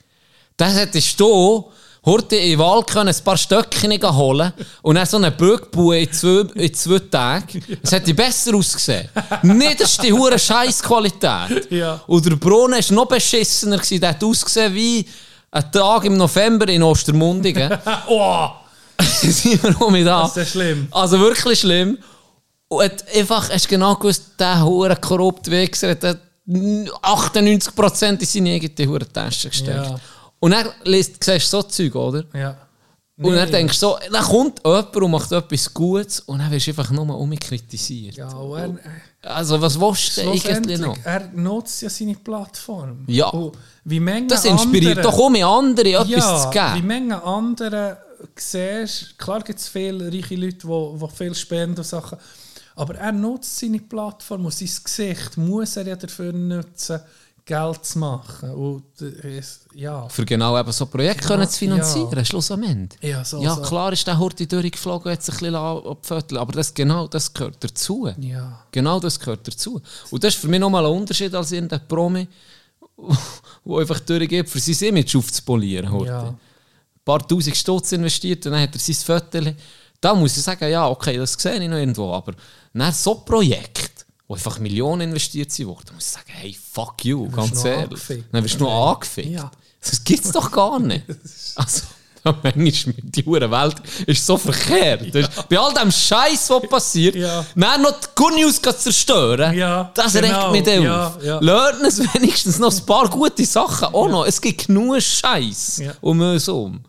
das hättest du heute in den Wald können, ein paar Stöckchen holen und dann so eine Brücke bauen in zwei, in zwei Tagen. Das hätte besser ausgesehen. Nicht, das ist die hure Scheissqualität. Ja. Und der Brunnen war noch beschissener. gewesen. Der hat ausgesehen wie ein Tag im November in Ostermundigen. oh sind wir noch mit da. Das ist ja schlimm. Also wirklich schlimm. Und hat einfach, hast genau gewusst, der hure korrupte Wichser hat dort 98% in seine eigene Tasche gesteckt. Ja. Und dann liest, siehst du so Zeug, oder? ja Und dann Nee. denkst du so, dann kommt jemand und macht etwas Gutes und dann wirst du einfach nur um mich kritisiert. ja und er, Also was willst du eigentlich noch? er nutzt ja seine Plattform Ja. und wie Menge Das inspiriert andere, doch auch mehr andere, etwas ja, zu wie geben. Menge andere siehst, klar gibt es viele reiche Leute, die, die viel spenden und Sachen, aber er nutzt seine Plattform und sein Gesicht muss er ja dafür nutzen, Geld zu machen. Und, äh, es- ja. Für genau eben so Projekte können zu finanzieren, ja. Schluss am Ende. Ja, so, ja so. klar ist der Horti durchgeflogen, hat sich ein bisschen abgefötelt, aber das, genau das gehört dazu. Ja. Genau das gehört dazu. Und das ist für mich nochmal ein Unterschied als in der Promi, der einfach durchgeht, für sein Image aufzupolieren. Horti. Ja. Ein paar tausend Stutz investiert dann hat er sein Viertel. Da muss ich sagen, ja, okay, das sehe ich noch irgendwo, aber dann so Projekte, wo einfach Millionen investiert sind, worden, muss ich sagen, hey, fuck you, ganz noch ehrlich. angefickt. Dann wirst du nur angefickt. Ja. Das gibt's doch gar nicht. Also, ja, manchmal mit die Welt ist so verkehrt. Ist- Bei all dem Scheiß, was passiert, Ja. dann noch die Good News zerstören, Ja, das genau. regt mich Ja, auf. ja. Lernt es wenigstens noch ein paar gute Sachen auch noch. Es gibt genug Scheiß Ja. um uns herum.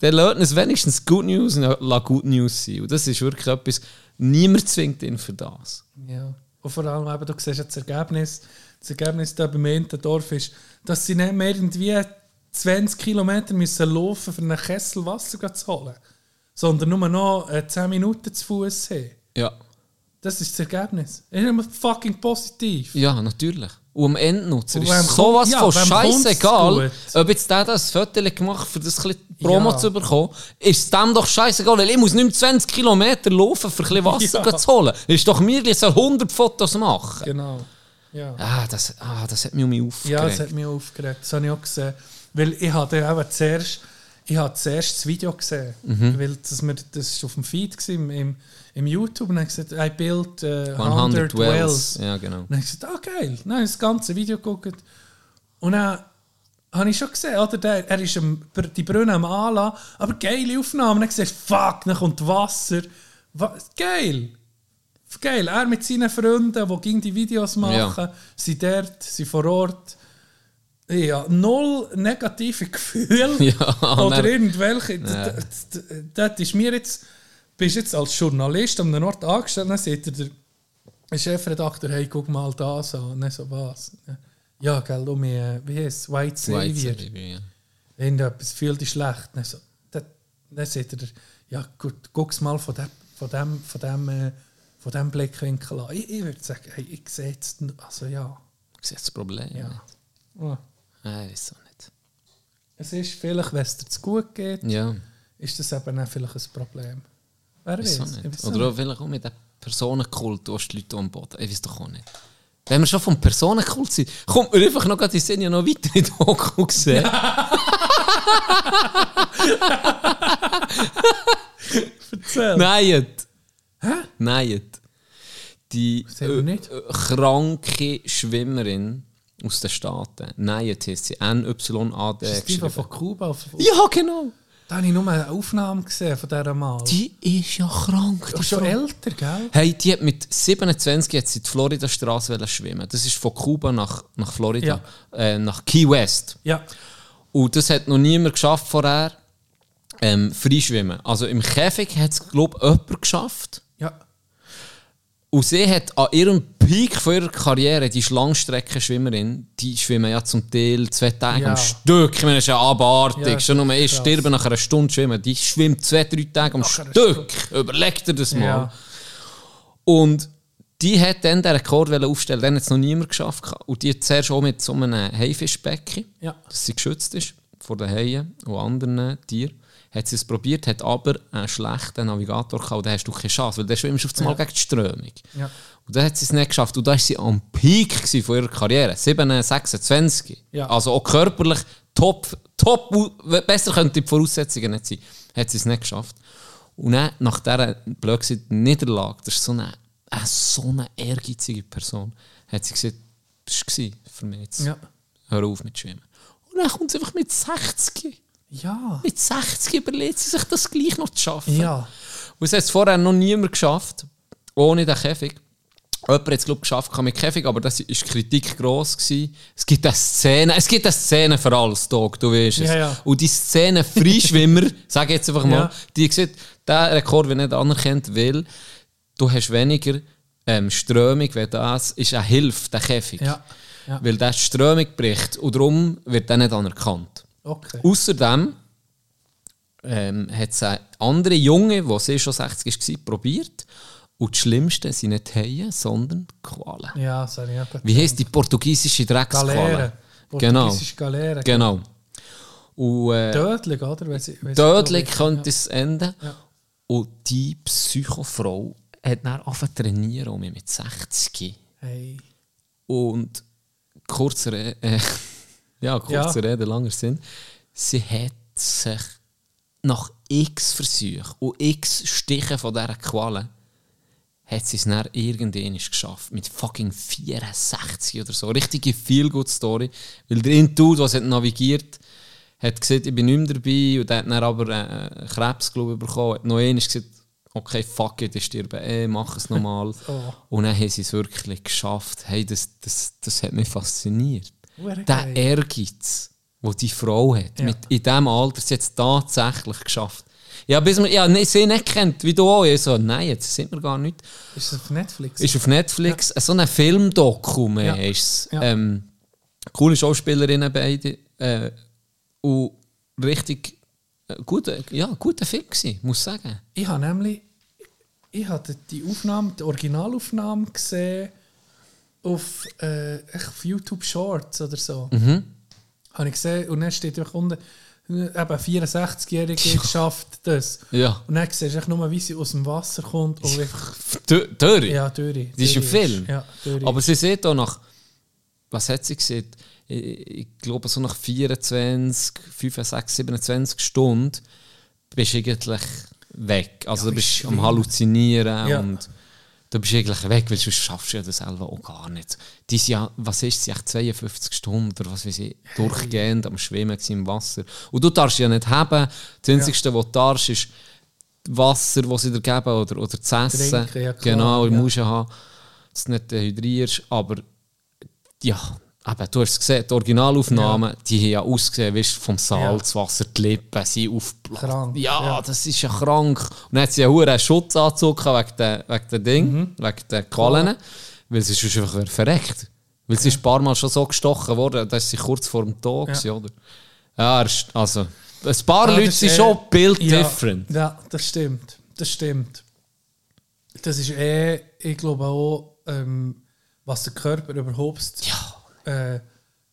Dann lernt es wenigstens Good News und lass Good News sein. Und das ist wirklich etwas, niemand zwingt ihn für das. Ja. Und vor allem, eben, du siehst ja das Ergebnis, das Ergebnis da beim Entendorf ist, dass sie nicht mehr irgendwie 20 Kilometer müssen laufen für einen Kessel Wasser zu holen, sondern nur noch äh, 10 Minuten zu Fuß haben. Ja. Das ist das Ergebnis. Ist immer fucking positiv. Ja, natürlich. Und am Endnutzer Und ist sowas ja, von scheißegal, ob jetzt der das Foto gemacht hat, für das Promo Ja. zu bekommen, ist dem doch scheißegal, weil ich muss nicht mehr 20 Kilometer laufen, für ein Wasser Ja. zu holen. Ist doch mir, ich soll 100 Fotos machen. Genau. Ja. Ah, das, ah, das hat mich um mich aufgeregt. Ja, das hat mich aufgeregt. Das habe ich auch gesehen. Weil ich dann eben zuerst, ich habe zuerst das Video gesehen. Mhm. Weil das, war auf dem Feed gewesen, im, im, YouTube. Und dann habe ich gesagt, I built äh, 100, 100 wells. Ja, genau. Und dann habe ich gesagt, ah geil. Dann habe ich das ganze Video geguckt. Und dann habe ich schon gesehen, oder? Der, er ist am, die Brunnen am Anlassen, aber geile Aufnahme. Und dann gesagt, fuck, dann kommt Wasser. Wa geil. Geil. Er mit seinen Freunden, die gegen die Videos machen, Ja. sind dort, sind vor Ort. Ja, null negative Gefühle. Ja, oder irgendwelche. d- Das ist mir jetzt. Bist jetzt als Journalist an einem Ort angestellt, dann er der Chefredakteur, hey, guck mal das an. Dann so, was? Ja, gell, du mir, wie heißt es? White Savior. Savior, ja. Irgendetwas fühlt dich schlecht. Dann, so, dann, dann sieht er, ja gut, guck's mal von dem, von dem, von dem, äh, von dem Blickwinkel an. Ich, ich würde sagen, hey, ich sehe jetzt, also ja. Ich sehe das Problem. Ja. Oh. Äh, weiß auch nicht. Es ist vielleicht, wenn es dir zu gut geht, Ja, ist das eben auch vielleicht ein Problem. Wer weiß weiß? auch nicht. Oder auch vielleicht auch mit dem Personenkult, du hast die Leute am Boden. Ich weiß doch auch nicht. Wenn wir schon vom Personenkult sind, kommt mir einfach noch die Szene noch weiter in die Doku gesehen. Erzähl. Nein. Nein. Die nicht. äh, kranke Schwimmerin aus den Staaten. Nein, heisst sie. NYAD. Ist die, von Kuba auf, Ja, genau. Da habe ich nur eine Aufnahme gesehen von dieser Mal. Die ist ja krank. Die ist schon älter, gell? Hey, die hat mit 27 hat sie die Florida-Straße schwimmen. Das ist von Kuba nach, nach Florida, äh, nach Key West. Ja. Und das hat noch niemand geschafft vorher. Ähm, Freischwimmen. Also im Käfig hat es, glaube ich, jemand geschafft. Und sie hat an ihrem Peak von ihrer Karriere, die ist Langstreckenschwimmerin, die schwimmen ja zum Teil zwei Tage Ja. am Stück. Ich meine, das ist ja abartig. Ja, Schon nur ich sterbe nach einer Stunde schwimmen. Die schwimmt zwei, drei Tage am einer Stück. Überleg dir das mal. Ja. Und die hat dann den Rekord aufstellen, den hat es noch niemand geschafft. Und die hat zuerst auch mit so einem Haifischbecken, Ja. dass sie geschützt ist vor den Haien und anderen Tieren. Hat sie es probiert, hat aber einen schlechten Navigator gehabt. Dann hast du keine Chance, weil der schwimmst auf einmal gegen die Strömung. Ja. Und dann hat sie es nicht geschafft. Und da war sie am Peak von ihrer Karriere. 7, 26. Ja. Also auch körperlich top, top, besser könnte die Voraussetzungen nicht sein. Hat sie es nicht geschafft. Und dann, nach dieser blöd gesagt, Niederlage, das ist so eine, eine, so eine ehrgeizige Person, hat sie gesagt, das war für mich jetzt. Ja. Hör auf mit Schwimmen. Und dann kommt sie einfach mit 60. Ja. Mit 60 überlegt sie sich das gleich noch zu schaffen. Ja. Und es hat es vorher noch niemand geschafft, ohne den Käfig. Jemand hat es, glaube ich, geschafft mit Käfig, aber das war Kritik gross. Gewesen. Es gibt eine Szene, es gibt eine Szene für alles, Dog, du weißt es. Ja, ja. Und die Szene Freischwimmer, ich jetzt einfach mal, Ja. die sieht, der Rekord wird nicht anerkannt, weil du hast weniger ähm, Strömung, wenn das ist eine Hilfe, der Käfig. Weil der Strömung bricht und darum wird der nicht anerkannt. Okay. Außerdem ähm, hat es andere Junge, die sie schon 60 war, probiert. Und das Schlimmste sind nicht Haie, sondern Qualen. Ja, das habe ich auch Wie heisst die portugiesische Drecksquale? Galeere. Genau. Portugiesische Galeere. Genau. Und äh, Tödlich, oder? Wenn sie, wenn tödlich könnte es enden. Ja. Und die Psychofrau hat dann angefangen zu trainieren, um mit 60. Hey. Und kurzer, Re- äh, ja, kurzer Ja. Rede, langer Sinn. Sie hat sich nach x Versuchen und x Stichen von dieser Qualen hat sie es dann irgendwann geschafft. Mit fucking 64 oder so. Richtige Feel-Good-Story. Weil der Dude, der es hat navigiert hat gesagt, ich bin nicht mehr dabei und der hat dann aber äh, Krebs, glaube ich, bekommen. Hat noch einmal gesagt, okay, fuck it, ich sterbe eh, mach es nochmal. Oh. Und dann haben sie es wirklich geschafft. Hey, das, das, das hat mich fasziniert. Der. Ehrgeiz, den die Frau hat, Ja. mit, in diesem Alter, sie hat es tatsächlich geschafft. Ja, bis man ja, nicht- sie nicht kennt, wie du auch. Ich so, nein, jetzt sind wir gar nicht. Ist auf Netflix? Ist auf Netflix so ein Filmdoku mehr. Ja. Ist's. Ja. Ähm, coole Schauspielerinnen beide. Äh, und richtig äh, guter, ja, guter Film gewesen, muss ich sagen. Ich habe nämlich ich hatte die Aufnahme, die Originalaufnahme gesehen auf, äh, auf YouTube Shorts oder so. Mhm. Habe ich gesehen und dann steht einfach unten, eben 64-Jährige schafft das. Ja. Und dann siehst du nur, wie sie aus dem Wasser kommt und einfach, Dörri. ja, durch. Das ist ein Film. Ja. Aber sie sieht auch nach, was hat sie gesehen? Ich, ich glaube, so nach 24, 25, 27 Stunden bist du eigentlich weg. Also Ja, du bist ist am. Halluzinieren Ja. und du bist eigentlich weg, weil sonst schaffst du ja das selber auch gar nicht. Die sind ja, was ist echt 52 Stunden oder was weiß ich, durchgehend am Schwimmen im Wasser. Und du darfst ja nicht haben. Das Einzige, was du darfst, ist Wasser, das sie dir geben oder, oder zu essen. Trinken, ja, klar, genau, du ja. musst ja haben, dass du nicht dehydrierst. Aber ja, eben, du hast es gesehen, die Originalaufnahmen, die haben ja ausgesehen, weißt, du, vom Salzwasser, die Lippen sind aufgeblasen. Krank, Ja, ja. das ist ja krank. Und dann hat sie ja einen Schutzanzug wegen der, wegen der Ding, Mhm. wegen der Qualen, weil sie sonst einfach verreckt. Weil sie ist ein paar Mal schon so gestochen worden, dass sie kurz vor dem Tod Ja. war, oder? Ja, ist- also, ein paar Ja, Leute sind ist schon eh- build ja, different. Ja, das stimmt. Das stimmt. Das ist eh, ich glaube auch, ähm, was der Körper überhaupt äh,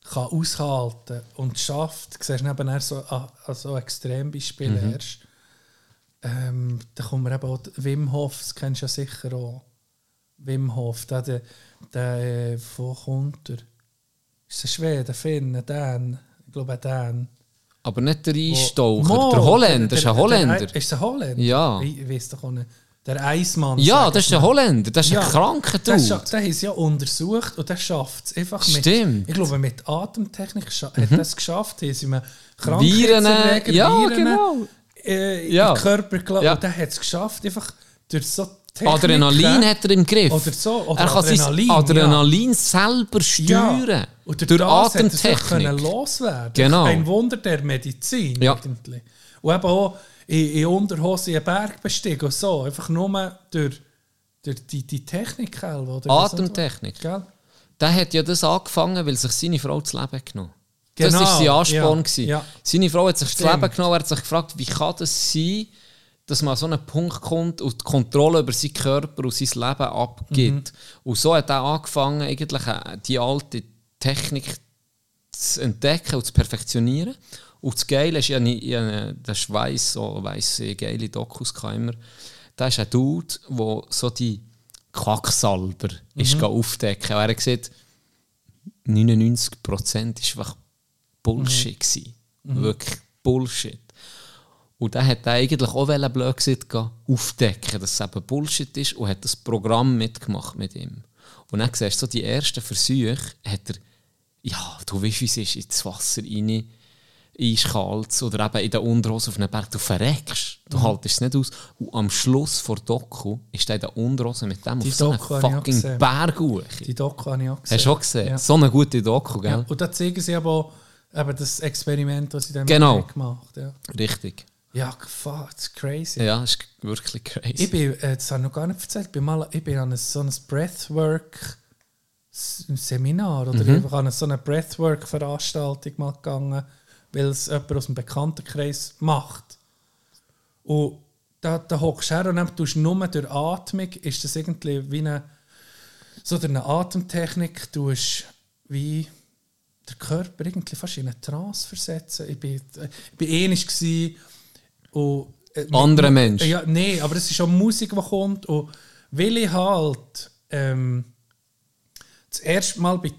kann aushalten und schafft, du siehst neben er so, ah, so Extrembeispiel Mhm. erst, ähm, da kommt mir eben auch Wim Hof, das kennst du ja sicher auch. Wim Hof, der, der, der äh, wo kommt er? Ist der Schwede, Finn, Dan? Ich glaube, ein Dan. Aber nicht der Wo- Eistaucher, Mo, der Holländer, ist ein der- Holländer. Der, ist ein Holländer? Ja. Ich weiß doch auch nicht. Der Eismann. ja, das ist der mal. Holländer, das ist Ja, ein kranker Der, Dude. der haben sie ja untersucht und der schafft es einfach mit. Stimmt. Mhm. Ich glaube, mit Atemtechnik scha- hat er es geschafft. Haben sie ihm Viren, Krankheitserreger, ja, Viren, genau. äh, Ja. den Körper. Ja. Und der hat es geschafft, einfach durch so Techniken. Adrenalin hat er im Griff. Oder so, oder er kann Adrenalin, sein Adrenalin selber steuern. Ja. Und durch durch das hat er Atemtechnik. loswerden. Genau. Ein Wunder der Medizin Ja. Und eben auch in, in Unterhose einen Berg bestiegen und so. Einfach nur durch, durch die, die Technik. Oder. Atemtechnik. Gell? Der hat ja das angefangen, weil sich seine Frau das Leben genommen hat. Das Genau, war sein Ansporn. ja, ja. Seine Frau hat sich Stimmt. das Leben genommen er hat sich gefragt, wie kann das sein, dass man an so einen Punkt kommt und die Kontrolle über seinen Körper und sein Leben abgibt. Mhm. Und so hat er angefangen, eigentlich äh, die alte Technik zu entdecken und zu perfektionieren. Und das Geile ist, ja nicht, ich habe- das ist weiss, so weiss, geile Dokus immer. Da ist ein Dude, der so die Quacksalber ist gehen aufdecken. Und er gesagt, 99% ist einfach Bullshit. gewesen. Wirklich Bullshit. Und dann hat er eigentlich auch blöd gesagt, aufdecken, dass es eben Bullshit ist und hat das Programm mitgemacht mit ihm. Und dann siehst du so die ersten Versuche, hat er, ja, du weißt, wie es ist, ins Wasser rein, eiskalt oder eben in der Unterhose auf einem Berg, du verreckst, du haltest es nicht aus. Und am Schluss vor Doku ist er in der Unterhose mit dem Die auf so Doku auch fucking. Berg. Die Doku habe ich auch gesehen. Hast du auch gesehen? Ja. So eine gute Doku, gell? Ja. Und da zeigen sie aber eben das Experiment, das sie dann Genau. gemacht haben. Ja, Richtig. ja fuck, das ist crazy. Ja, das ist wirklich crazy. Ich bin, äh, das habe ich noch gar nicht erzählt, ich bin, mal, ich bin an so ein Breathwork-Seminar oder Mhm. einfach an so eine Breathwork-Veranstaltung mal gegangen, weil es jemand aus dem Bekanntenkreis macht. Und da, da hockst du her und dann tust du nur durch Atmung, ist das irgendwie wie eine, so durch eine Atemtechnik, tust wie der Körper irgendwie fast in eine Trance versetzen. Ich bin, ich bin ähnlich gsi und äh, Anderer Mensch. Ja, nee, aber es ist auch Musik, die kommt und weil ich halt ähm, das erste Mal war,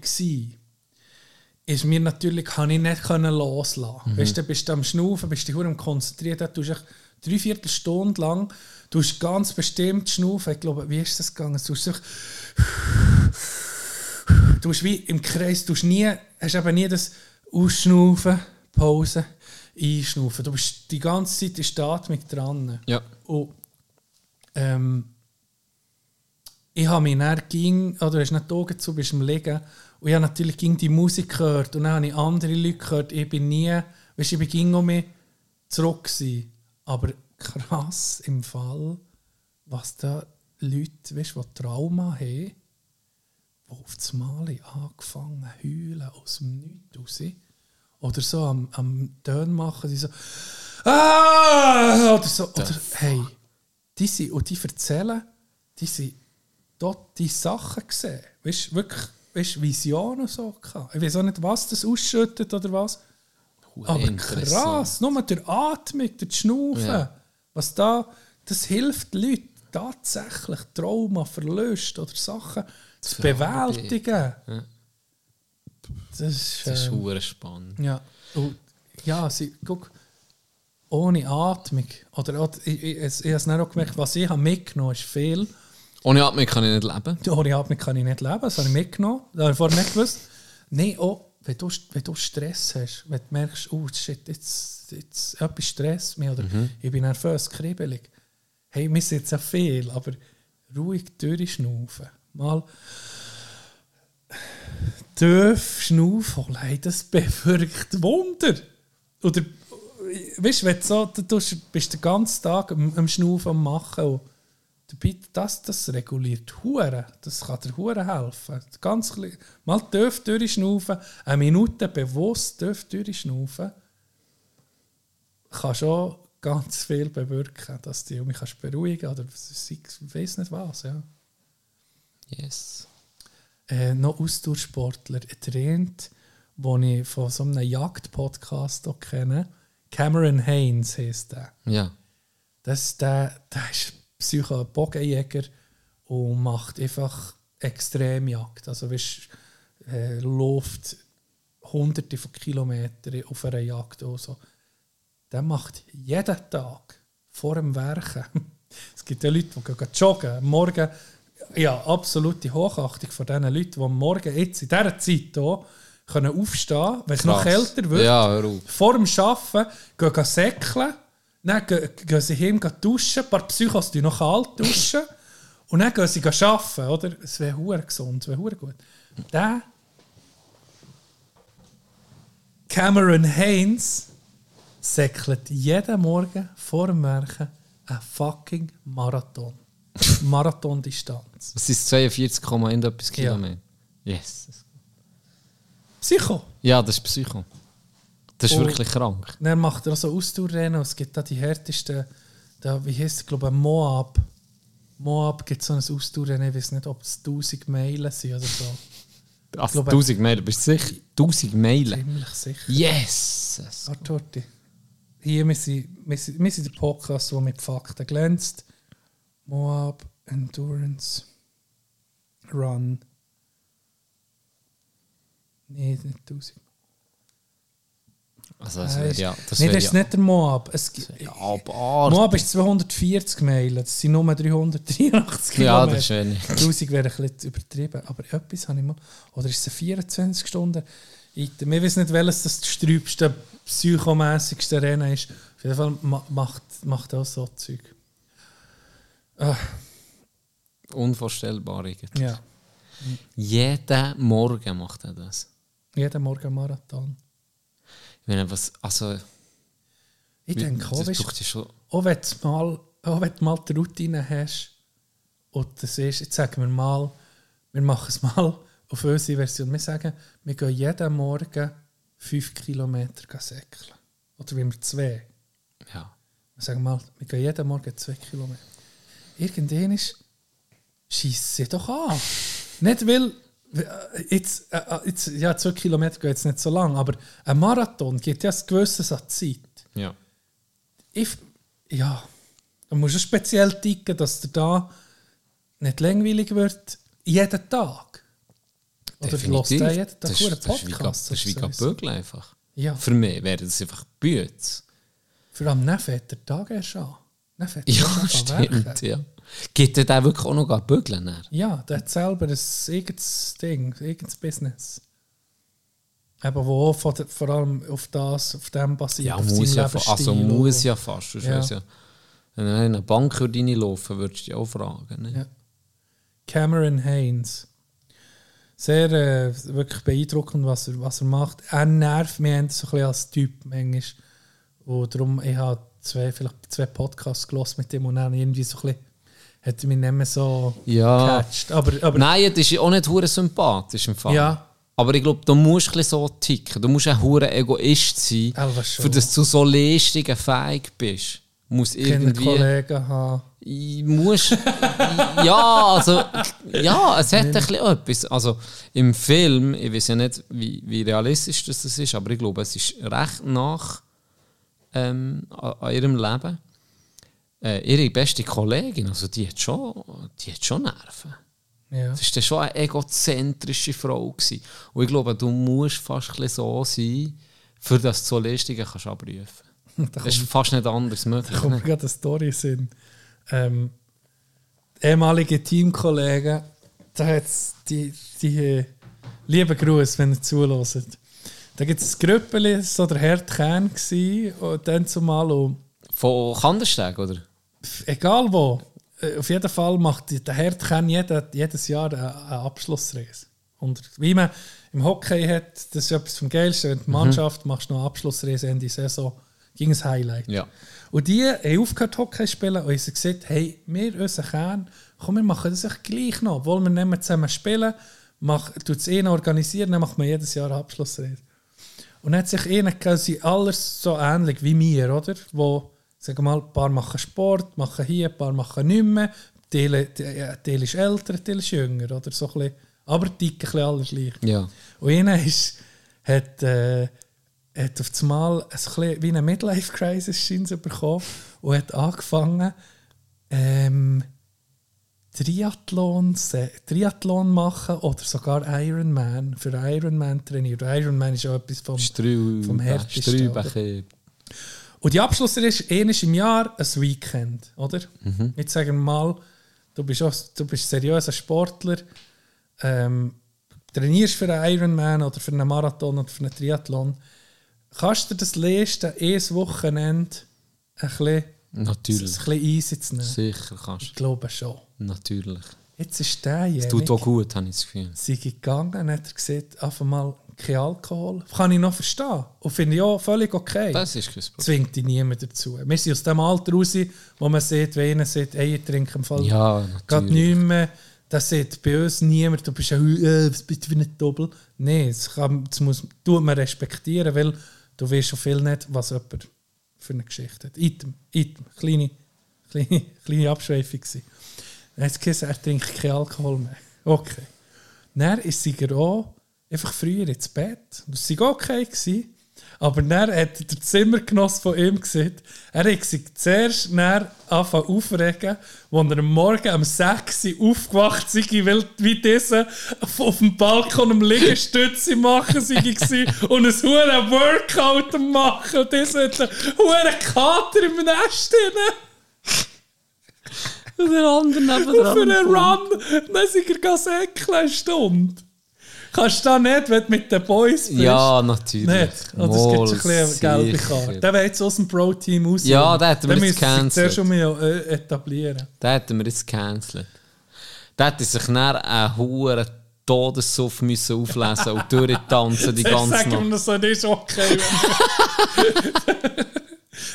ist mir natürlich, kann ich nicht können loslassen. Mhm. Weißt du, bist du am Schnaufen, bist du am konzentriert, du hast drei Viertelstunde lang, du hast ganz bestimmt schnaufen. Ich glaube, wie ist das gegangen? Du hast du hast wie im Kreis, du hast nie, hast eben nie das Ausschnaufen, Pause, Einschnaufen. Du bist die ganze Zeit in der Atmung dran. Ja. Und ähm, ich habe mich dann ging, oder hast nicht die Augen zu, bist am Liegen. Und ich habe natürlich ging die Musik gehört und dann habe ich andere Leute gehört. Ich bin nie, weißt, ich bin um mich zurück gewesen. Aber krass im Fall, was da Leute, weißt, die Trauma haben, die auf das Mal angefangen heulen aus dem Nichts raus. Oder so am, am Tön machen, die so ah! oder so. Oder, hey, die sind, und die erzählen, die sind dort die Sachen gesehen. Weißt wirklich weißt, Visionen so gehabt. Ich weiß auch nicht, was das ausschüttet oder was. Aber interessant. krass, nur durch Atmung, durch die Schnaufen. Ja. Was da, das hilft Leuten tatsächlich Trauma, Verlust oder Sachen zu bewältigen. Das ist, Das ist ähm, hure spannend. ja, und, ja sie, guck, ohne Atmung. Oder, oder ich, ich, ich, ich habe es auch gemerkt, was ich habe mitgenommen habe, ist viel. Ohne Atmung kann ich nicht leben. Ohne Atmung kann ich nicht leben, das habe ich mitgenommen. Das habe ich vorher nicht gewusst. Nein, auch wenn du, wenn du Stress hast, wenn du merkst, oh shit, jetzt, jetzt etwas Stress mich oder ich bin nervös, kribbelig. Hey, mir sind ja viel, aber ruhig durchschnaufen. Mal tief schnaufen, hey, das bewirkt Wunder. Oder, weißt du, wenn du so, du tust- bist den ganzen Tag am, am Schnaufen am Machen und das, das reguliert Huren. Das kann dir Huren helfen. Ganz kle- mal tief durchschnaufen, eine Minute bewusst tief durchschnaufen, kann schon ganz viel bewirken, dass du mich kannst beruhigen oder ich weiß nicht was. Ja. Yes. Äh, noch Ausdauersportler trainiert den ich von so einem Jagd-Podcast kenne. Cameron Haynes heisst der. Ja. Das, der, der ist Psycho Bogenjäger und macht einfach Extremjagd. Also weißt, äh, läuft hunderte von Kilometern auf einer Jagd. Und so. Der macht jeden Tag vor dem Werken. Es gibt ja Leute, die gehen joggen. Am Morgen, ja, absolute Hochachtung von diesen Leuten, die am Morgen jetzt in dieser Zeit hier können aufstehen, wenn es noch kälter wird Ja, vor dem Arbeiten gehen, gehen säckeln, dann gehen, gehen sie heim gehen duschen, ein paar Psychos die noch kalt duschen und dann gehen sie arbeiten, oder? Es wäre hure gesund, es wäre hure gut. Der Cameron Haynes säckelt jeden Morgen vor dem Werken einen fucking Marathon. Marathondistanz. Das ist 42, etwas Kilometer. Yes. Psycho. Ja, das ist Psycho. Das ist Oh. wirklich krank. Dann macht er auch so Ausdauerrennen. und Es gibt da die härtesten, da, wie heißt es, glaube ich, Moab. Moab gibt so ein Ausdauerrennen, ich weiß nicht, ob es 1000 Meilen sind oder so. Also glaube- 1000 Meilen, bist du sicher? 1000 Meilen? Ziemlich sicher. Yes! Warte. Hier, wir sind, wir, sind, wir sind der Podcast, der mit Fakten glänzt. Moab Endurance Run. Nee, nicht 1000. Also das Nein, wäre ist- ja... Das wäre das ist ja, nicht der Moab. Es, ja. Moab ist 240 Meilen, das sind nur 383 Kilometer. Ja, das ist wenig. 1000 wäre ein bisschen übertrieben, aber etwas habe ich mal. Oder ist es ein 24 Stunden? Item? Wir wissen nicht, welches das sträubste, psychomäßigste Rennen ist. Auf jeden Fall ma macht, macht er auch so Zeug. Ah, Unvorstellbar irgendwie. ja, Jeden Morgen macht er das. jeden Morgen Marathon. Ich meine, was... Also... Ich denke, auch, schon... auch, wenn du mal, auch wenn du mal die Routine hast und das ist, jetzt sagen wir mal, wir machen es mal auf unsere Version. Wir sagen, wir gehen jeden Morgen 5 Kilometer säckeln. Oder wie wir zwei. Ja. Wir sagen mal, wir gehen jeden Morgen 2 Kilometer. Irgendwann ist, schießt sie doch an. Nicht weil, jetzt, äh, äh, jetzt, ja, 2 Kilometer geht jetzt nicht so lang, aber ein Marathon gibt ja ein gewisses an Zeit Ja. ich, ja, da musst du speziell ticken, dass dir da nicht langweilig wird, jeden Tag. Oder du hörst Definitiv. jeden Tag das, einen Podcast. Das ist wie so. Bügeln einfach. Ja, Für mich wäre das einfach Bütz. vor allem dann fährt der Tag erst an. Dann fährt Ja, stimmt, ja. Geht der da wirklich auch noch bügeln? dann? Ja, der hat selber ein eigenes Ding, ein eigenes Business. Eben, wo vor, vor allem auf das, auf dem basiert, Ja, auf muss ja, also muss ja fast. Sonst Ja. ja. Wenn du in eine Bank reinlaufen würdest du dich auch fragen. Ne? Ja. Cameron Haynes. Sehr äh, wirklich beeindruckend, was er, was er macht. Er nervt mich so ein bisschen als Typ manchmal. Und darum, ich habe zwei, vielleicht zwei Podcasts gelesen mit ihm und dann irgendwie so ein bisschen, hat mich nicht mehr so Ja. gecatcht. Aber, aber Nein, das ist auch nicht hure sympathisch im Fall. Ja. Aber ich glaube, du musst ein so ticken. Du musst ein hure Egoist sein, für dass du so Leistungen fähig bist. Muss irgendwie... Kollegen haben. Ich muss. ja, also. Ja, es hat ein bisschen etwas. Also im Film, ich weiß ja nicht, wie, wie realistisch das ist, aber ich glaube, es ist recht nach ähm, an, an ihrem Leben. Äh, ihre beste Kollegin, also die hat schon, die hat schon Nerven. Ja. Das war schon eine egozentrische Frau. Gewesen. Und ich glaube, du musst fast so sein, für dass du so Leistungen kannst abrufen kannst. Da Das ist fast nicht anders möglich. Da kommt ne? gerade eine Story in. Ähm, ehemalige Teamkollegen, da hat die, die äh, liebe Gruß, wenn ihr zuhört. Da gibt es ein Grüppeli, das war so der Herd Kern gsi, und dann zumal und Von Kandersteg, oder? egal wo, äh, auf jeden Fall macht der Herd Kern jede, jedes Jahr eine, Abschlussreise. Und wie man im Hockey hat, das ist etwas vom Geilsten, wenn die Mannschaft machst noch eine Abschlussreise Ende Saison, ging ein Highlight. Ja. Und die haben aufgehört Hockey zu spielen und haben gesagt, hey, wir, unser Kern, komm, wir machen das echt gleich noch. Wollen wir nicht mehr zusammen spielen, tut es einen organisieren, dann macht man jedes Jahr eine Abschlussrede. Und dann hat sich einer quasi alles so ähnlich wie mir, oder? Wo, sagen mal, ein paar machen Sport, machen hier, ein paar machen nicht mehr. Teil, Teil ist älter, Teil ist jünger, oder? So ein bisschen, aber ticken alle gleich. Ja. Und einer ist, hat, äh, hat auf einmal ein bisschen wie eine Midlife-Crisis bekommen und hat angefangen, ähm, Triathlon, Triathlon machen oder sogar Ironman, für Ironman trainieren. Und Ironman ist auch etwas vom, Streu, vom härtesten. Und die Abschluss ist einmal im Jahr ein Weekend, oder? Jetzt sagen wir mal, du bist, auch, du bist seriöser Sportler, ähm, trainierst für einen Ironman oder für einen Marathon oder für einen Triathlon. Kannst du das leisten, ein Wochenende ein bisschen, ein Natürlich. bisschen easy zu nehmen? Sicher kannst Ich glaube schon. du. Natürlich. Jetzt ist Es tut auch gut, habe ich das Gefühl. sei gegangen hat er gesagt, einfach mal kein Alkohol. Kann ich noch verstehen. Und finde ich auch völlig okay. Das ist kein Problem. zwingt dich niemand dazu. Wir sind aus dem Alter raus, wo man sieht, wenn einer sagt, ey, ich trinke im Fall Ja, natürlich. nicht mehr. Das sieht bei uns niemand, du bist ja, äh, für ein Doppel? Nein, das, kann, das muss, tut man respektieren, weil du weißt schon viel nicht, was jemand für eine Geschichte hat. Item, Item, kleine, kleine, kleine Abschweifung. Dann hat es gesagt, er trinkt keinen Alkohol mehr. Okay. Dann ist sie auch einfach früher ins Bett. Das war okay. Gewesen. Aber dann hat der Zimmergenoss von ihm gesagt, er hat sich zuerst dann angefangen aufregen, als er am Morgen um 6 Uhr aufgewacht sei, weil wie dieser auf dem Balkon am Liegestütze machen sei und ein hohen Workout machen. Und dieser hat einen hohen Kater im Nest drin. Und der andere Und für einen Run, dann sind er säckeln eine Stunde. Kannst du da nicht, wenn du mit den Boys bist? Ja, natürlich. Nicht? Oder es gibt Mal, schon ein bisschen eine gelbe. Karte. Der will jetzt aus dem Pro-Team raus. Ja, den hätten wir Den jetzt gecancelt. zuerst schon mal äh, etablieren. Den hätten wir jetzt gecancelt. Der hätte sich dann einen hohen Todessuff müssen auflesen und durchtanzen die ganze Nacht. noch so, das ist okay.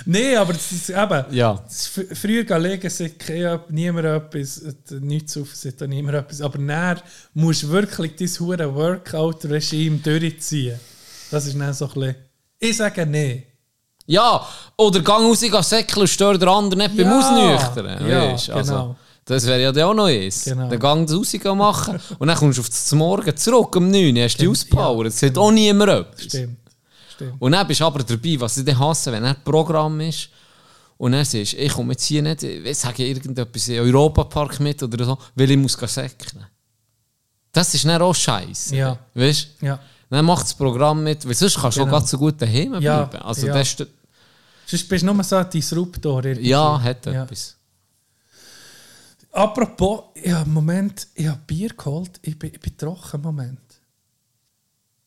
Nein, aber es ist eben... Ja. es fr- Früher gehen legen sagt kein- niemand etwas, nichts auf, sagt auch niemand etwas. Aber dann musst du wirklich dein hure Workout-Regime durchziehen. Das ist dann so ein bisschen... Ich sage nein. Ja, oder gang raus, geh säckeln und stör den anderen nicht beim Ja. Ausnüchtern. Ja, also, genau. Das wäre ja dann auch noch eins. Genau. Den Gang raus machen und dann kommst du auf das Morgen zurück um 9 Uhr, hast du die Auspower. Das sagt auch niemand etwas. Stimmt. Stimmt. Und dann bist du aber dabei, was ich dann hasse, wenn er Programm ist und dann siehst ich komme jetzt hier nicht, ich sage irgendetwas in Europapark mit oder so, weil ich muss säckeln. Das ist dann auch scheiße. Ja. Weißt du? Ja. Dann macht das Programm mit, weil sonst kannst du Genau. auch ganz so gut daheim Ja, bleiben. Also ja. das ist, Sonst bist du nur so ein Disruptor. irgendwie. ja, hat Ja. etwas. Apropos, ja, Moment, ich habe Bier geholt. Ich bin, ich bin trocken, Moment.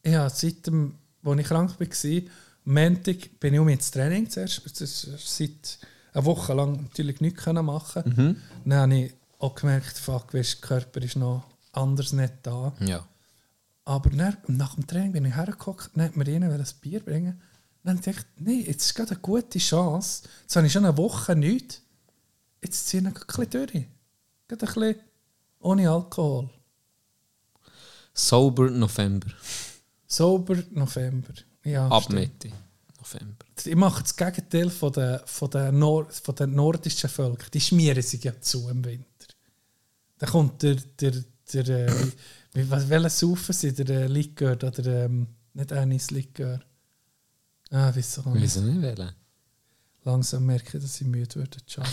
Ja, seit dem, als ich krank war, am Montag bin ich um ins Training zuerst. Das seit einer Woche lang natürlich nichts machen. Mhm. Dann habe ich auch gemerkt, fuck, weisst, der Körper ist noch anders nicht da. Ja. Aber dann, nach dem Training bin ich hergeguckt, dann hat mir einer ein Bier bringen. Dann dachte ich, nein, jetzt ist gerade eine gute Chance. Jetzt habe ich schon eine Woche nichts. Jetzt ziehe ich ein bisschen durch. Gerade ein bisschen ohne Alkohol. Sober November. Sober November. Ja, Ab stimmt. Mitte November. Ich mache das Gegenteil von den, von den, Nord, von den nordischen Völkern. Die schmieren sich ja zu im Winter. Dann kommt der, der, der äh, wie- was, welcher Saufen sie? Der äh, Likör oder ähm, nicht Anis Likör. Ah, wieso? Weiß nicht wählen. Langsam merke ich, dass ich müde werde.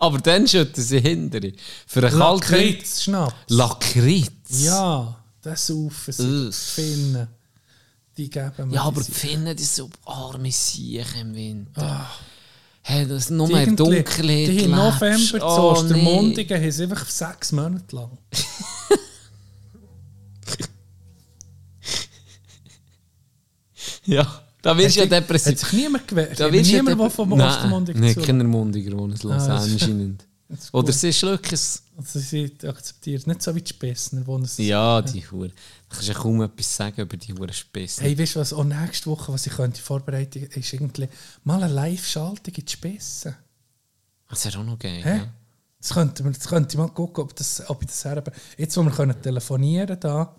Aber dann schütten sie hinterher. Für einen kalten Lakritz, Schnaps. Lakritz? Ja, das saufen. Ugh. Finnen. Die geben mir Ja, aber die die- Finnen, die so arme Siechen im Winter. Hey, das ist nur Die mehr Dunkelheit. Die lebst. November zu Oh, Ostermundigen haben sie einfach sechs Monate lang. nee. Ja, da wirst du ja Hat depressiv. sich niemand gewehrt. Da wirst du niemand, der vom Nein, Ostermundigen Nein, zu. keine Mundiger, die es hören, Ah, das-. Das Oder sie ist wirklich... Also sie akzeptiert nicht so wie die Spessner, wo es... Ja, die Hure. Du kannst ja kaum etwas sagen über die Hure Spitze. Hey, weißt du was? Auch nächste Woche, was ich könnte vorbereiten, ist irgendwie mal eine Live-Schaltung in die Spessen. Das wäre auch noch geil. Hä? Ja. Das könnte, man, das könnte ich mal gucken, ob, das, ob ich das herbe. Jetzt, wo wir können telefonieren da,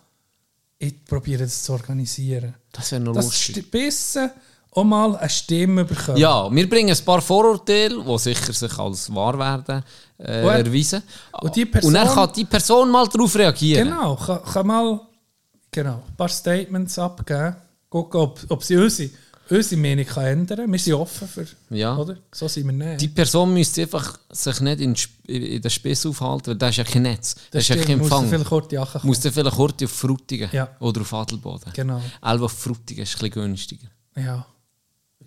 ich probiere das zu organisieren. Das wäre noch Dass lustig. die Spessen auch mal eine Stimme bekommen. Ja, wir bringen ein paar Vorurteile, die sicher sich als wahr werden äh, Und- erweisen. und die Person- und dann kann die Person mal darauf reagieren. Genau, kann, kann mal Genau. Ein paar Statements abgeben. Gucken, ob, ob sie unsere, unsere Meinung kann ändern kann. Wir sind offen für. Ja. Oder? So sind wir nicht. Die Person müsste einfach sich nicht in, in der Spitze aufhalten, weil da ist ja kein Netz. Da ist ja kein Musst du Empfang. vielleicht kurz die Jacke Muss dann vielleicht kurz auf Frutigen Ja. oder auf Adelboden. Genau. Elva auf Frutigen ist ein bisschen günstiger. Ja.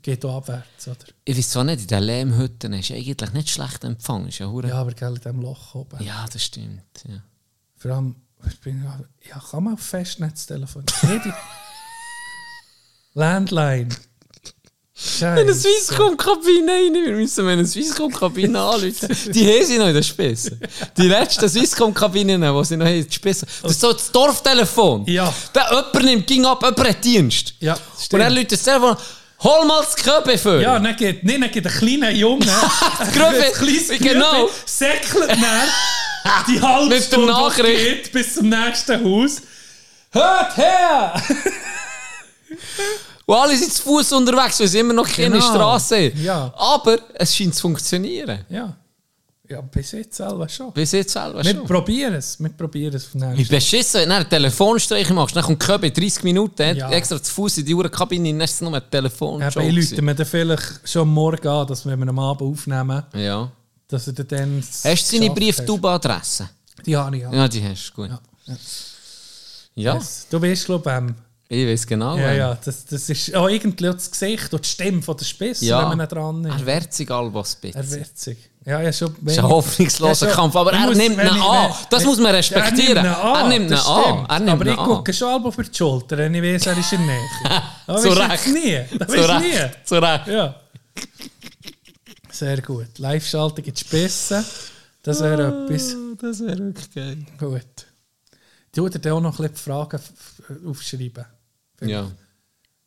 Geht auch abwärts, oder? Ich weiß zwar nicht, in den Lehmhütten ist eigentlich nicht schlecht Empfang. Ist ja, Ja, aber gell, in diesem Loch oben. ja, das stimmt. Ja. Vor allem, ich bin, ja, kann man auf Festnetztelefon? Landline. Eine Scheiße. Swisscom-Kabine rein. Wir müssen eine Swisscom-Kabine anrufen. Die haben sie noch in der Spitze. Die letzten Swisscom-Kabinen, die sie noch in der Spitze. Das ist so das Dorftelefon. Ja. Der jemand nimmt, ging ab, jemand hat Dienst. Ja, Und er stimmt. läutet das Telefon, hol mal das Köbe für. Ja, dann geht, nee, dann geht ein kleiner Junge, Gröbe, kleines genau. Säckelt dann die halbe Mit Stunde Nachricht. geht bis zum nächsten Haus. Hört her! Und alle sind zu Fuß unterwegs, weil sie immer noch keine Genau. Straße haben. Ja. Aber es scheint zu funktionieren. Ja. Ja, bis jetzt selber schon. Bis jetzt selber Wir schon. probieren es. Wir probieren es. von nächstes- beschissen, wenn du einen Telefonstreich machst, dann kommt Köbe 30 Minuten, Ja. extra zu Fuß in die Uhrenkabine, dann ist es nur ein Telefon. Eben, ich lüte mir dann vielleicht schon morgen an, dass wenn wir am Abend aufnehmen, Ja. dass er dann... Hast du seine Brieftube-Adresse? hast? Die habe ich, ja. Ja, die hast du, gut. Ja. Ja, Yes. Du weißt, glaube ich, ähm, ich weiß genau. ja, ja, das, das ist auch irgendwie auch das Gesicht und die Stimme von der Spitze, Ja. wenn man dran Er nimmt. wird sich Albas Er bitte. sich. Ja, ja, schon. Das ist ein hoffnungsloser Ja. Kampf, aber er muss- nimmt ihn an. Das muss man Ja, respektieren. Er an. Er nimmt ihn an. Er nimmt aber ich gucke schon halb auf die Schulter, wenn ich weiß, er ist in der Nähe. Zu du Recht. nie. Das Zu du Recht. nie. Zu Recht. Ja. Sehr gut. Live-Schaltung in die Spitze. Das wäre etwas. Das wäre wirklich geil. Gut. Ich würde dir auch noch ein bisschen die Fragen f- Ja.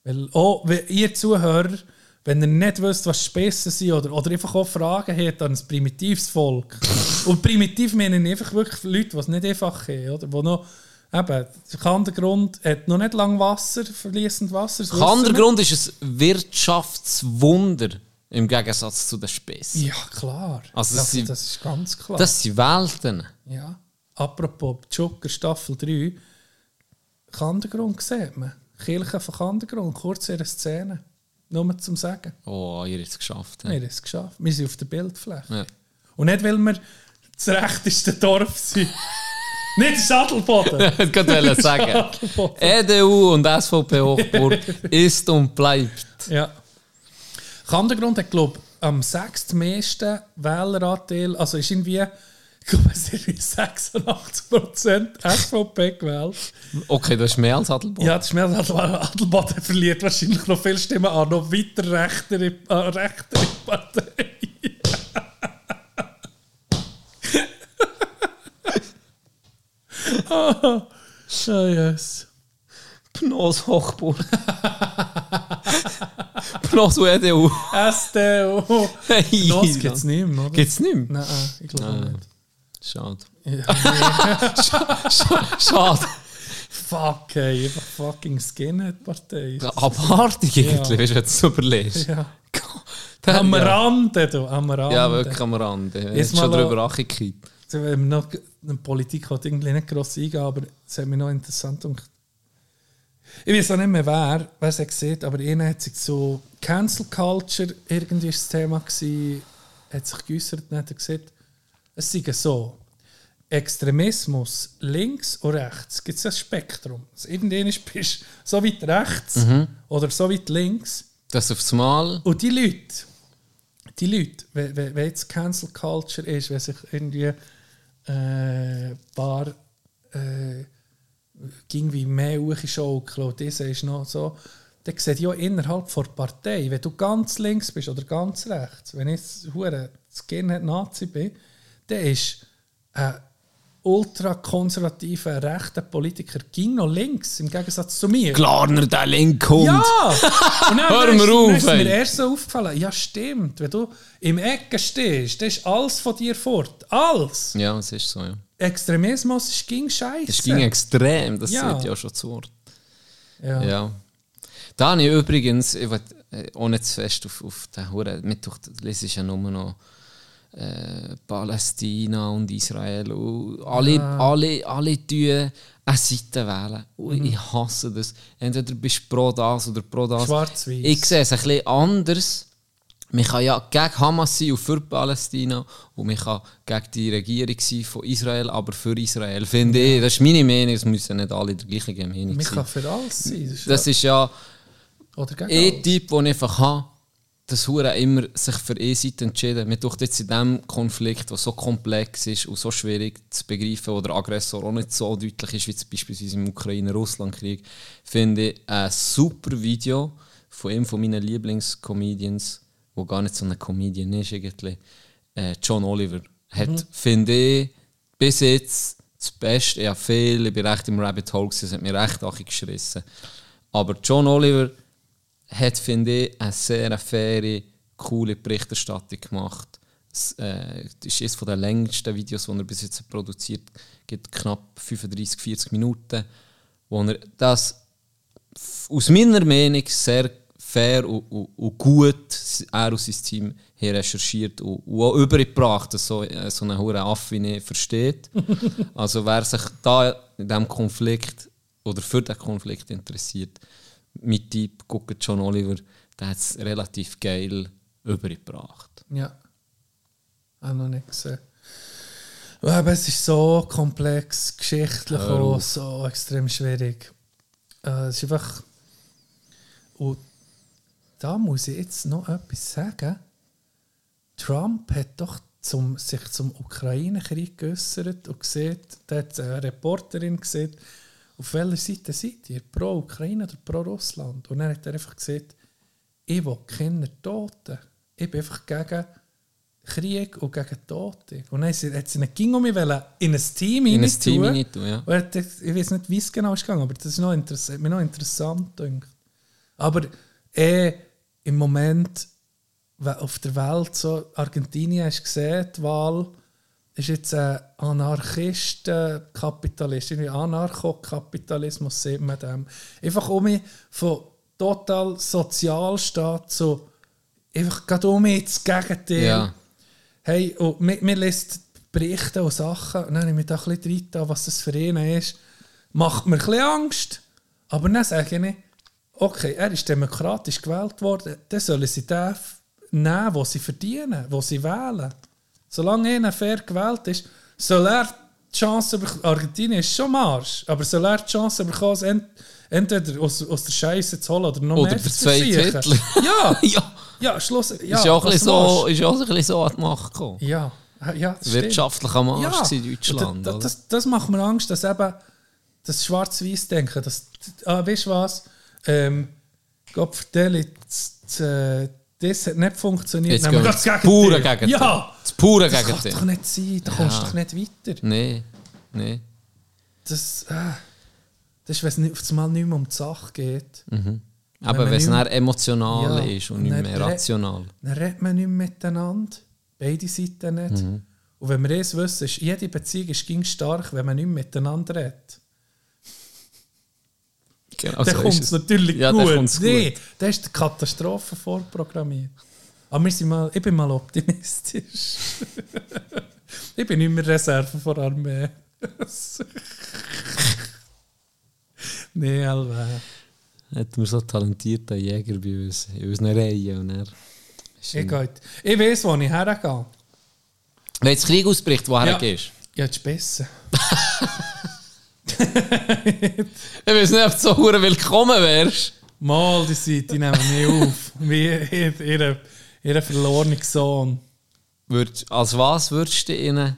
Weil auch, wenn ihr Zuhörer, wenn ihr nicht wisst, was Späße sind oder, oder einfach auch Fragen habt an ein primitives Volk. Und primitiv meine ich einfach wirklich Leute, die es nicht einfach haben, oder? Wo noch, eben, der Kandergrund hat noch nicht lange Wasser, fließend Wasser. Kandergrund ist ein Wirtschaftswunder im Gegensatz zu den Späßen. Ja, klar. Also, das, sie- das ist ganz klar. Das sind Welten. ja. Apropos Joker Staffel 3, Kandergrund sieht man. Kirche von Kandergrund, kurz ihre Szene. Nur zum Sagen. Oh, ihr habt es geschafft. Ja. haben es geschafft. Wir sind auf der Bildfläche. Ja. Und nicht, weil wir das rechteste Dorf sind. nicht das Adelboden. Ich wollte sagen. EDU und SVP Hochburg ist und bleibt. Ja. Kandergrund hat, glaube ich, am sechstmeisten Wähleranteil, also ist irgendwie, es sind wie 86% SVP gewählt. Okay, das ist mehr als Adelboden. Ja, das ist mehr als Adelboden verliert wahrscheinlich noch viele Stimmen an, noch weiter rechtere, äh, rechtere Partei. oh, oh yes. Pnos Hochburg. Pnos EDU. SDO. Hey, Das gibt es nicht mehr, oder? Gibt's nicht mehr? Nein, ich glaube nicht. Schade. Ja, Schade. fuck, ey, einfach fucking Skinhead-Partei. Abartig irgendwie, wenn du jetzt überlegst. Ja. Am ja. Rande, du, am Rande. Ja, wirklich am Rande. Jetzt schon drüber angekippt. Noch in Politik hat irgendwie nicht gross eingehen, aber es hat mich noch interessant gedacht. Ich weiß auch nicht mehr wer, wer es gesehen, aber einer hat sich so Cancel Culture irgendwie ist das Thema gewesen, hat sich geäußert und hat gesagt, es sei so, Extremismus links und rechts, gibt es ein Spektrum. Also irgendwann bist du so weit rechts oder so weit links Das aufs Mal. und die Leute, die Leute, wenn, wenn jetzt Cancel Culture ist, wenn sich irgendwie äh, ein paar äh, ging wie mehr hochschaukeln und das ist noch so, dann sieht ja innerhalb der Partei, wenn du ganz links bist oder ganz rechts, wenn ich jetzt hure Skinhead Nazi bin, dann ist ein ultrakonservativer rechter Politiker ging noch links, im Gegensatz zu mir. Glarner, der Linkhund. Ja! Und dann Hör mir dann auf, ist mir erst so aufgefallen, ja stimmt, wenn du im Ecken stehst, dann ist alles von dir fort. Alles. Ja, es ist so, ja. Extremismus ist ging scheiße. Es ging extrem, das Ja. sieht ja schon zu Wort. ja. Ja. Da habe ich übrigens, ich will, äh, nicht zu fest auf, auf den Huren, Mittwoch lese ich ja nur noch äh, Palästina und Israel. Und alle, alle, alle tun eine Seite wählen. Und ich hasse das. Entweder bist du pro das oder pro das. Schwarz-Weiß. Ich sehe es ein bisschen anders. Man kann ja gegen Hamas sein und für Palästina und man kann gegen die Regierung sein von Israel, aber für Israel. Finde ich, das ist meine Meinung, es müssen nicht alle der gleichen Meinung Man sein. kann für alles sein. Das ist Das ist ja oder gegen ein alles. Typ, den ich einfach habe, dass Hure immer sich für eine Seite entschieden. Man tut jetzt in diesem Konflikt, der so komplex ist und so schwierig zu begreifen, wo der Aggressor auch nicht so deutlich ist, wie zum beispielsweise im Ukraine-Russland-Krieg, finde ich ein super Video von einem von meinen Lieblingscomedians, wo gar nicht so ein Comedian ist eigentlich, äh, John Oliver. Hat, finde ich, bis jetzt das Beste, ich habe viel, ich bin recht im Rabbit Hole gewesen, es hat mir recht achig geschrissen. Aber John Oliver hat, finde ich, eine sehr faire, coole Berichterstattung gemacht. Es äh, ist eines der längsten Videos, die er bis jetzt produziert geht knapp 35, 40 Minuten, wo er das aus meiner Meinung sehr fair und, und, und gut er und sein Team hier recherchiert und, und auch übergebracht, dass so, äh, so eine hure Affe wie ich versteht. also wer sich da in diesem Konflikt oder für den Konflikt interessiert, mit Typ guckt John Oliver, der hat es relativ geil übergebracht. Ja. Auch noch nicht gesehen. Aber es ist so komplex, geschichtlich auch so extrem schwierig. Äh, es ist einfach. Und da muss ich jetzt noch etwas sagen. Trump hat doch zum, sich zum Ukraine-Krieg geäußert und gesehen, da hat eine Reporterin gesehen, auf welcher Seite seid ihr? Pro Ukraine oder pro Russland? Und dann hat er einfach gesagt, ich will keine Toten. Ich bin einfach gegen Krieg und gegen Tote. Und dann hat sie sie nicht ging um mich in ein Team In ein. Team tun, ja. Und hat, ich weiß nicht, wie es genau ist gegangen, aber das ist noch interess hat mich noch interessant gedacht. Aber eh, im Moment auf der Welt, so Argentinien hast du gesehen, die Wahl ist jetzt ein Anarchisten-Kapitalist, irgendwie Anarchokapitalismus sieht man dem. Einfach um mich von total Sozialstaat zu einfach gerade um mich das Gegenteil. Ja. Hey, und mir, mir lässt Berichte und Sachen, und dann habe ich mich da ein bisschen reingetan, was das für ihn ist. Macht mir ein bisschen Angst. Aber dann sage ich, okay, er ist demokratisch gewählt worden, dann sollen sie den nehmen, was sie verdienen, was sie wählen. Solange einer fair gewählt ist, soll er die Chance bekommen, Argentinien ist schon Marsch, aber soll er die Chance bekommen, ent, entweder aus, aus der Scheiße zu holen oder noch Oder mehr zu. Hitler. Ja, ja. ja, Schluss. Ja, ist ja auch ein bisschen so, ist ja auch ein bisschen so an die Macht gekommen. Ja, ja das stimmt. Wirtschaftlich am Arsch in Deutschland. und da- da- oder? das, das macht mir Angst, dass eben das Schwarz-Weiß-Denken, das, ah, weißt du was, ähm, Gott vertelle, das, das, hat nicht funktioniert. Jetzt Nehmen wir das Gegenteil. pure Gegenteil. Ja, Das pure das kann Gegenteil. doch nicht sein, da kommst du Ja. doch nicht weiter. Nein, nein. Das, äh, das ist, wenn es nicht, auf einmal nicht mehr um die Sache geht. Aber man wenn es nicht mehr- emotional Ja, ist und nicht mehr rational. Dann redet man nicht mehr miteinander. Beide Seiten nicht. Mhm. Und wenn wir eins wissen, ist, jede Beziehung ist ging stark, wenn man nicht mehr miteinander redet. Genau dann so kommt es natürlich ja, gut. Dann nee, gut. da ist die Katastrophe vorprogrammiert. Aber wir sind mal, ich bin mal optimistisch. ich bin nicht mehr Reserve vor Armee. nee, Alva. Hätten wir so talentierten Jäger bei uns, in unseren Reihen. Und er Ich, geht. ich weiß, wo ich hergehe. Wenn jetzt Krieg ausbricht, woher Ja. gehst Ja, das ist besser. Ich weiß nicht, ob du so hure willkommen wärst. Mal, die Seite die nehmen mich auf. Wie ihr, ihr, ihr verlorener Sohn. Würd, als was würdest du ihnen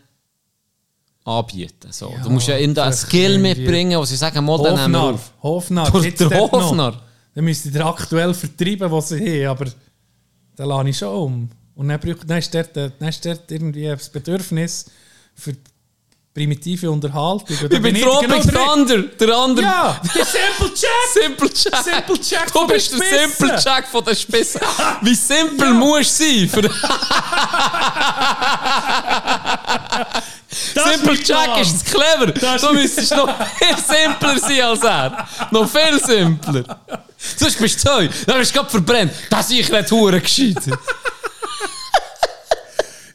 anbieten? So. Ja, du musst ja ihnen da einen Skill mitbringen, wo sie sagen, mal, dann nehmen wir auf. Hofnar. Der-? Hofnar. Dann müsst ihr aktuell vertreiben, was sie haben, aber dann lade ich schon um. Und dann, braucht, dann, ist dort, dann ist dort irgendwie das Bedürfnis für primitive Unterhaltung. Und Ich bin Tropic der- Thunder, der andere. Ja, der Simple Jack! Simple Jack. Simple Jack Du bist der. Simple Jack von den Spissen. Wie simpel musst du sein? Für Das Simple ist Jack Plan. ist clever. Das du müsstest noch viel simpler sein als er. Noch viel simpler. Sonst bist du Zeug. Dann bist du gerade verbrennt. Das ich nicht hure gescheit.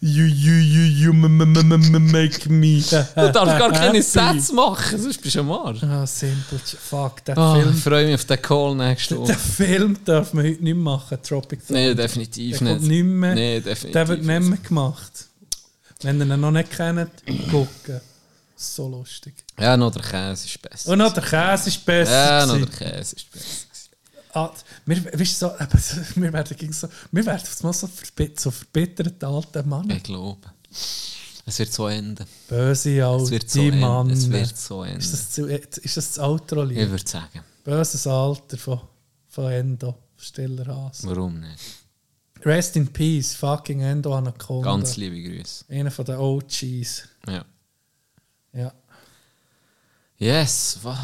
You, you, you, you, m- m- m- m- make me. Du darfst gar keine Sätze machen, sonst bist du am Arsch. Ah, simple. Fuck, der ich Film. freue mich auf den Call nächste Den Woche. Film darf man heute nicht machen, Tropic Thunder. Nein, definitiv der kommt nicht. nicht mehr. Nee, definitiv der wird nicht mehr gemacht. Wenn ihr ihn noch nicht kennt, gucken. So lustig. Ja, noch der Käse ist besser. Und noch der Käse ist besser. Ja, noch der. Käse ist besser. Ah, wir, weißt so, wir werden gegen so, wir werden einmal so, verbi- so verbitterte alte Männer. Ich glaube. Es wird so enden. Böse alte Es wird so. Männer. Es wird so enden. Ist das, zu, ist das das Outro-Lied? Ich würde sagen. Böses Alter von, von Endo, Stiller Haas. Warum nicht? Rest in Peace, fucking Endo Anaconda. Ganz liebe Grüße. Einer von den OGs. Ja. Ja. Yes, wow.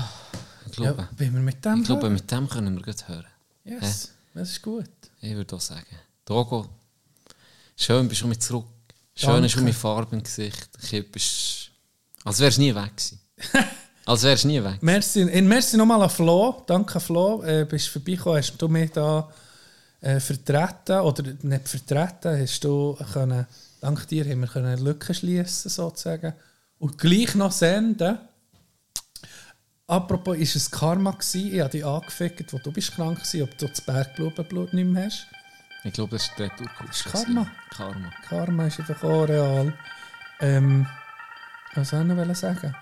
Ich ja glaube, wie wir mit dem ich glaube hören? mit dem können wir gut hören. Yes, das ist gut. Ich würde auch sagen. Togo, schön bist du mit zurück. Schön Danke. ist schon meine Farbe im Gesicht. Ich bist, als wärst du nie weg gewesen. als wärst du nie weg. Merci, in, merci nochmal an Flo. Danke, Flo. Äh, bist vorbeigekommen, hast du mich da äh, vertreten oder nicht vertreten, hast du können, dank dir haben wir können eine Lücke schließen sozusagen und gleich noch senden. Apropos, ist es Karma gewesen? Ich habe dich angefickt, wo du bist krank warst, ob du das Bergblumenblut nicht mehr hast. Ich glaube, das ist der Retourkurs. ist Karma. Karma. Karma ist einfach auch real. Ähm, was soll ich noch sagen?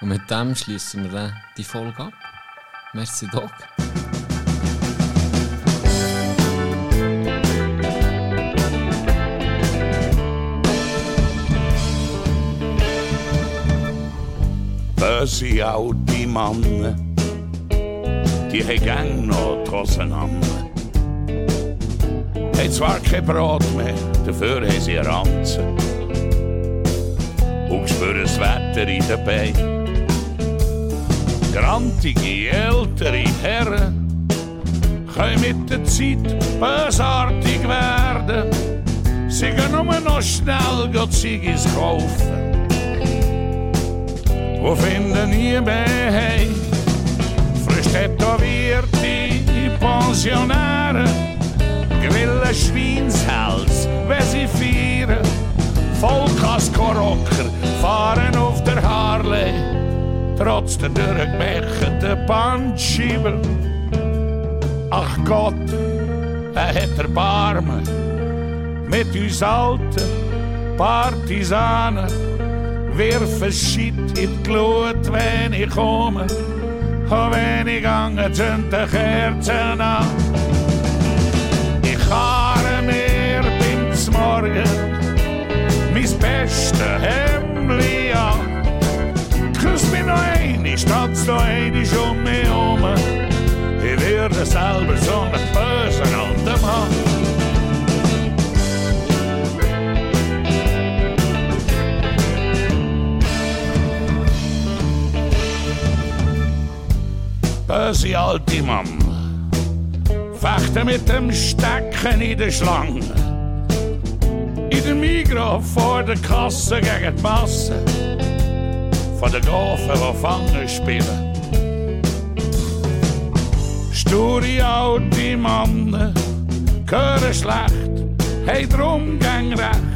Und mit dem schließen wir dann die Folge ab. Merci, Doc. Böse alte Männer, die haben gang noch die Hosen an. Haben zwar kein Brot mehr, dafür haben sie Ranzen. Und spüren das Wetter in den Beinen. Grantige ältere Herren können mit der Zeit bösartig werden. Sie gehen nur noch schnell Ziggis kaufen und finden nie mehr heim. Frisch tätowierte Pensionäre grillen Schweinshals, wenn sie feiern. Vollkasko-Rocker fahren auf der Harley, trotz der durchgemächten Bandscheiben. Ach Gott, er hat Erbarmen mit uns alten Partisanen werfen Shit in die Glut, wenn ich komme. Und wenn ich gange, zünden Kerzen an. Ich fahre mir beim Morgen mein beste Hemdli an. Küss mich noch eine, statt noch eine um mich herum. Ich werde selber so ein böser alter Mann. Böse alte Mann. Fechten mit dem Stecken in der Schlange. In der Migros vor der Kasse gegen die Masse. Von den Gofen, die Fangen spielen. Sture alte Mannen, hören schlecht, haben drum gang recht.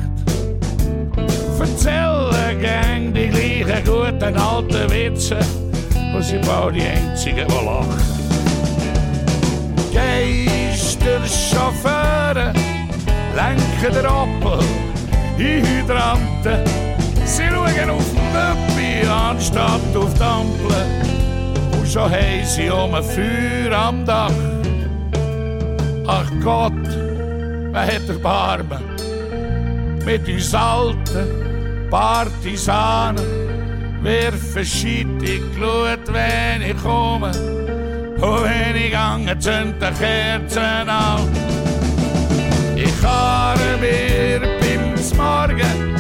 Erzählen gang die gleichen guten alten Witze und sie bauen die einzigen, die lachen. Geisterchauffeure lenken den Opel in Hydranten. Sie schauen auf den Töppi anstatt auf die Ampel. Und schon haben sie um ein Feuer am Dach. Ach Gott, wer hat Erbarmen mit uns alten Partisanen? Werfen Shit in die Glut, wenn ich komme. Und wenn ich gange, zünden Kerzen an. Ich fahre mir beim Morgen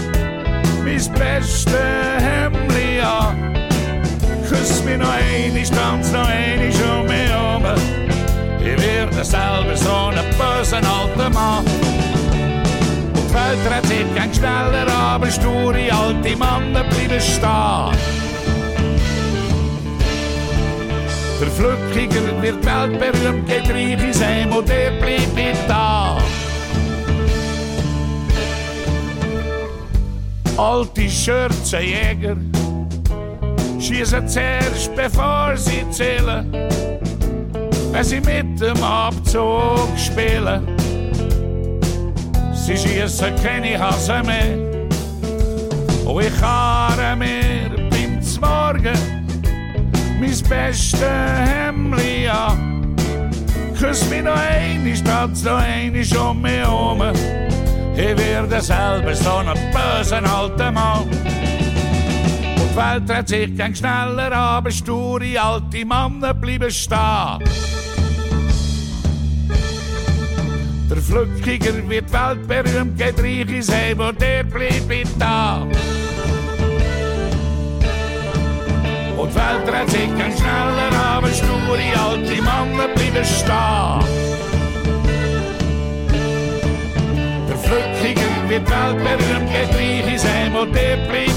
mein beste Hemdli an. Küss mich noch ein, tanz noch ein, um mich herum. Ich werde selber so ein böser alter Mann. Dreht sich gern schneller, aber sture alte Männer bleiben stehen. Der Flückiger wird weltberühmt, geht reich ins Heim und der bleibt da. Alte Schürzenjäger schießen zuerst, bevor sie zählen, wenn sie mit dem Abzug spielen. Sie schießen keine Hasen mehr und ich fahre mir beim Zmorgen mein bestes Hemdli an. Küss mich noch einmal, statt noch einmal um mich herum. Ich werde selber so ein bösen alter Mann. Und die Welt dreht sich gern schneller, aber sture alte Männer bleiben stehen. Flückiger wird weltberühmt, geht reich ins Heim und der bleibt da. Und Welt dreht sich gern schneller, aber sture alte Männer bleiben stehen. Der Flückiger wird weltberühmt, geht reich ins Heim und der bleibt